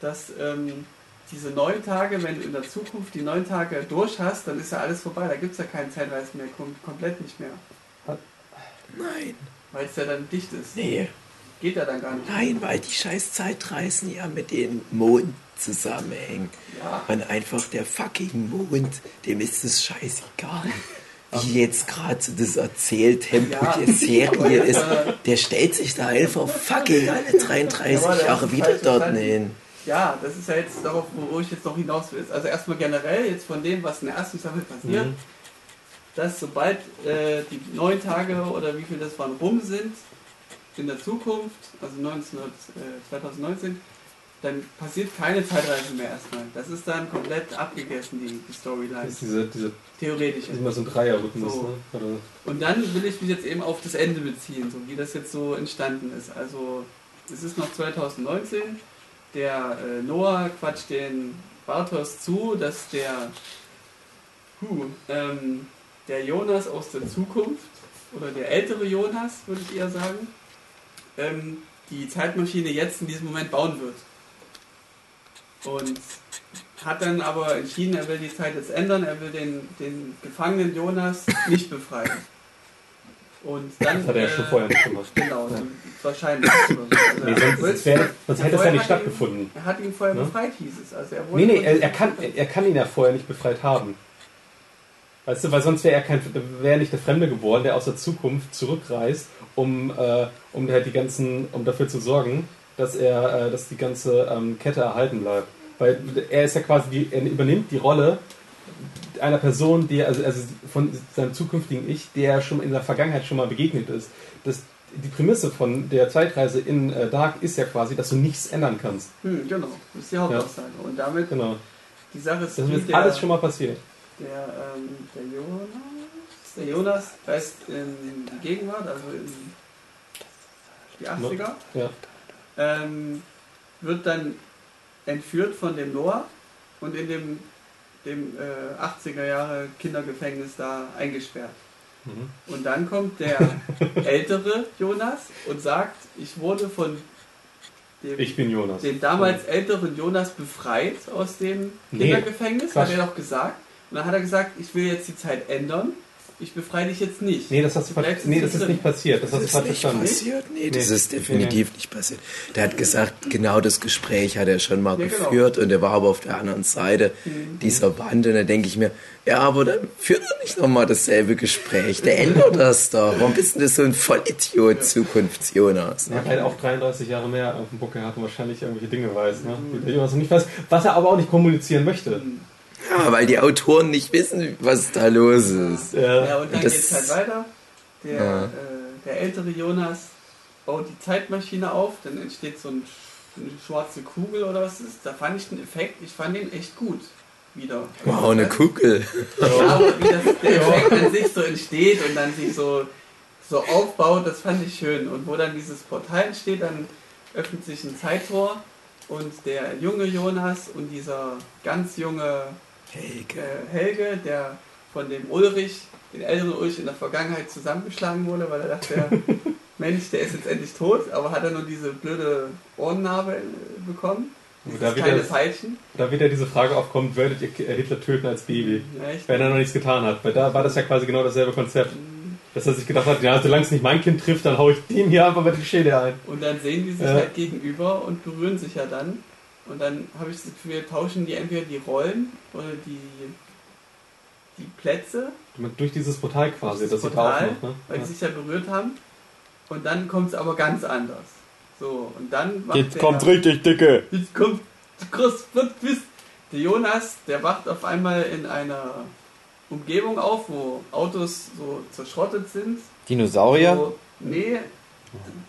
dass ähm, diese neun Tage, wenn du in der Zukunft die neun Tage durch hast, dann ist ja alles vorbei. Da gibt es ja keine Zeitreise mehr, kom komplett nicht mehr, Nein, weil es ja dann dicht ist. nee, Geht ja dann gar nicht. nein, weil die scheiß Zeitreisen ja mit dem Mond zusammenhängen. Ja. Und einfach der fucking Mond, dem ist es scheißegal. Wie jetzt gerade das Erzähltempo Ja. der Serie ist, der stellt sich da einfach fucking alle 33 Aber der Jahre wieder dort hin. Ja, das ist ja jetzt darauf, wo ich jetzt noch hinaus will. Also erstmal generell jetzt von dem, was in der ersten Staffel passiert, Mhm. dass sobald äh, die neun Tage oder wie viel das waren rum sind in der Zukunft, also 19, äh, 2019, dann passiert keine Zeitreise mehr erstmal. Das ist dann komplett abgegessen, die, die Das Storyline. ist diese, diese, Theoretisch. das ist immer so ein Dreierrhythmus, So. ne? Und dann will ich mich jetzt eben auf das Ende beziehen, so wie das jetzt so entstanden ist. Also es ist noch 2019, der äh, Noah quatscht den Bartos zu, dass der, huh, ähm, der Jonas aus der Zukunft, oder der ältere Jonas, würde ich eher sagen, ähm, die Zeitmaschine jetzt in diesem Moment bauen wird. Und hat dann aber entschieden, er will die Zeit jetzt ändern, er will den, den gefangenen Jonas nicht befreien. Und dann. das hat er ja schon äh, vorher nicht gemacht. Genau, so wahrscheinlich. Oder so. Also Nee, sonst, sonst, wär, sonst hätte das ja nicht hat ihn- stattgefunden. Er hat ihn vorher Ne? befreit, hieß es. Also er Nee, nee, er, er, kann, er kann ihn ja vorher nicht befreit haben. Weißt du, weil sonst wäre er kein, wäre er nicht der Fremde geworden, der aus der Zukunft zurückreist, um, äh, um halt die ganzen, um dafür zu sorgen, dass er, äh, dass die ganze ähm, Kette erhalten bleibt. Weil er ist ja quasi, die, er übernimmt die Rolle einer Person, die, also, also von seinem zukünftigen Ich, der schon in der Vergangenheit schon mal begegnet ist. Das, die Prämisse von der Zeitreise in äh, Dark ist ja quasi, dass du nichts ändern kannst. Hm, genau, das ist die Hauptaussage. Und damit, Genau. die Sache ist, Das ist alles schon mal passiert. der, ähm, der Jonas, der Jonas reist in die Gegenwart, also in die 80er, Ja. ähm, wird dann entführt von dem Noah und in dem, dem äh, 80er Jahre Kindergefängnis da eingesperrt. Mhm. Und dann kommt der ältere Jonas und sagt, ich wurde von dem, Ich bin Jonas. dem damals älteren Jonas befreit aus dem Nee, Kindergefängnis, Quatsch. hat er doch gesagt. Und dann hat er gesagt, ich will jetzt die Zeit ändern, ich befreie dich jetzt nicht. Nee, das, hast du nee, jetzt das ist nicht passiert. Das, Das ist nicht verstanden. passiert. Nee, das Nee. ist definitiv nicht passiert. Der hat gesagt, genau das Gespräch hat er schon mal Ja, genau. geführt und er war aber auf der anderen Seite Mhm. dieser Wand und da denke ich mir, ja, aber dann führt er nicht nochmal dasselbe Gespräch. Der ändert das doch. Warum bist denn das so ein Vollidiot, Zukunfts-Jonas? Er hat halt auch 33 Jahre mehr auf dem Buckel gehabt und wahrscheinlich irgendwelche Dinge weiß, ne? die der Jonas noch nicht weiß, was er aber auch nicht kommunizieren möchte. Ja, weil die Autoren nicht wissen, was da los ist. Ja. Ja, und dann Das- geht es halt weiter. Der, Ja. äh, der ältere Jonas baut die Zeitmaschine auf, dann entsteht so ein, eine schwarze Kugel oder was ist. Da fand ich den Effekt, ich fand den echt gut. Wieder. Wow, eine Kugel. Ja, aber wie das, der Effekt an sich so entsteht und dann sich so, so aufbaut, das fand ich schön. Und wo dann dieses Portal entsteht, dann öffnet sich ein Zeittor und der junge Jonas und dieser ganz junge Helge. äh, Helge, der von dem Ulrich, den älteren Ulrich in der Vergangenheit zusammengeschlagen wurde, weil er dachte, der Mensch, der ist jetzt endlich tot, aber hat er nur diese blöde Ohrennarbe äh, bekommen. Da keine wieder, Peitschen. da wieder diese Frage aufkommt, würdet ihr Hitler töten als Baby? Ich, Wenn er noch nichts getan hat. Weil da war das ja quasi genau dasselbe Konzept. Dass er sich gedacht hat, ja, solange es nicht mein Kind trifft, dann hau ich dem hier einfach mit die Schäde ein. und dann sehen die sich Ja. halt gegenüber und berühren sich ja dann. Und dann habe ich das Gefühl, tauschen die entweder die Rollen oder die, die Plätze, Durch dieses Portal quasi, das sie Portal, aufmacht. Ne? weil Ja. die sich ja berührt haben. Und dann kommt es aber ganz anders. So, und dann macht Jetzt der- kommt's richtig dicke. Jetzt kommt groß Twist. Der Jonas, der wacht auf einmal in einer Umgebung auf, wo Autos so zerschrottet sind. Dinosaurier? So, nee,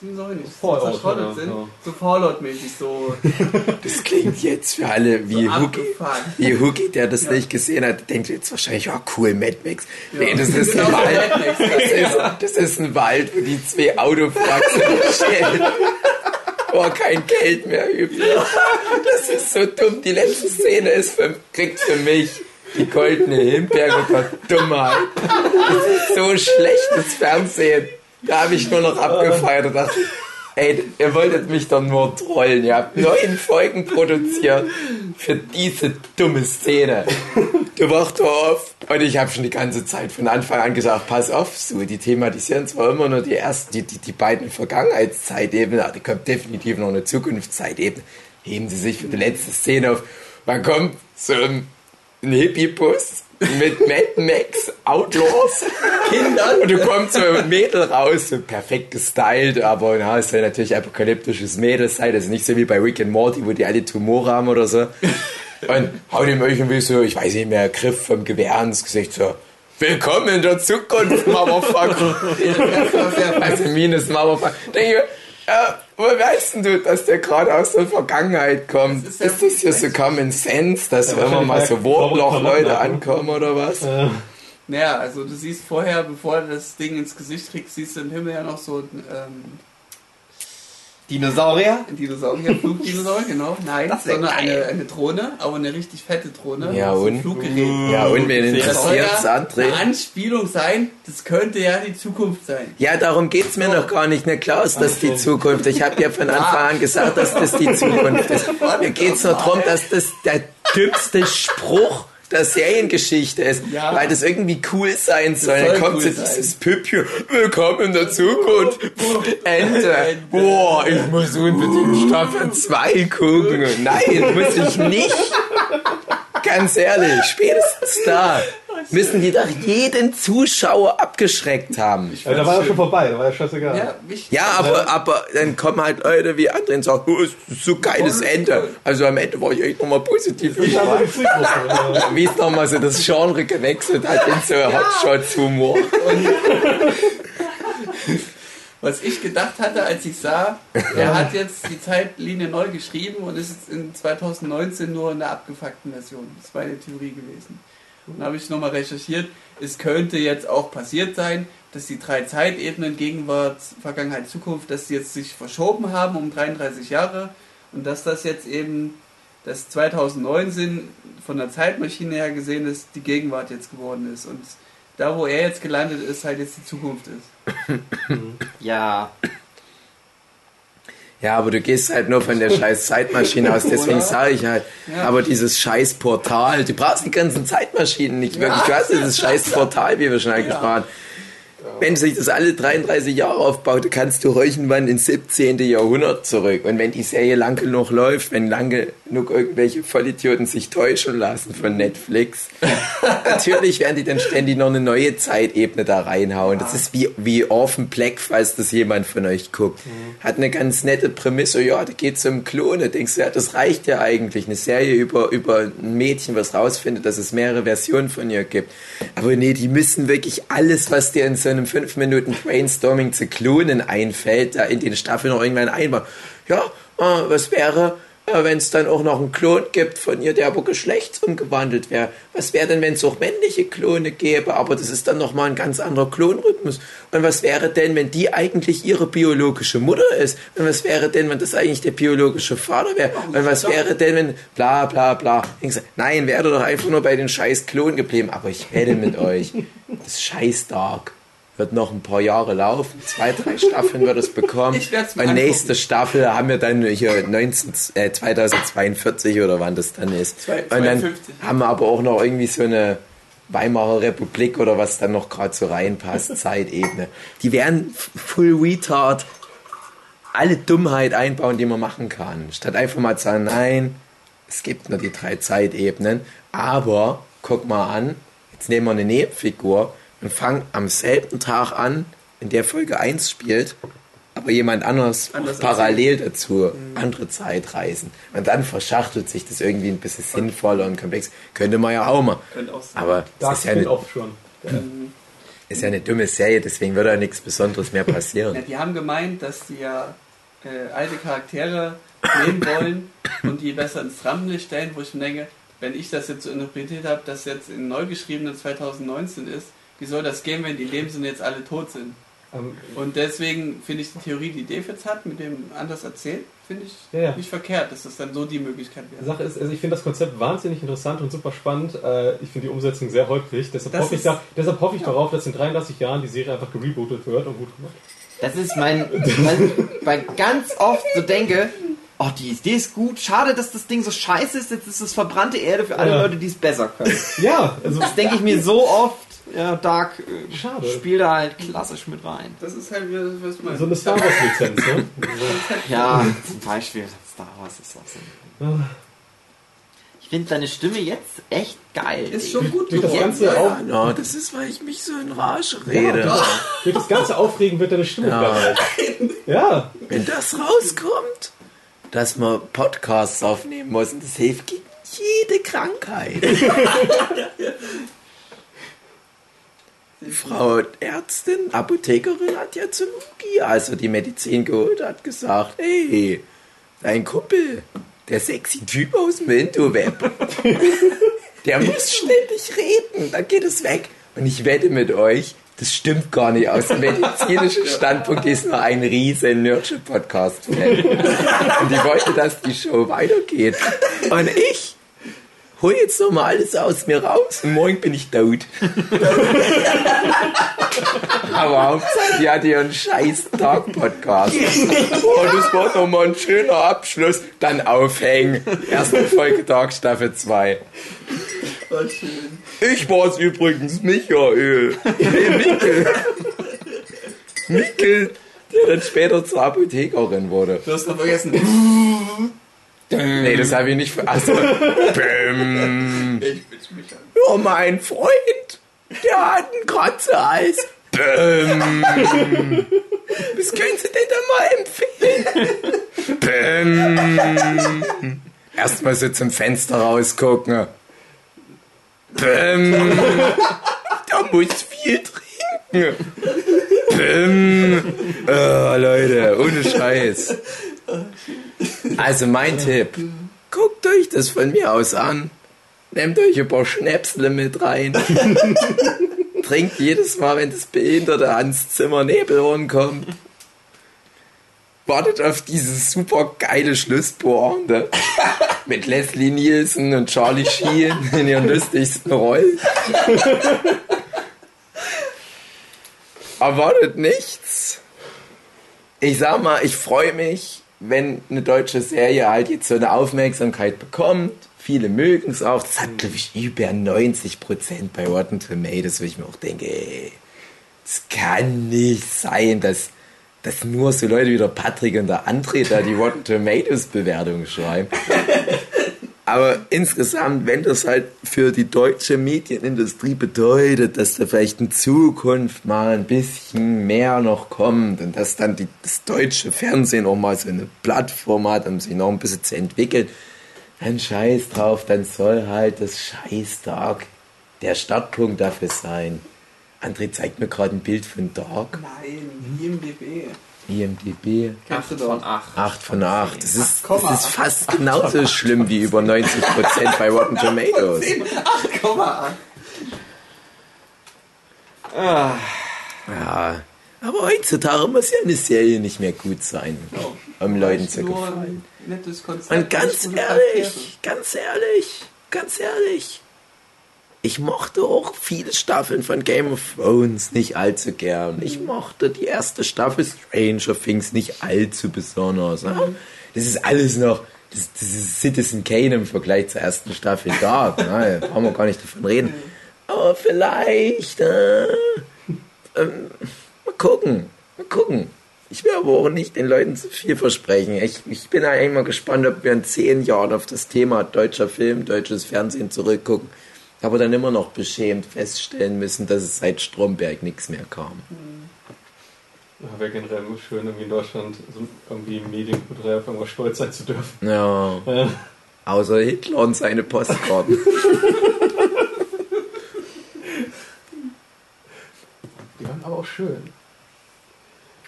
die soll nicht. So Fallout, zerschrottet oder? sind. Ja. So Fallout-mäßig, so, Das klingt jetzt für alle wie so abgefahren. Wie Hugi, der das Ja. nicht gesehen hat, denkt jetzt wahrscheinlich, ja cool, Mad Max. Ja. Nee, das ist Genau ein so Wald. Mad Max, Das ist, ja. das ist ein Wald, wo die zwei Autopraxen stehen. Oh, kein Geld mehr übrig. Das ist so dumm. Die letzte Szene ist für, kriegt für mich die goldene Himbeere der Dummheit. Das ist so schlechtes Fernsehen. Da habe ich nur noch abgefeiert und dachte, ey, ihr wolltet mich doch nur trollen. Ihr habt neun Folgen produziert für diese dumme Szene. Du wachst auf und ich habe schon die ganze Zeit von Anfang an gesagt, pass auf, so, die thematisieren zwar immer nur die ersten, die, die, die beiden Vergangenheitszeitebenen, aber die kommt definitiv noch eine Zukunftszeitebene. Heben sie sich für die letzte Szene auf. Man kommt so ein, ein Hippie-Bus mit Mad Max Outlaws Kindern und du kommst so ein Mädel raus, so perfekt gestylt, aber na, es soll natürlich apokalyptisches Mädel sein, das ist nicht so wie bei Rick and Morty, wo die alle Tumore haben oder so. Und haut ihm irgendwie so, ich weiß nicht mehr, Griff vom Gewehr ins Gesicht so. Willkommen in der Zukunft, Motherfucker. Also minus Motherfucker. Denke ich, ja, woher weißt denn du, dass der gerade aus der Vergangenheit kommt? Das ist, ist ja das hier so Common Sense, dass Ja, wenn man mal so Wurmloch-Leute ankommen oder was? Äh, Naja, also du siehst vorher, bevor er das Ding ins Gesicht kriegt, siehst du im Himmel ja noch so ein ähm, Dinosaurier? Dinosaurier, Flugdinosaurier, genau. Nein, Das sondern eine, eine Drohne, aber eine richtig fette Drohne. Ja, so und? Fluggerät. Ja, und wen Das Das soll interessiert's, ja André? eine Anspielung sein, das könnte ja die Zukunft sein. Ja, darum geht's mir noch gar nicht, ne Klaus, dass die Zukunft. Ich habe ja von Anfang an gesagt, dass das die Zukunft ist. Mir geht's nur darum, dass das der dümmste Spruch der Seriengeschichte ist, Ja. weil das irgendwie cool sein soll. soll Dann kommt cool so dieses Püppchen, willkommen in der Zukunft. Ende. Boah, ich muss unbedingt Staffel 2 gucken. Nein, muss ich nicht. Ganz ehrlich, spätestens da müssen die doch jeden Zuschauer abgeschreckt haben. ja, da war ja schon vorbei, da war ja scheißegal. Ja, mich, Ja, aber, aber dann kommen halt Leute wie andere und sagen, oh, ist so geiles Ende. Also am Ende war ich echt nochmal positiv Ich habe. Wie es nochmal so das Genre gewechselt hat in so Hotshots-Humor. was ich gedacht hatte, als ich sah, er hat jetzt die Zeitlinie neu geschrieben und ist jetzt in 2019 nur in der abgefuckten Version. Das war eine Theorie gewesen. Dann habe ich nochmal recherchiert. Es könnte jetzt auch passiert sein, dass die drei Zeitebenen, Gegenwart, Vergangenheit, Zukunft, dass sie jetzt sich verschoben haben um 33 Jahre und dass das jetzt eben das 2019 von der Zeitmaschine her gesehen ist, die Gegenwart jetzt geworden ist. Und da, wo er jetzt gelandet ist, halt jetzt die Zukunft ist. Ja. Ja, aber du gehst halt nur von der scheiß Zeitmaschine aus, deswegen sage ich halt. Ja. Aber dieses scheiß Portal, du brauchst die ganzen Zeitmaschinen nicht wirklich. Du hast dieses scheiß Portal, wie wir schon angesprochen haben. Wenn sich das alle 33 Jahre aufbaut, kannst du irgendwann ins 17. Jahrhundert zurück. Und wenn die Serie lang genug läuft, wenn lange genug irgendwelche Vollidioten sich täuschen lassen von Netflix, natürlich werden die dann ständig noch eine neue Zeitebene da reinhauen. Das ist wie, wie Orphan Black, falls das jemand von euch guckt. Hat eine ganz nette Prämisse, ja, da geht's um Klone. Denkst du, ja, das reicht ja eigentlich. Eine Serie über, über ein Mädchen, was rausfindet, dass es mehrere Versionen von ihr gibt. Aber nee, die müssen wirklich alles, was dir in so einem 5 Minuten Brainstorming zu klonen einfällt, da in den Staffeln noch irgendwann einbauen. Ja, äh, was wäre, wenn es dann auch noch einen Klon gibt von ihr, der aber geschlechtsumgewandelt wäre. Was wäre denn, wenn es auch männliche Klone gäbe, aber das ist dann nochmal ein ganz anderer Klonrhythmus. Und was wäre denn, wenn die eigentlich ihre biologische Mutter ist? Und was wäre denn, wenn das eigentlich der biologische Vater wäre? Und was wäre denn, wenn bla bla bla. Nein, wäre doch einfach nur bei den scheiß Klonen geblieben. Aber ich wette mit euch, das scheiß Dark wird noch ein paar Jahre laufen. Zwei, drei Staffeln wird es bekommen. Ich Und nächste. Staffel haben wir dann hier 19, äh, 2042 oder wann das dann ist. Zwei- Und dann 52. haben wir aber auch noch irgendwie so eine Weimarer Republik oder was dann noch gerade so reinpasst, Zeitebene. Die werden full retard alle Dummheit einbauen, die man machen kann. Statt einfach mal zu sagen, nein, es gibt nur die drei Zeitebenen, aber guck mal an, jetzt nehmen wir eine Nebenfigur und fangen am selben Tag an, in der Folge 1 spielt, aber jemand anderes Anders parallel dazu andere Zeitreisen. Und dann verschachtelt sich das irgendwie ein bisschen sinnvoller und komplex. Könnte man ja auch mal. Könnte auch sein. Aber Dark es ist ja, eine, auch schon. ist ja eine dumme Serie, deswegen wird da nichts Besonderes mehr Ja, passieren. die haben gemeint, dass die ja äh, alte Charaktere nehmen wollen und die besser ins Rampenlicht stellen, wo ich mir denke, wenn ich das jetzt so interpretiert habe, dass jetzt in neu geschriebenen 2019 ist, wie soll das gehen, wenn die leben sind und jetzt alle tot sind? Ähm, Und deswegen finde ich die Theorie, die Defitz hat, mit dem anders erzählt, finde ich Ja, ja. nicht verkehrt, dass das dann so die Möglichkeit wäre. Sache ist, also ich finde das Konzept wahnsinnig interessant und super spannend. Äh, Ich finde die Umsetzung sehr holprig. Deshalb Das hoffe ich, da, deshalb hoffe ich darauf, dass in 33 Jahren die Serie einfach gerebootet wird und gut gemacht. Das ist mein, mein weil ganz oft so denke, oh, die Idee ist gut, schade, dass das Ding so scheiße ist, jetzt ist es verbrannte Erde für alle Ja. Leute, die es besser können. Ja, also Das denke ich mir so oft, ja, Dark äh, Schade. spielt da halt klassisch mit rein. Das ist halt wieder, was meine. so eine Star Wars Lizenz, ne? Ja, zum Beispiel Star Wars ist auch so. Ich finde seine Stimme jetzt echt geil. ist schon gut Durch das ganze Auf No, das ist, weil ich mich so in Rage ja, rede. durch das ganze Aufregen wird deine Stimme Ja. wieder alt. Ja, Wenn das rauskommt, dass man Podcasts aufnehmen muss, und das hilft gegen jede Krankheit. Die Frau Ärztin, Apothekerin hat ja zu Luki, also die Medizin geholt, hat gesagt, hey, dein Kumpel, der sexy Typ aus dem Interweb, der muss ständig reden, dann geht es weg. Und ich wette mit euch, das stimmt gar nicht. Aus dem medizinischen Standpunkt ist nur ein riesen Nerdship-Podcast-Fan. Und ich wollte, dass die Show weitergeht. Und ich hol jetzt noch mal alles aus mir raus und morgen bin ich tot. Aber Hauptsache, die hat hier einen scheiß Tag-Podcast. Oh, das war doch mal ein schöner Abschluss. Dann aufhängen. Erste Folge Tag Staffel 2. Oh, schön. Ich war's übrigens, Michael. Nee, Mikkel. Mikkel, der dann später zur Apothekerin wurde. Du hast noch vergessen. Nee, das habe ich nicht ver... Also, Bäm. Ich bin mich an. Ja, mein Freund, der hat einen Kratzer-Eis. Bäm. Was können Sie denn da mal empfehlen? Bäm. Erstmal so zum Fenster rausgucken. Bäm. Da muss viel trinken. Bäm. Oh, Leute, ohne Scheiß. Also mein Tipp. Guckt euch das von mir aus an. Nehmt euch ein paar Schnäpsle mit rein. Trinkt jedes Mal, wenn das Behinderte ans Zimmer Nebelhorn kommt. Wartet auf dieses super geile Schlusspointe mit Leslie Nielsen und Charlie Sheen in ihren lustigsten Rollen. Erwartet nichts. Ich sag mal, ich freue mich, wenn eine deutsche Serie halt jetzt so eine Aufmerksamkeit bekommt. Viele mögen es auch. Das hat, glaube ich, über 90% bei Rotten Tomatoes, wo ich mir auch denke, es kann nicht sein, dass, dass nur so Leute wie der Patrick und der André da die Rotten Tomatoes Bewertung schreiben. Aber insgesamt, wenn das halt für die deutsche Medienindustrie bedeutet, dass da vielleicht in Zukunft mal ein bisschen mehr noch kommt und dass dann die, das deutsche Fernsehen auch mal so eine Plattform hat, um sich noch ein bisschen zu entwickeln, dann scheiß drauf, dann soll halt das scheiß Dark der Startpunkt dafür sein. André zeigt mir gerade ein Bild von Dark. Nein, IMDB. IMDB. Kennst du 8 doch. von 8. 8 von 8. Das ist, 8,8. das ist fast genauso schlimm wie über 90% bei Rotten Tomatoes. 8,8. Ah, Ja. Aber heutzutage muss ja eine Serie nicht mehr gut sein, um Leuten zu gefallen. Und ganz gute Charaktere. ehrlich, ganz ehrlich, ganz ehrlich. Ich mochte auch viele Staffeln von Game of Thrones nicht allzu gern. Ich mochte die erste Staffel Stranger Things nicht allzu besonders. ne? Das ist alles noch, das, das ist Citizen Kane im Vergleich zur ersten Staffel. Ne? Da brauchen wir gar nicht davon reden. Aber vielleicht, äh, ähm, mal gucken, mal gucken. Ich will aber auch nicht den Leuten zu viel versprechen. Ich, ich bin eigentlich mal gespannt, ob wir in zehn Jahren auf das Thema deutscher Film, deutsches Fernsehen zurückgucken. Aber dann immer noch beschämt feststellen müssen, dass es seit Stromberg nichts mehr kam. Ja, Wäre generell schön, irgendwie in Deutschland so irgendwie auf irgendwas stolz sein zu dürfen. Ja, Ja. außer Hitler und seine Postkarten. Die waren aber auch schön.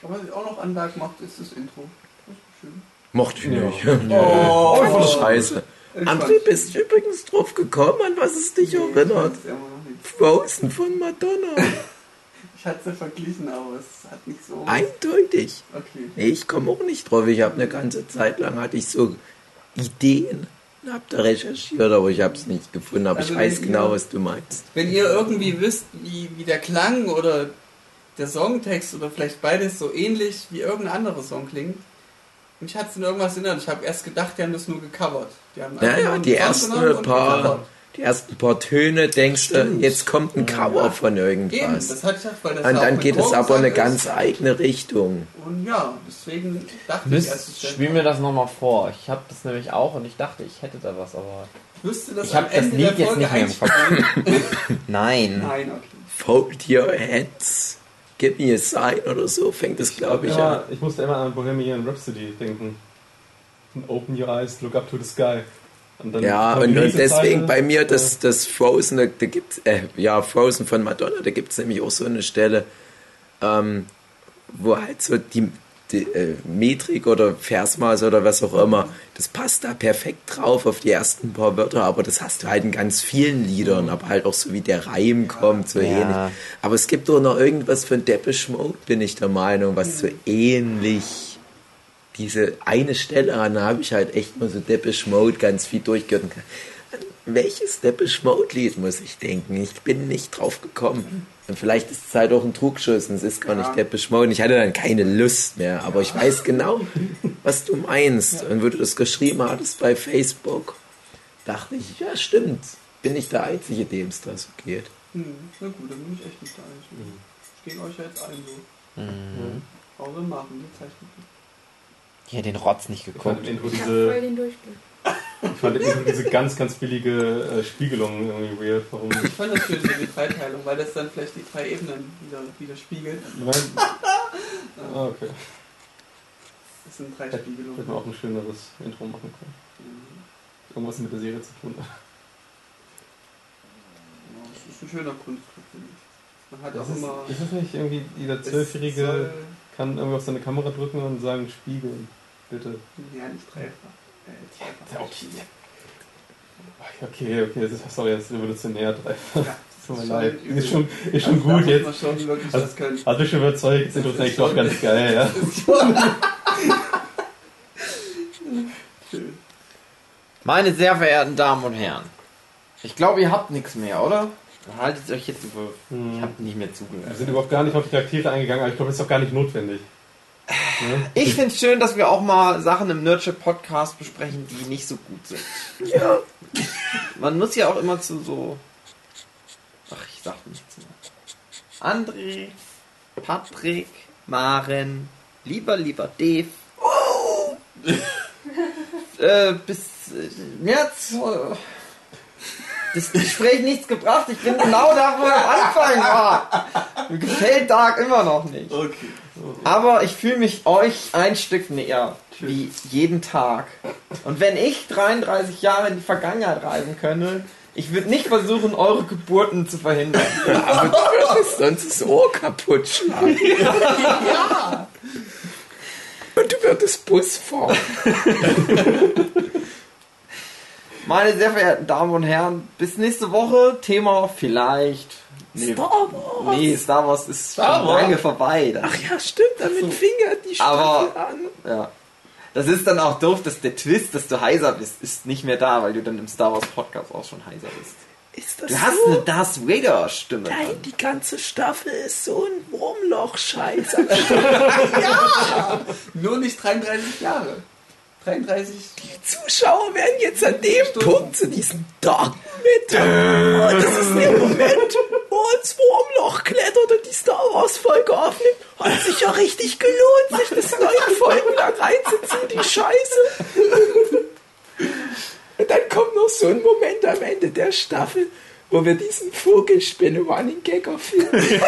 Aber was ich auch noch Anmerk macht, ist das Intro. Das ist schön. Mochte ich Ja. nicht. Oh, Voll scheiße. André, bist du übrigens drauf gekommen, an was es dich Ich erinnert? Frozen von Madonna. Ich hatte sie verglichen, aber es hat nicht so. Eindeutig. Okay. Nee, ich komme auch nicht drauf. Ich habe eine ganze Zeit lang hatte ich so Ideen und habe da recherchiert, aber ich habe es nicht gefunden. Aber Also ich weiß wenn genau, ihr- was du meinst. Wenn ihr irgendwie wisst, wie, wie der Klang oder der Songtext oder vielleicht beides so ähnlich wie irgendein anderer Song klingt, mich hat es in irgendwas erinnert. Ich habe erst gedacht, die haben das nur gecovert. Die haben Ja, ja, die ersten paar, die ersten paar Töne denkst du, Stimmt. jetzt kommt ein Cover Ja. von Eben, irgendwas. das hatte ich gedacht, weil das Und dann geht es aber eine ist. ganz eigene Richtung. Und ja, deswegen dachte ich erst, spiel mir das nochmal vor. Ich habe das nämlich auch und ich dachte, ich hätte da was, aber. wüsste das Ich hab am das Lied jetzt nicht mehr im Kopf. Nein. Nein, okay. Fold your hands, give me a sign oder so fängt es, glaube ich, an. immer, ich musste immer an Bohemian Rhapsody denken. Open your eyes, look up to the sky. Und dann Ja, und, und deswegen Zeile. bei mir das, das Frozen, da, da gibt äh, ja, Frozen von Madonna, da gibt es nämlich auch so eine Stelle, ähm, wo halt so die, die äh, Metrik oder Versmaß oder was auch immer, das passt da perfekt drauf auf die ersten paar Wörter, aber das hast du halt in ganz vielen Liedern, aber halt auch so wie der Reim kommt, so Ja. ähnlich. Aber es gibt auch noch irgendwas von Depeche Mode, bin ich der Meinung, was so ähnlich diese eine Stelle an, da habe ich halt echt mal so Depeche Mode ganz viel durchgehört. An welches Depeche Mode Lied muss ich denken? Ich bin nicht drauf gekommen. Und vielleicht ist es halt auch ein Trugschuss und es ist gar nicht Depeche Mode. Und ich hatte dann keine Lust mehr, aber ich weiß genau, was du meinst. Und wo du das geschrieben hattest bei Facebook, dachte ich, ja stimmt, bin ich der Einzige, dem es da so geht. Hm, na gut, dann bin ich echt nicht der Einzige. Ich gehe euch ja jetzt ein so. Mhm. Pause machen, die Zeichnung. Ich hätte den Rotz nicht geguckt. Ich hab voll den Durchblick. Ich fand diese ganz, ganz billige äh, Spiegelung irgendwie weird. Warum? Ich fand das schön, so die Dreiteilung, weil das dann vielleicht die drei Ebenen wieder, wieder spiegelt. ah, okay. Das sind drei Hätten Spiegelungen. wir auch ein schöneres Intro machen können. Irgendwas mit der Serie zu tun. Das ist ein schöner Kunstgriff, finde ich. Man hat Das auch ist, immer. ist das nicht irgendwie, es Zwölfjährige kann irgendwie auf seine Kamera drücken und sagen, spiegeln, bitte. Ja, nicht dreifach. Äh, okay. Okay, okay, das ist, sorry, das ist revolutionär. Ja, Tut mir ist leid. schon Ist schon, ist schon Also gut jetzt. Schon wirklich Also-. Hat mich schon überzeugt, das Intro ist eigentlich doch ganz geil, ja. Meine sehr verehrten Damen und Herren, ich glaube, ihr habt nichts mehr, oder? Haltet euch jetzt über. Hm. Ich habe nicht mehr Wir zugehört. sind überhaupt gar nicht auf die Charaktere eingegangen, aber ich glaube, das ist auch gar nicht notwendig. Ich finde es schön, dass wir auch mal Sachen im Nurture Podcast besprechen, die nicht so gut sind. Ja. Man muss ja auch immer zu so. Ach, ich sag nichts mehr. André, Patrick, Maren, lieber, lieber Dave. äh, bis äh, März. Äh, das Gespräch nichts gebracht. Ich bin genau da, wo er am Anfang war. Mir gefällt Dark immer noch nicht. Okay. Aber ich fühle mich euch ein Stück näher, wie jeden Tag. Und wenn ich 33 Jahre in die Vergangenheit reisen könnte, ich würde nicht versuchen, eure Geburten zu verhindern. Aber du würdest sonst das Ohr kaputt schlagen. du würdest Bus fahren. Meine sehr verehrten Damen und Herren, bis nächste Woche. Thema vielleicht. Nee, Star Wars. nee Star Wars ist Star schon Wars? lange vorbei. Das, Ach ja, stimmt, damit fing ja die Staffel Aber- an. ja. das ist dann auch doof, dass der Twist, dass du heiser bist, ist nicht mehr da, weil du dann im Star Wars Podcast auch schon heiser bist. Ist das Du hast so? eine Darth Vader Stimme. Nein, die ganze Staffel ist so ein Wurmloch-Scheiß. Nur nicht 33 Jahre. 33. Die Zuschauer werden jetzt an dem Punkt zu diesem Dark Metal. Oh, das ist der Moment, wo ins Wurmloch klettert und die Star Wars Folge aufnimmt. Hat sich ja richtig gelohnt, sich das neun Folgen lang reinzuziehen, die Scheiße. Und dann kommt noch so ein Moment am Ende der Staffel, wo wir diesen Vogelspinne Running Gag erfüllen.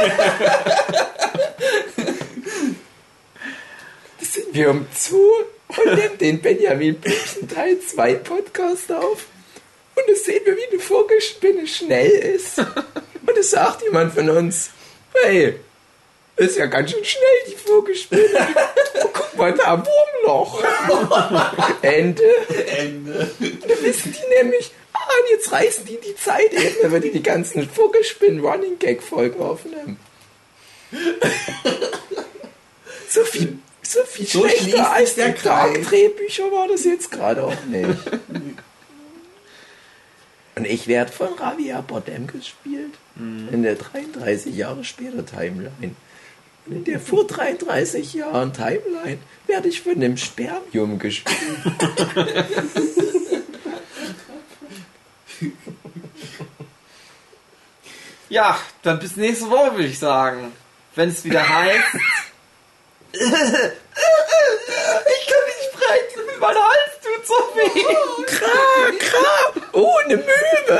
Da sind wir um Zoo und nehmen den Benjamin Blümchen Teil 2 Podcast auf. Und da sehen wir, wie eine Vogelspinne schnell ist. Und es sagt jemand von uns, hey, ist ja ganz schön schnell, die Vogelspinne. Oh, guck mal da, Wurmloch. Ende. Ende. Da wissen die nämlich, ah, und jetzt reißen die die Zeit eben, wenn die die ganzen Vogelspin-Running-Gag-Folgen aufnehmen. So viel, so viel So schlechter als der die. Dark-Drehbücher war das jetzt gerade auch nicht. Und ich werde von Javier Bardem gespielt. In der 33 Jahre später Timeline. Und in der vor 33 Jahren Timeline werde ich von dem Spermium gespielt. Ja, dann bis nächste Woche würde ich sagen. Wenn es wieder heißt. Ich kann nicht sprechen, mein Hals tut so weh. Kra, kra, oh, eine Möwe.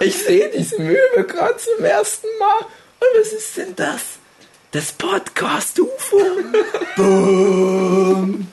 Ich sehe diese Möwe gerade zum ersten Mal. Und was ist denn das? Das Podcast UFO. Boom.